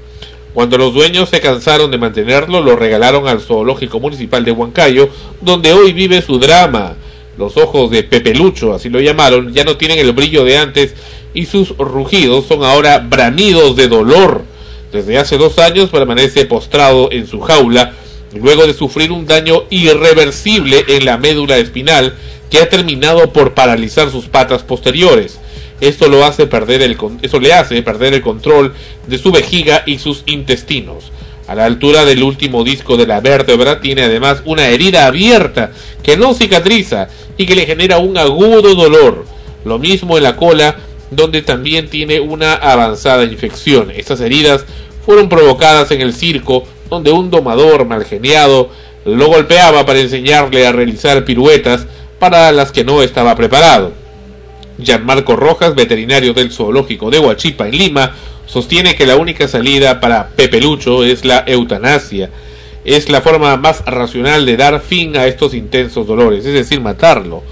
Cuando los dueños se cansaron de mantenerlo, lo regalaron al zoológico municipal de Huancayo, donde hoy vive su drama. Los ojos de Pepelucho, así lo llamaron, ya no tienen el brillo de antes y sus rugidos son ahora bramidos de dolor. Desde hace dos años permanece postrado en su jaula, luego de sufrir un daño irreversible en la médula espinal que ha terminado por paralizar sus patas posteriores. Esto lo hace perder el eso le hace perder el control de su vejiga y sus intestinos. A la altura del último disco de la vértebra tiene además una herida abierta que no cicatriza y que le genera un agudo dolor. Lo mismo en la cola, donde también tiene una avanzada infección. Estas heridas fueron provocadas en el circo, donde un domador malgeniado lo golpeaba para enseñarle a realizar piruetas para las que no estaba preparado. Gianmarco Rojas, veterinario del zoológico de Huachipa en Lima, sostiene que la única salida para Pepe Lucho es la eutanasia. Es la forma más racional de dar fin a estos intensos dolores, es decir, matarlo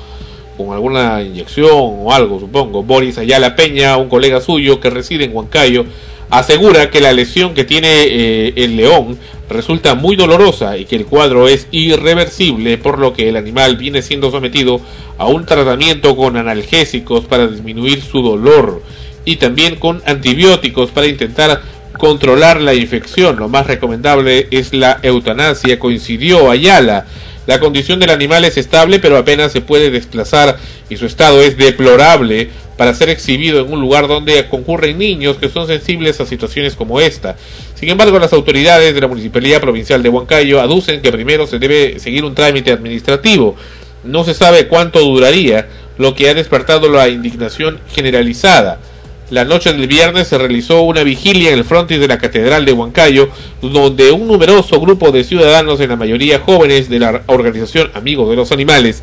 con alguna inyección o algo, supongo. Boris Ayala Peña, un colega suyo que reside en Huancayo, asegura que la lesión que tiene eh, el león resulta muy dolorosa y que el cuadro es irreversible, por lo que el animal viene siendo sometido a un tratamiento con analgésicos para disminuir su dolor y también con antibióticos para intentar controlar la infección. Lo más recomendable es la eutanasia, coincidió Ayala. La condición del animal es estable, pero apenas se puede desplazar y su estado es deplorable para ser exhibido en un lugar donde concurren niños que son sensibles a situaciones como esta. Sin embargo, las autoridades de la Municipalidad Provincial de Huancayo aducen que primero se debe seguir un trámite administrativo. No se sabe cuánto duraría, lo que ha despertado la indignación generalizada. La noche del viernes se realizó una vigilia en el frontis de la Catedral de Huancayo, donde un numeroso grupo de ciudadanos, en la mayoría jóvenes de la organización Amigos de los Animales,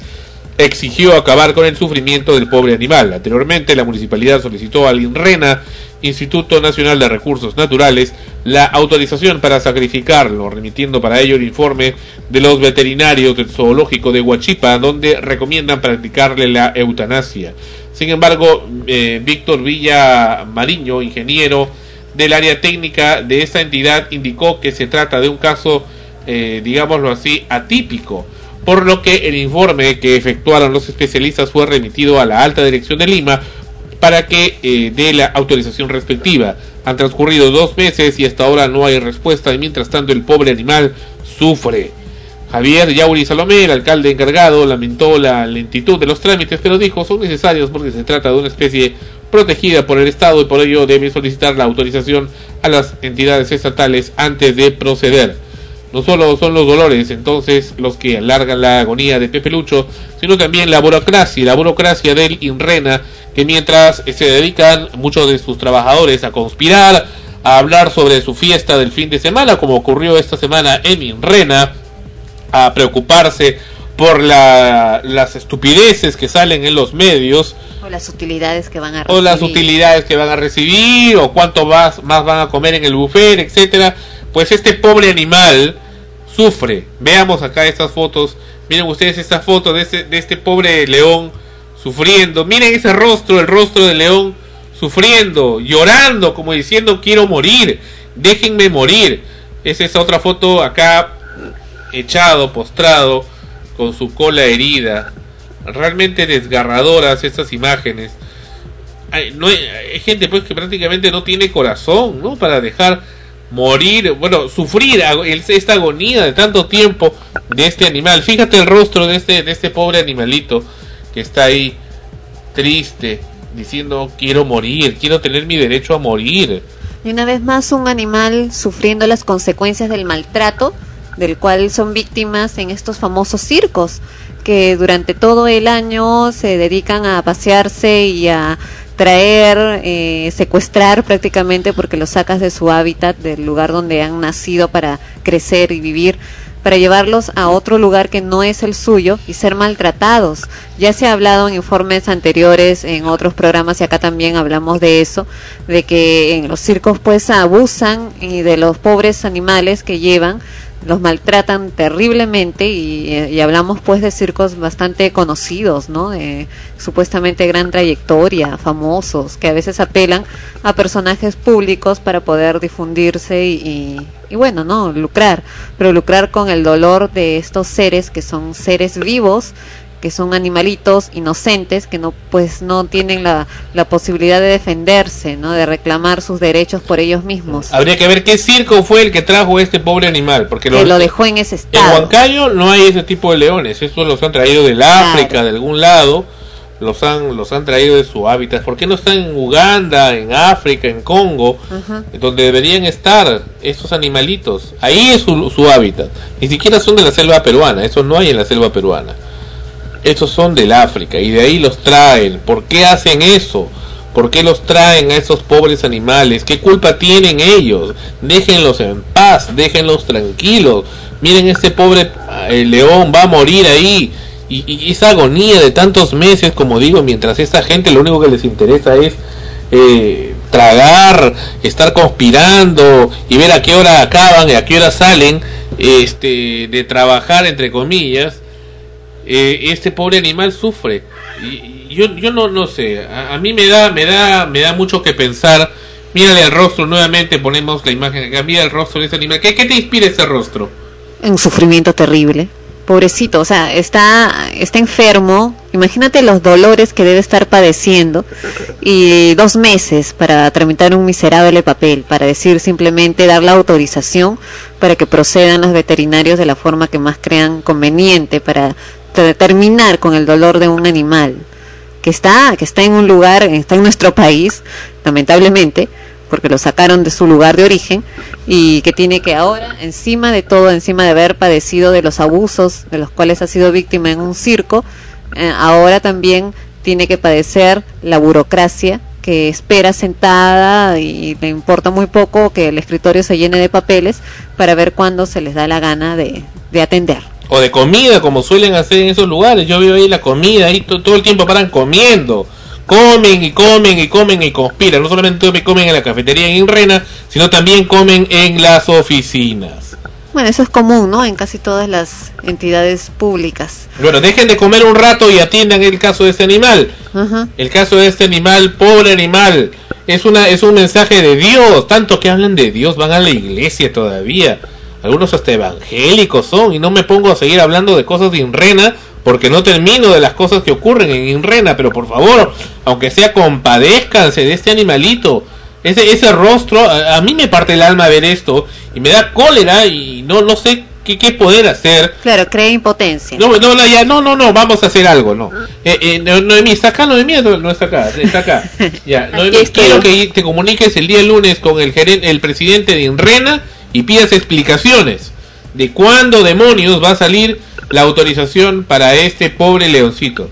exigió acabar con el sufrimiento del pobre animal. Anteriormente, la municipalidad solicitó al INRENA, Instituto Nacional de Recursos Naturales, la autorización para sacrificarlo, remitiendo para ello el informe de los veterinarios del zoológico de Huachipa, donde recomiendan practicarle la eutanasia. Sin embargo, eh, Víctor Villa Mariño, ingeniero del área técnica de esta entidad, indicó que se trata de un caso, eh, digámoslo así, atípico, por lo que el informe que efectuaron los especialistas fue remitido a la alta dirección de Lima para que eh, dé la autorización respectiva. Han transcurrido dos meses y hasta ahora no hay respuesta y mientras tanto el pobre animal sufre. Javier Yauri Salomé, el alcalde encargado, lamentó la lentitud de los trámites, pero dijo son necesarios porque se trata de una especie protegida por el Estado y por ello debe solicitar la autorización a las entidades estatales antes de proceder. No solo son los dolores entonces los que alargan la agonía de Pepe Lucho, sino también la burocracia, la burocracia del INRENA, que mientras se dedican muchos de sus trabajadores a conspirar, a hablar sobre su fiesta del fin de semana, como ocurrió esta semana en INRENA, a preocuparse por la, las estupideces que salen en los medios, O las utilidades que van a o las recibir. utilidades que van a recibir, o cuánto más, más van a comer en el buffet, etcétera, pues este pobre animal sufre. Veamos acá estas fotos. Miren ustedes esta foto de este, de este pobre león sufriendo. Miren ese rostro, el rostro del león sufriendo, llorando, como diciendo quiero morir, déjenme morir. Es esa otra foto acá, echado, postrado, con su cola herida. Realmente desgarradoras estas imágenes. Hay, no hay, hay gente pues que prácticamente no tiene corazón, ¿no? Para dejar morir, bueno, sufrir esta agonía de tanto tiempo de este animal. Fíjate el rostro de este, de este pobre animalito que está ahí triste, diciendo quiero morir, quiero tener mi derecho a morir. Y una vez más un animal sufriendo las consecuencias del maltrato del cual son víctimas en estos famosos circos que durante todo el año se dedican a pasearse y a traer, eh, secuestrar prácticamente porque los sacas de su hábitat, del lugar donde han nacido para crecer y vivir, para llevarlos a otro lugar que no es el suyo y ser maltratados. Ya se ha hablado en informes anteriores, en otros programas y acá también hablamos de eso, de que en los circos pues abusan y de los pobres animales que llevan los maltratan terriblemente y, hablamos pues de circos bastante conocidos, ¿no? De supuestamente gran trayectoria, famosos, que a veces apelan a personajes públicos para poder difundirse y, y, y bueno, ¿no? Lucrar, pero lucrar con el dolor de estos seres que son seres vivos que son animalitos inocentes que no pues no tienen la, la posibilidad de defenderse no de reclamar sus derechos por ellos mismos Habría que ver qué circo fue el que trajo este pobre animal, porque que lo dejó en ese En estado Huancayo no hay ese tipo de leones, estos los han traído del África, de algún lado, los han los han traído de su hábitat. ¿Por qué no están en Uganda, en África, en Congo, donde deberían estar estos animalitos? Ahí es su, su hábitat. Ni siquiera son de la selva peruana, eso no hay en la selva peruana. Estos son del África y de ahí los traen. ¿Por qué hacen eso? ¿Por qué los traen a esos pobres animales? ¿Qué culpa tienen ellos? Déjenlos en paz, déjenlos tranquilos. Miren, este pobre eh, león va a morir ahí. Y, y esa agonía de tantos meses, como digo, mientras esta gente lo único que les interesa es eh, tragar, estar conspirando y ver a qué hora acaban y a qué hora salen este, de trabajar, entre comillas eh, este pobre animal sufre. Y, yo yo no no sé a, a mí me da me da me da mucho que pensar. Mírale el rostro nuevamente ponemos la imagen mira el rostro de ese animal. Qué, qué te inspira ese rostro un sufrimiento terrible. Pobrecito o sea está está enfermo. Imagínate los dolores que debe estar padeciendo. Y dos meses para tramitar un miserable papel para decir simplemente dar la autorización para que procedan los veterinarios de la forma que más crean conveniente para terminar con el dolor de un animal que está que está en un lugar está en nuestro país lamentablemente porque lo sacaron de su lugar de origen y que tiene que ahora encima de todo encima de haber padecido de los abusos de los cuales ha sido víctima en un circo eh, ahora también tiene que padecer la burocracia que espera sentada y le importa muy poco que el escritorio se llene de papeles para ver cuándo se les da la gana de, de atender o de comida como suelen hacer en esos lugares. Yo veo ahí la comida ahí to- todo el tiempo paran comiendo. Comen y comen y comen y conspiran. No solamente comen en la cafetería en Inrena sino también comen en las oficinas. Bueno eso es común no en casi todas las entidades públicas. Bueno dejen de comer un rato y atiendan el caso de este animal. El caso de este animal, pobre animal, es una es un mensaje de Dios, tanto que hablan de Dios, van a la iglesia todavía. Algunos hasta evangélicos son y no me pongo a seguir hablando de cosas de Inrena porque no termino de las cosas que ocurren en Inrena, pero por favor, aunque sea compadézcanse de este animalito. Ese ese rostro a, a mí me parte el alma ver esto y me da cólera y no no sé qué, qué poder hacer. claro crea impotencia No, no, no, ya, no, no, no, vamos a hacer algo, no. Eh, eh, no, Noemí, ¿está acá? Noemí no, no está acá, está acá. Ya, Noemí, quiero que te comuniques el día lunes con el gerente, el presidente de Inrena y pidas explicaciones de cuándo demonios va a salir la autorización para este pobre leoncito.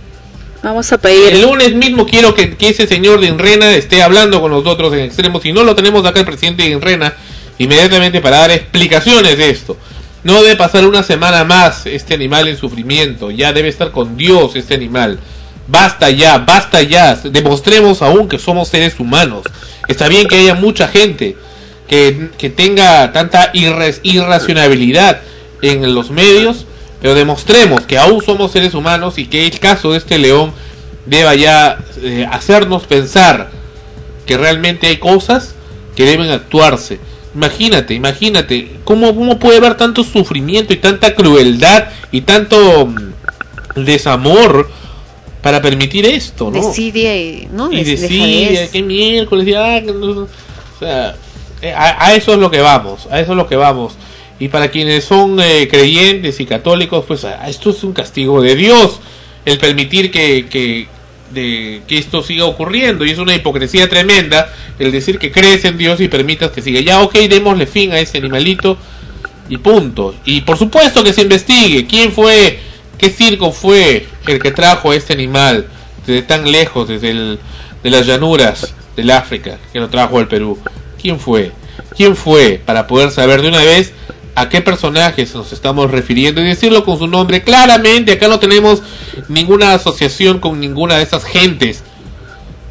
Vamos a pedir. El lunes mismo quiero que, que ese señor de Inrena esté hablando con nosotros en extremo. Si no lo tenemos acá el presidente de Inrena, inmediatamente para dar explicaciones de esto. No debe pasar una semana más este animal en sufrimiento. Ya debe estar con Dios este animal. Basta ya, basta ya. Demostremos aún que somos seres humanos. Está bien que haya mucha gente que, que tenga tanta irra- irracionalidad en los medios, pero demostremos que aún somos seres humanos y que el caso de este león deba ya eh, hacernos pensar que realmente hay cosas que deben actuarse, Imagínate, imagínate, ¿cómo, ¿cómo puede haber tanto sufrimiento y tanta crueldad y tanto mm, desamor para permitir esto, ¿no? Desidia y, ¿no? y miércoles, ya, que no- o sea, a, a eso es lo que vamos, a eso es lo que vamos. Y para quienes son eh, creyentes y católicos, pues a- esto es un castigo de Dios, el permitir que, que, de, que esto siga ocurriendo. Y es una hipocresía tremenda el decir que crees en Dios y permitas que siga. Ya, ok, démosle fin a ese animalito y punto. Y por supuesto que se investigue quién fue, qué circo fue el que trajo a este animal desde tan lejos, desde el, de las llanuras del África, que lo trajo al Perú. ¿Quién fue? ¿Quién fue? Para poder saber de una vez a qué personajes nos estamos refiriendo y decirlo con su nombre claramente. Acá no tenemos ninguna asociación con ninguna de esas gentes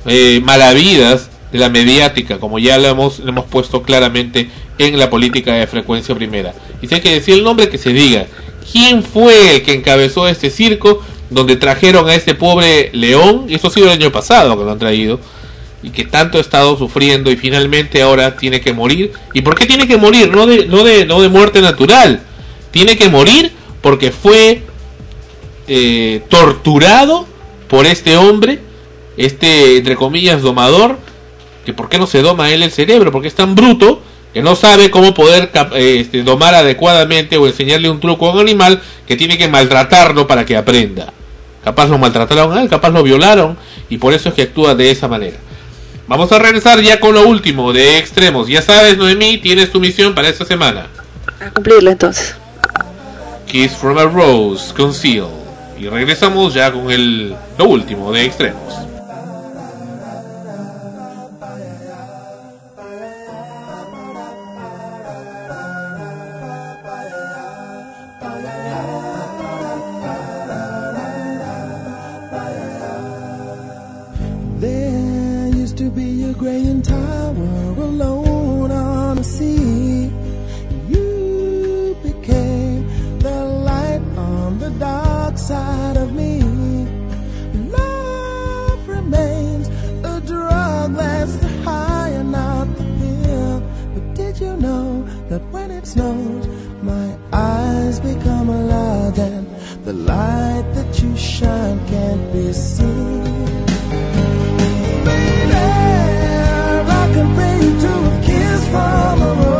eh, malavidas de la mediática, como ya lo hemos, hemos puesto claramente en la política de frecuencia primera. Y si hay que decir el nombre, que se diga. ¿Quién fue el que encabezó este circo donde trajeron a este pobre león? Eso ha sido el año pasado que lo han traído. Y que tanto ha estado sufriendo y finalmente ahora tiene que morir. ¿Y por qué tiene que morir? No de, no de, no de muerte natural. Tiene que morir porque fue eh, torturado por este hombre, este, entre comillas, domador, que por qué no se doma él el cerebro, porque es tan bruto que no sabe cómo poder eh, este, domar adecuadamente o enseñarle un truco a un animal que tiene que maltratarlo para que aprenda. Capaz lo maltrataron a él, capaz lo violaron y por eso es que actúa de esa manera. Vamos a regresar ya con lo último de extremos. Ya sabes, Noemí, tienes tu misión para esta semana. A cumplirlo entonces. Kiss from a Rose, Conceal. Y regresamos ya con el lo último de extremos. You know that when it snows, my eyes become a lot and the light that you shine can't be seen? Baby, I can pay you to a kiss from a rose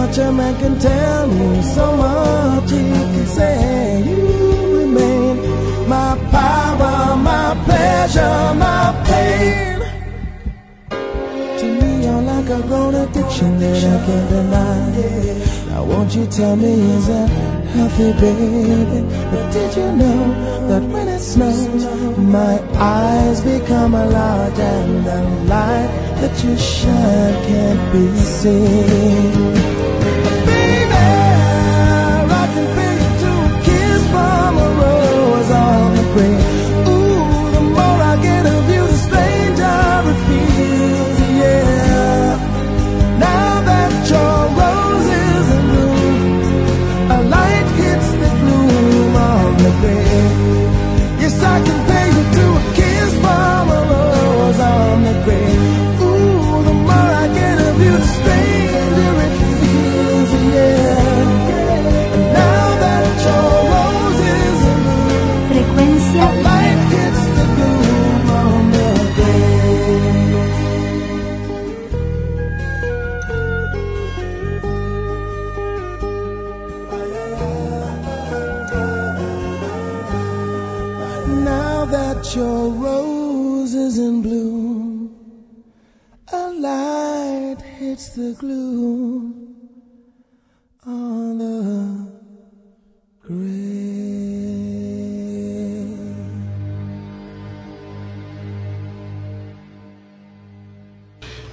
Much a man can tell me, so much he can say. You remain my power, my pleasure, my pain. To me, you're like a grown addiction that I can't deny. Now won't you tell me is that healthy, baby? But did you know that when it snows, my eyes become a large and the light that you shine can't be seen?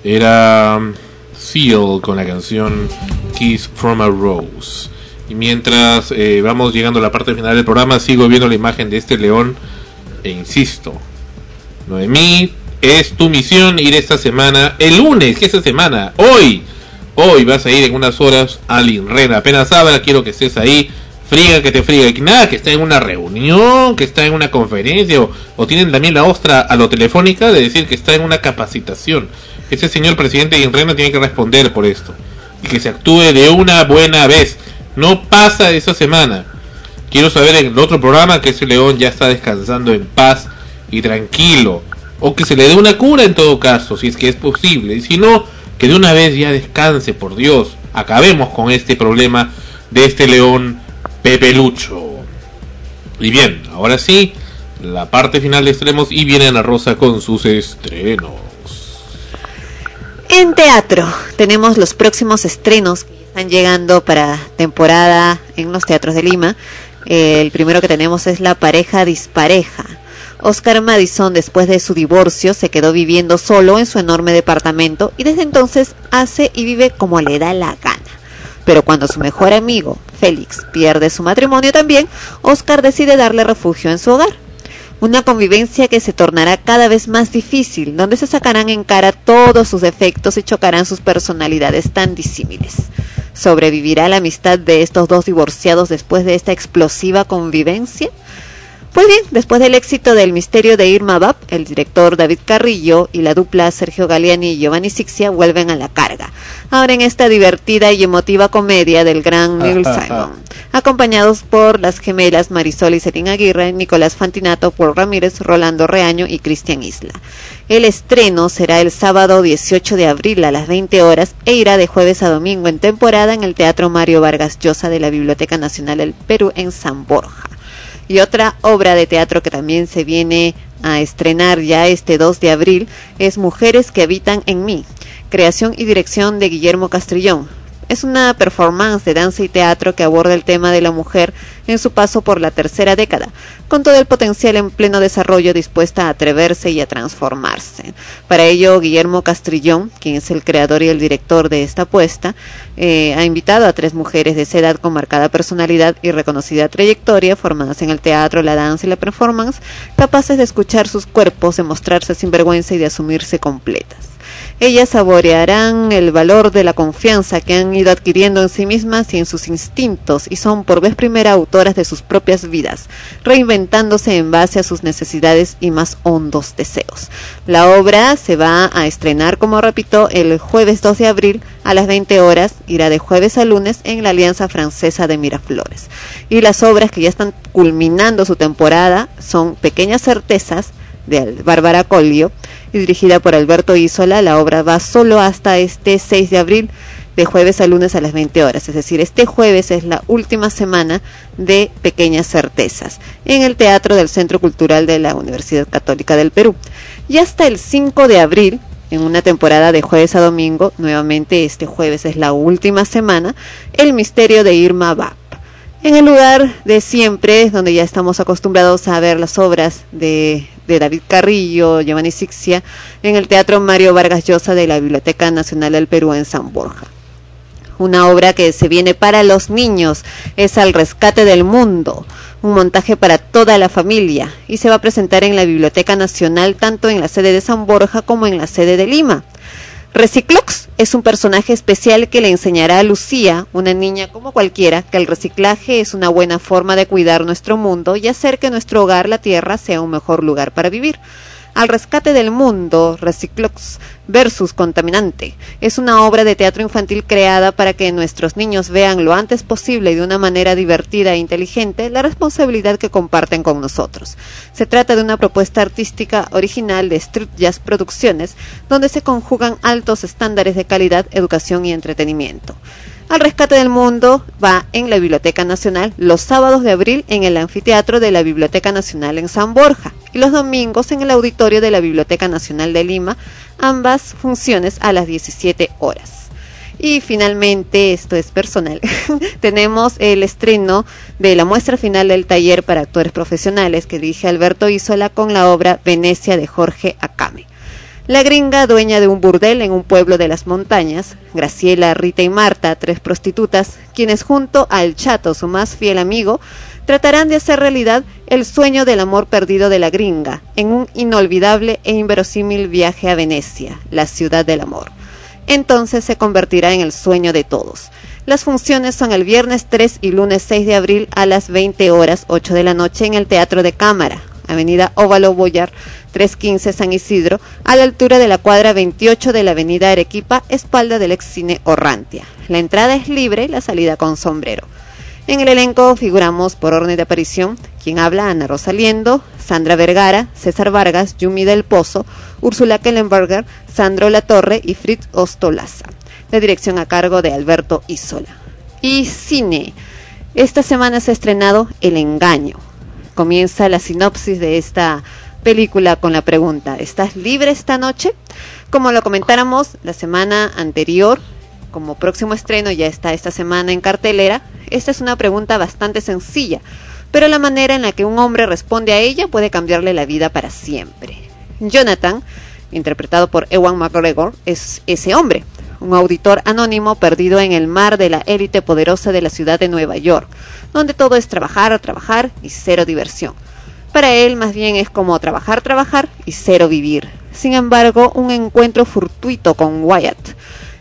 Era um, Seal con la canción Kiss from a Rose. Y mientras eh, vamos llegando a la parte final del programa, sigo viendo la imagen de este león. E insisto, Noemí, es tu misión ir esta semana, el lunes, que esta semana, hoy, hoy vas a ir en unas horas al INREN. Apenas abra, quiero que estés ahí. Friga que te friga. Y nada, que está en una reunión, que está en una conferencia, o, tienen también la ostra a lo telefónica de decir que está en una capacitación. Ese señor presidente de INREN tiene que responder por esto. Y que se actúe de una buena vez. No pasa esa semana. Quiero saber en el otro programa que ese león ya está descansando en paz y tranquilo. O que se le dé una cura en todo caso, si es que es posible. Y si no, que de una vez ya descanse, por Dios. Acabemos con este problema de este león Pepe Lucho. Y bien, ahora sí, la parte final de extremos y viene Ana Rosa con sus estrenos. En teatro tenemos los próximos estrenos que están llegando para temporada en los teatros de Lima. Eh, el primero que tenemos es La pareja dispareja. Oscar Madison, después de su divorcio, se quedó viviendo solo en su enorme departamento y desde entonces hace y vive como le da la gana. Pero cuando su mejor amigo, Félix, pierde su matrimonio también, Oscar decide darle refugio en su hogar. Una convivencia que se tornará cada vez más difícil, donde se sacarán en cara todos sus defectos y chocarán sus personalidades tan disímiles. ¿Sobrevivirá la amistad de estos dos divorciados después de esta explosiva convivencia? Pues bien, después del éxito del misterio de Irma Bab, el director David Carrillo y la dupla Sergio Galeani y Giovanni Sixia vuelven a la carga. Ahora en esta divertida y emotiva comedia del gran Neil Simon, acompañados por las gemelas Marisol y Celina Aguirre, Nicolás Fantinato, Paul Ramírez, Rolando Reaño y Cristian Isla. El estreno será el sábado 18 de abril a las 20 horas e irá de jueves a domingo en temporada en el Teatro Mario Vargas Llosa de la Biblioteca Nacional del Perú en San Borja. Y otra obra de teatro que también se viene a estrenar ya este 2 de abril es Mujeres que habitan en mí, creación y dirección de Guillermo Castrillón. Es una performance de danza y teatro que aborda el tema de la mujer en su paso por la tercera década, con todo el potencial en pleno desarrollo dispuesta a atreverse y a transformarse. Para ello, Guillermo Castrillón, quien es el creador y el director de esta apuesta, eh, ha invitado a tres mujeres de esa edad con marcada personalidad y reconocida trayectoria, formadas en el teatro, la danza y la performance, capaces de escuchar sus cuerpos, de mostrarse sin vergüenza y de asumirse completas. Ellas saborearán el valor de la confianza que han ido adquiriendo en sí mismas y en sus instintos y son por vez primera autoras de sus propias vidas, reinventándose en base a sus necesidades y más hondos deseos. La obra se va a estrenar, como repito, el jueves 2 de abril a las 20 horas, irá de jueves a lunes en la Alianza Francesa de Miraflores. Y las obras que ya están culminando su temporada son Pequeñas Certezas, de Bárbara Collio y dirigida por Alberto Isola. La obra va solo hasta este 6 de abril, de jueves a lunes a las 20 horas. Es decir, este jueves es la última semana de Pequeñas Certezas en el Teatro del Centro Cultural de la Universidad Católica del Perú. Y hasta el 5 de abril en una temporada de jueves a domingo, nuevamente este jueves es la última semana, El misterio de Irma Bap. En el lugar de siempre, donde ya estamos acostumbrados a ver las obras de, de David Carrillo, Giovanni Sixia, en el Teatro Mario Vargas Llosa de la Biblioteca Nacional del Perú en San Borja una obra que se viene para los niños, es Al Rescate del Mundo, un montaje para toda la familia y se va a presentar en la Biblioteca Nacional tanto en la sede de San Borja como en la sede de Lima. Reciclox es un personaje especial que le enseñará a Lucía, una niña como cualquiera, que el reciclaje es una buena forma de cuidar nuestro mundo y hacer que nuestro hogar, la Tierra, sea un mejor lugar para vivir. Al rescate del mundo, Reciclox versus Contaminante, es una obra de teatro infantil creada para que nuestros niños vean lo antes posible y de una manera divertida e inteligente la responsabilidad que comparten con nosotros. Se trata de una propuesta artística original de Street Jazz Producciones, donde se conjugan altos estándares de calidad, educación y entretenimiento. Al Rescate del Mundo va en la Biblioteca Nacional los sábados de abril en el anfiteatro de la Biblioteca Nacional en San Borja y los domingos en el auditorio de la Biblioteca Nacional de Lima, ambas funciones a las 17 horas. Y finalmente, esto es personal, tenemos el estreno de la muestra final del taller para actores profesionales que dirige Alberto Isola con la obra Venecia de Jorge Acame. La gringa, dueña de un burdel en un pueblo de las montañas, Graciela, Rita y Marta, tres prostitutas, quienes junto al chato, su más fiel amigo, tratarán de hacer realidad el sueño del amor perdido de la gringa en un inolvidable e inverosímil viaje a Venecia, la ciudad del amor. Entonces se convertirá en el sueño de todos. Las funciones son el viernes 3 y lunes 6 de abril a las 20 horas 8 de la noche en el Teatro de Cámara, Avenida Óvalo Boyar 315 San Isidro, a la altura de la cuadra 28 de la Avenida Arequipa, espalda del ex cine Orrantia. La entrada es libre, la salida con sombrero. En el elenco figuramos por orden de aparición quien habla Ana Rosaliendo, Sandra Vergara, César Vargas, Yumi del Pozo, Úrsula Kellenberger, Sandro Latorre y Fritz Ostolaza. La dirección a cargo de Alberto Isola. Y cine. Esta semana se ha estrenado El Engaño. Comienza la sinopsis de esta película con la pregunta, ¿estás libre esta noche? Como lo comentáramos la semana anterior, como próximo estreno ya está esta semana en cartelera, esta es una pregunta bastante sencilla, pero la manera en la que un hombre responde a ella puede cambiarle la vida para siempre. Jonathan, interpretado por Ewan McGregor, es ese hombre, un auditor anónimo perdido en el mar de la élite poderosa de la ciudad de Nueva York, donde todo es trabajar, trabajar y cero diversión. Para él más bien es como trabajar, trabajar y cero vivir. Sin embargo, un encuentro fortuito con Wyatt,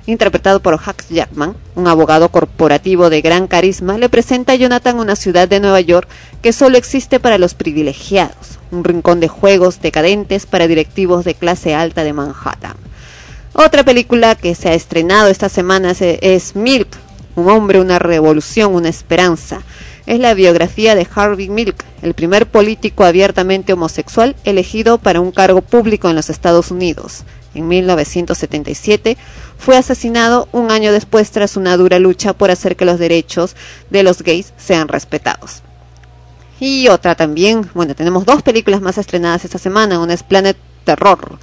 interpretado por Hux Jackman, un abogado corporativo de gran carisma, le presenta a Jonathan una ciudad de Nueva York que solo existe para los privilegiados, un rincón de juegos decadentes para directivos de clase alta de Manhattan. Otra película que se ha estrenado esta semana es, Milk, un hombre, una revolución, una esperanza. Es la biografía de Harvey Milk, el primer político abiertamente homosexual elegido para un cargo público en los Estados Unidos. En 1977 fue asesinado un año después tras una dura lucha por hacer que los derechos de los gays sean respetados. Y otra también, bueno, tenemos dos películas más estrenadas esta semana. Una es Planet Terror,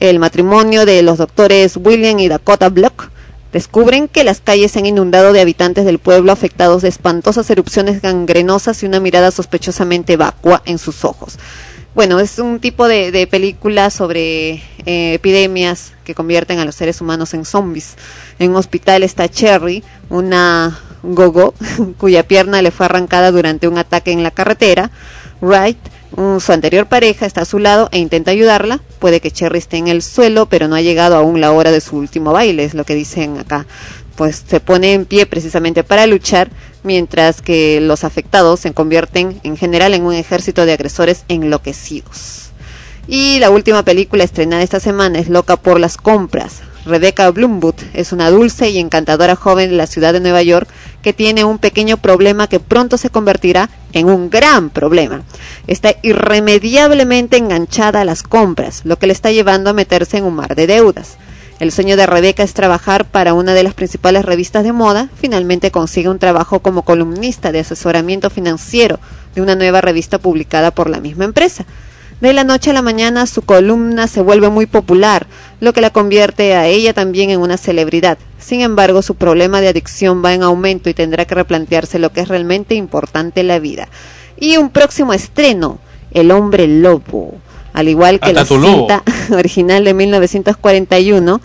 el matrimonio de los doctores William y Dakota Block. Descubren que las calles se han inundado de habitantes del pueblo afectados de espantosas erupciones gangrenosas y una mirada sospechosamente vacua en sus ojos. Bueno, es un tipo de, película sobre eh, epidemias que convierten a los seres humanos en zombies. En un hospital está Cherry, una gogo cuya pierna le fue arrancada durante un ataque en la carretera. Wright, su anterior pareja, está a su lado e intenta ayudarla. Puede que Cherry esté en el suelo, pero no ha llegado aún la hora de su último baile, es lo que dicen acá. Pues se pone en pie precisamente para luchar, mientras que los afectados se convierten en general en un ejército de agresores enloquecidos. Y la última película estrenada esta semana es Loca por las compras. Rebecca Bloomwood es una dulce y encantadora joven de la ciudad de Nueva York que tiene un pequeño problema que pronto se convertirá en un gran problema. Está irremediablemente enganchada a las compras, lo que le está llevando a meterse en un mar de deudas. El sueño de Rebeca es trabajar para una de las principales revistas de moda. Finalmente consigue un trabajo como columnista de asesoramiento financiero de una nueva revista publicada por la misma empresa. De la noche a la mañana su columna se vuelve muy popular, lo que la convierte a ella también en una celebridad. Sin embargo, su problema de adicción va en aumento y tendrá que replantearse lo que es realmente importante en la vida. Y un próximo estreno, El hombre lobo. Al igual que Hasta la lobo. cinta original de 1941,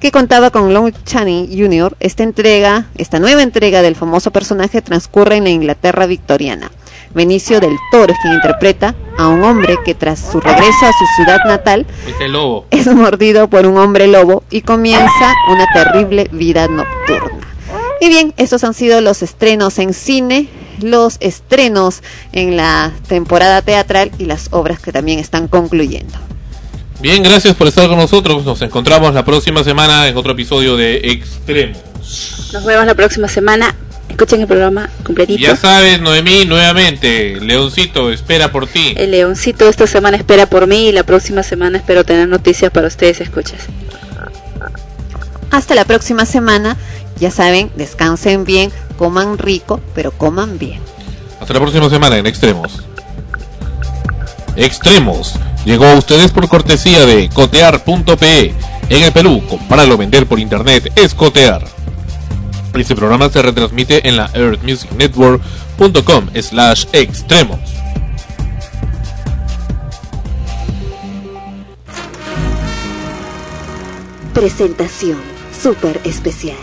que contaba con Lon Chaney Jr., esta entrega, esta nueva entrega del famoso personaje transcurre en la Inglaterra victoriana. Benicio del Toro es quien interpreta a un hombre que tras su regreso a su ciudad natal Este lobo. es mordido por un hombre lobo y comienza una terrible vida nocturna. Y bien, estos han sido los estrenos en cine, los estrenos en la temporada teatral y las obras que también están concluyendo. Bien, gracias por estar con nosotros. Nos encontramos la próxima semana en otro episodio de Extremo. Nos vemos la próxima semana. Escuchen el programa completito. Ya sabes, Noemí, nuevamente, Leoncito espera por ti. El leoncito esta semana espera por mí y la próxima semana espero tener noticias para ustedes, escuchas. Hasta la próxima semana. Ya saben, descansen bien, coman rico, pero coman bien. Hasta la próxima semana en Extremos. Extremos. Llegó a ustedes por cortesía de cotear.pe. En el Perú, comprarlo o vender por internet es cotear. Este programa se retransmite en la earthmusicnetwork.com slash extremos. Presentación súper especial.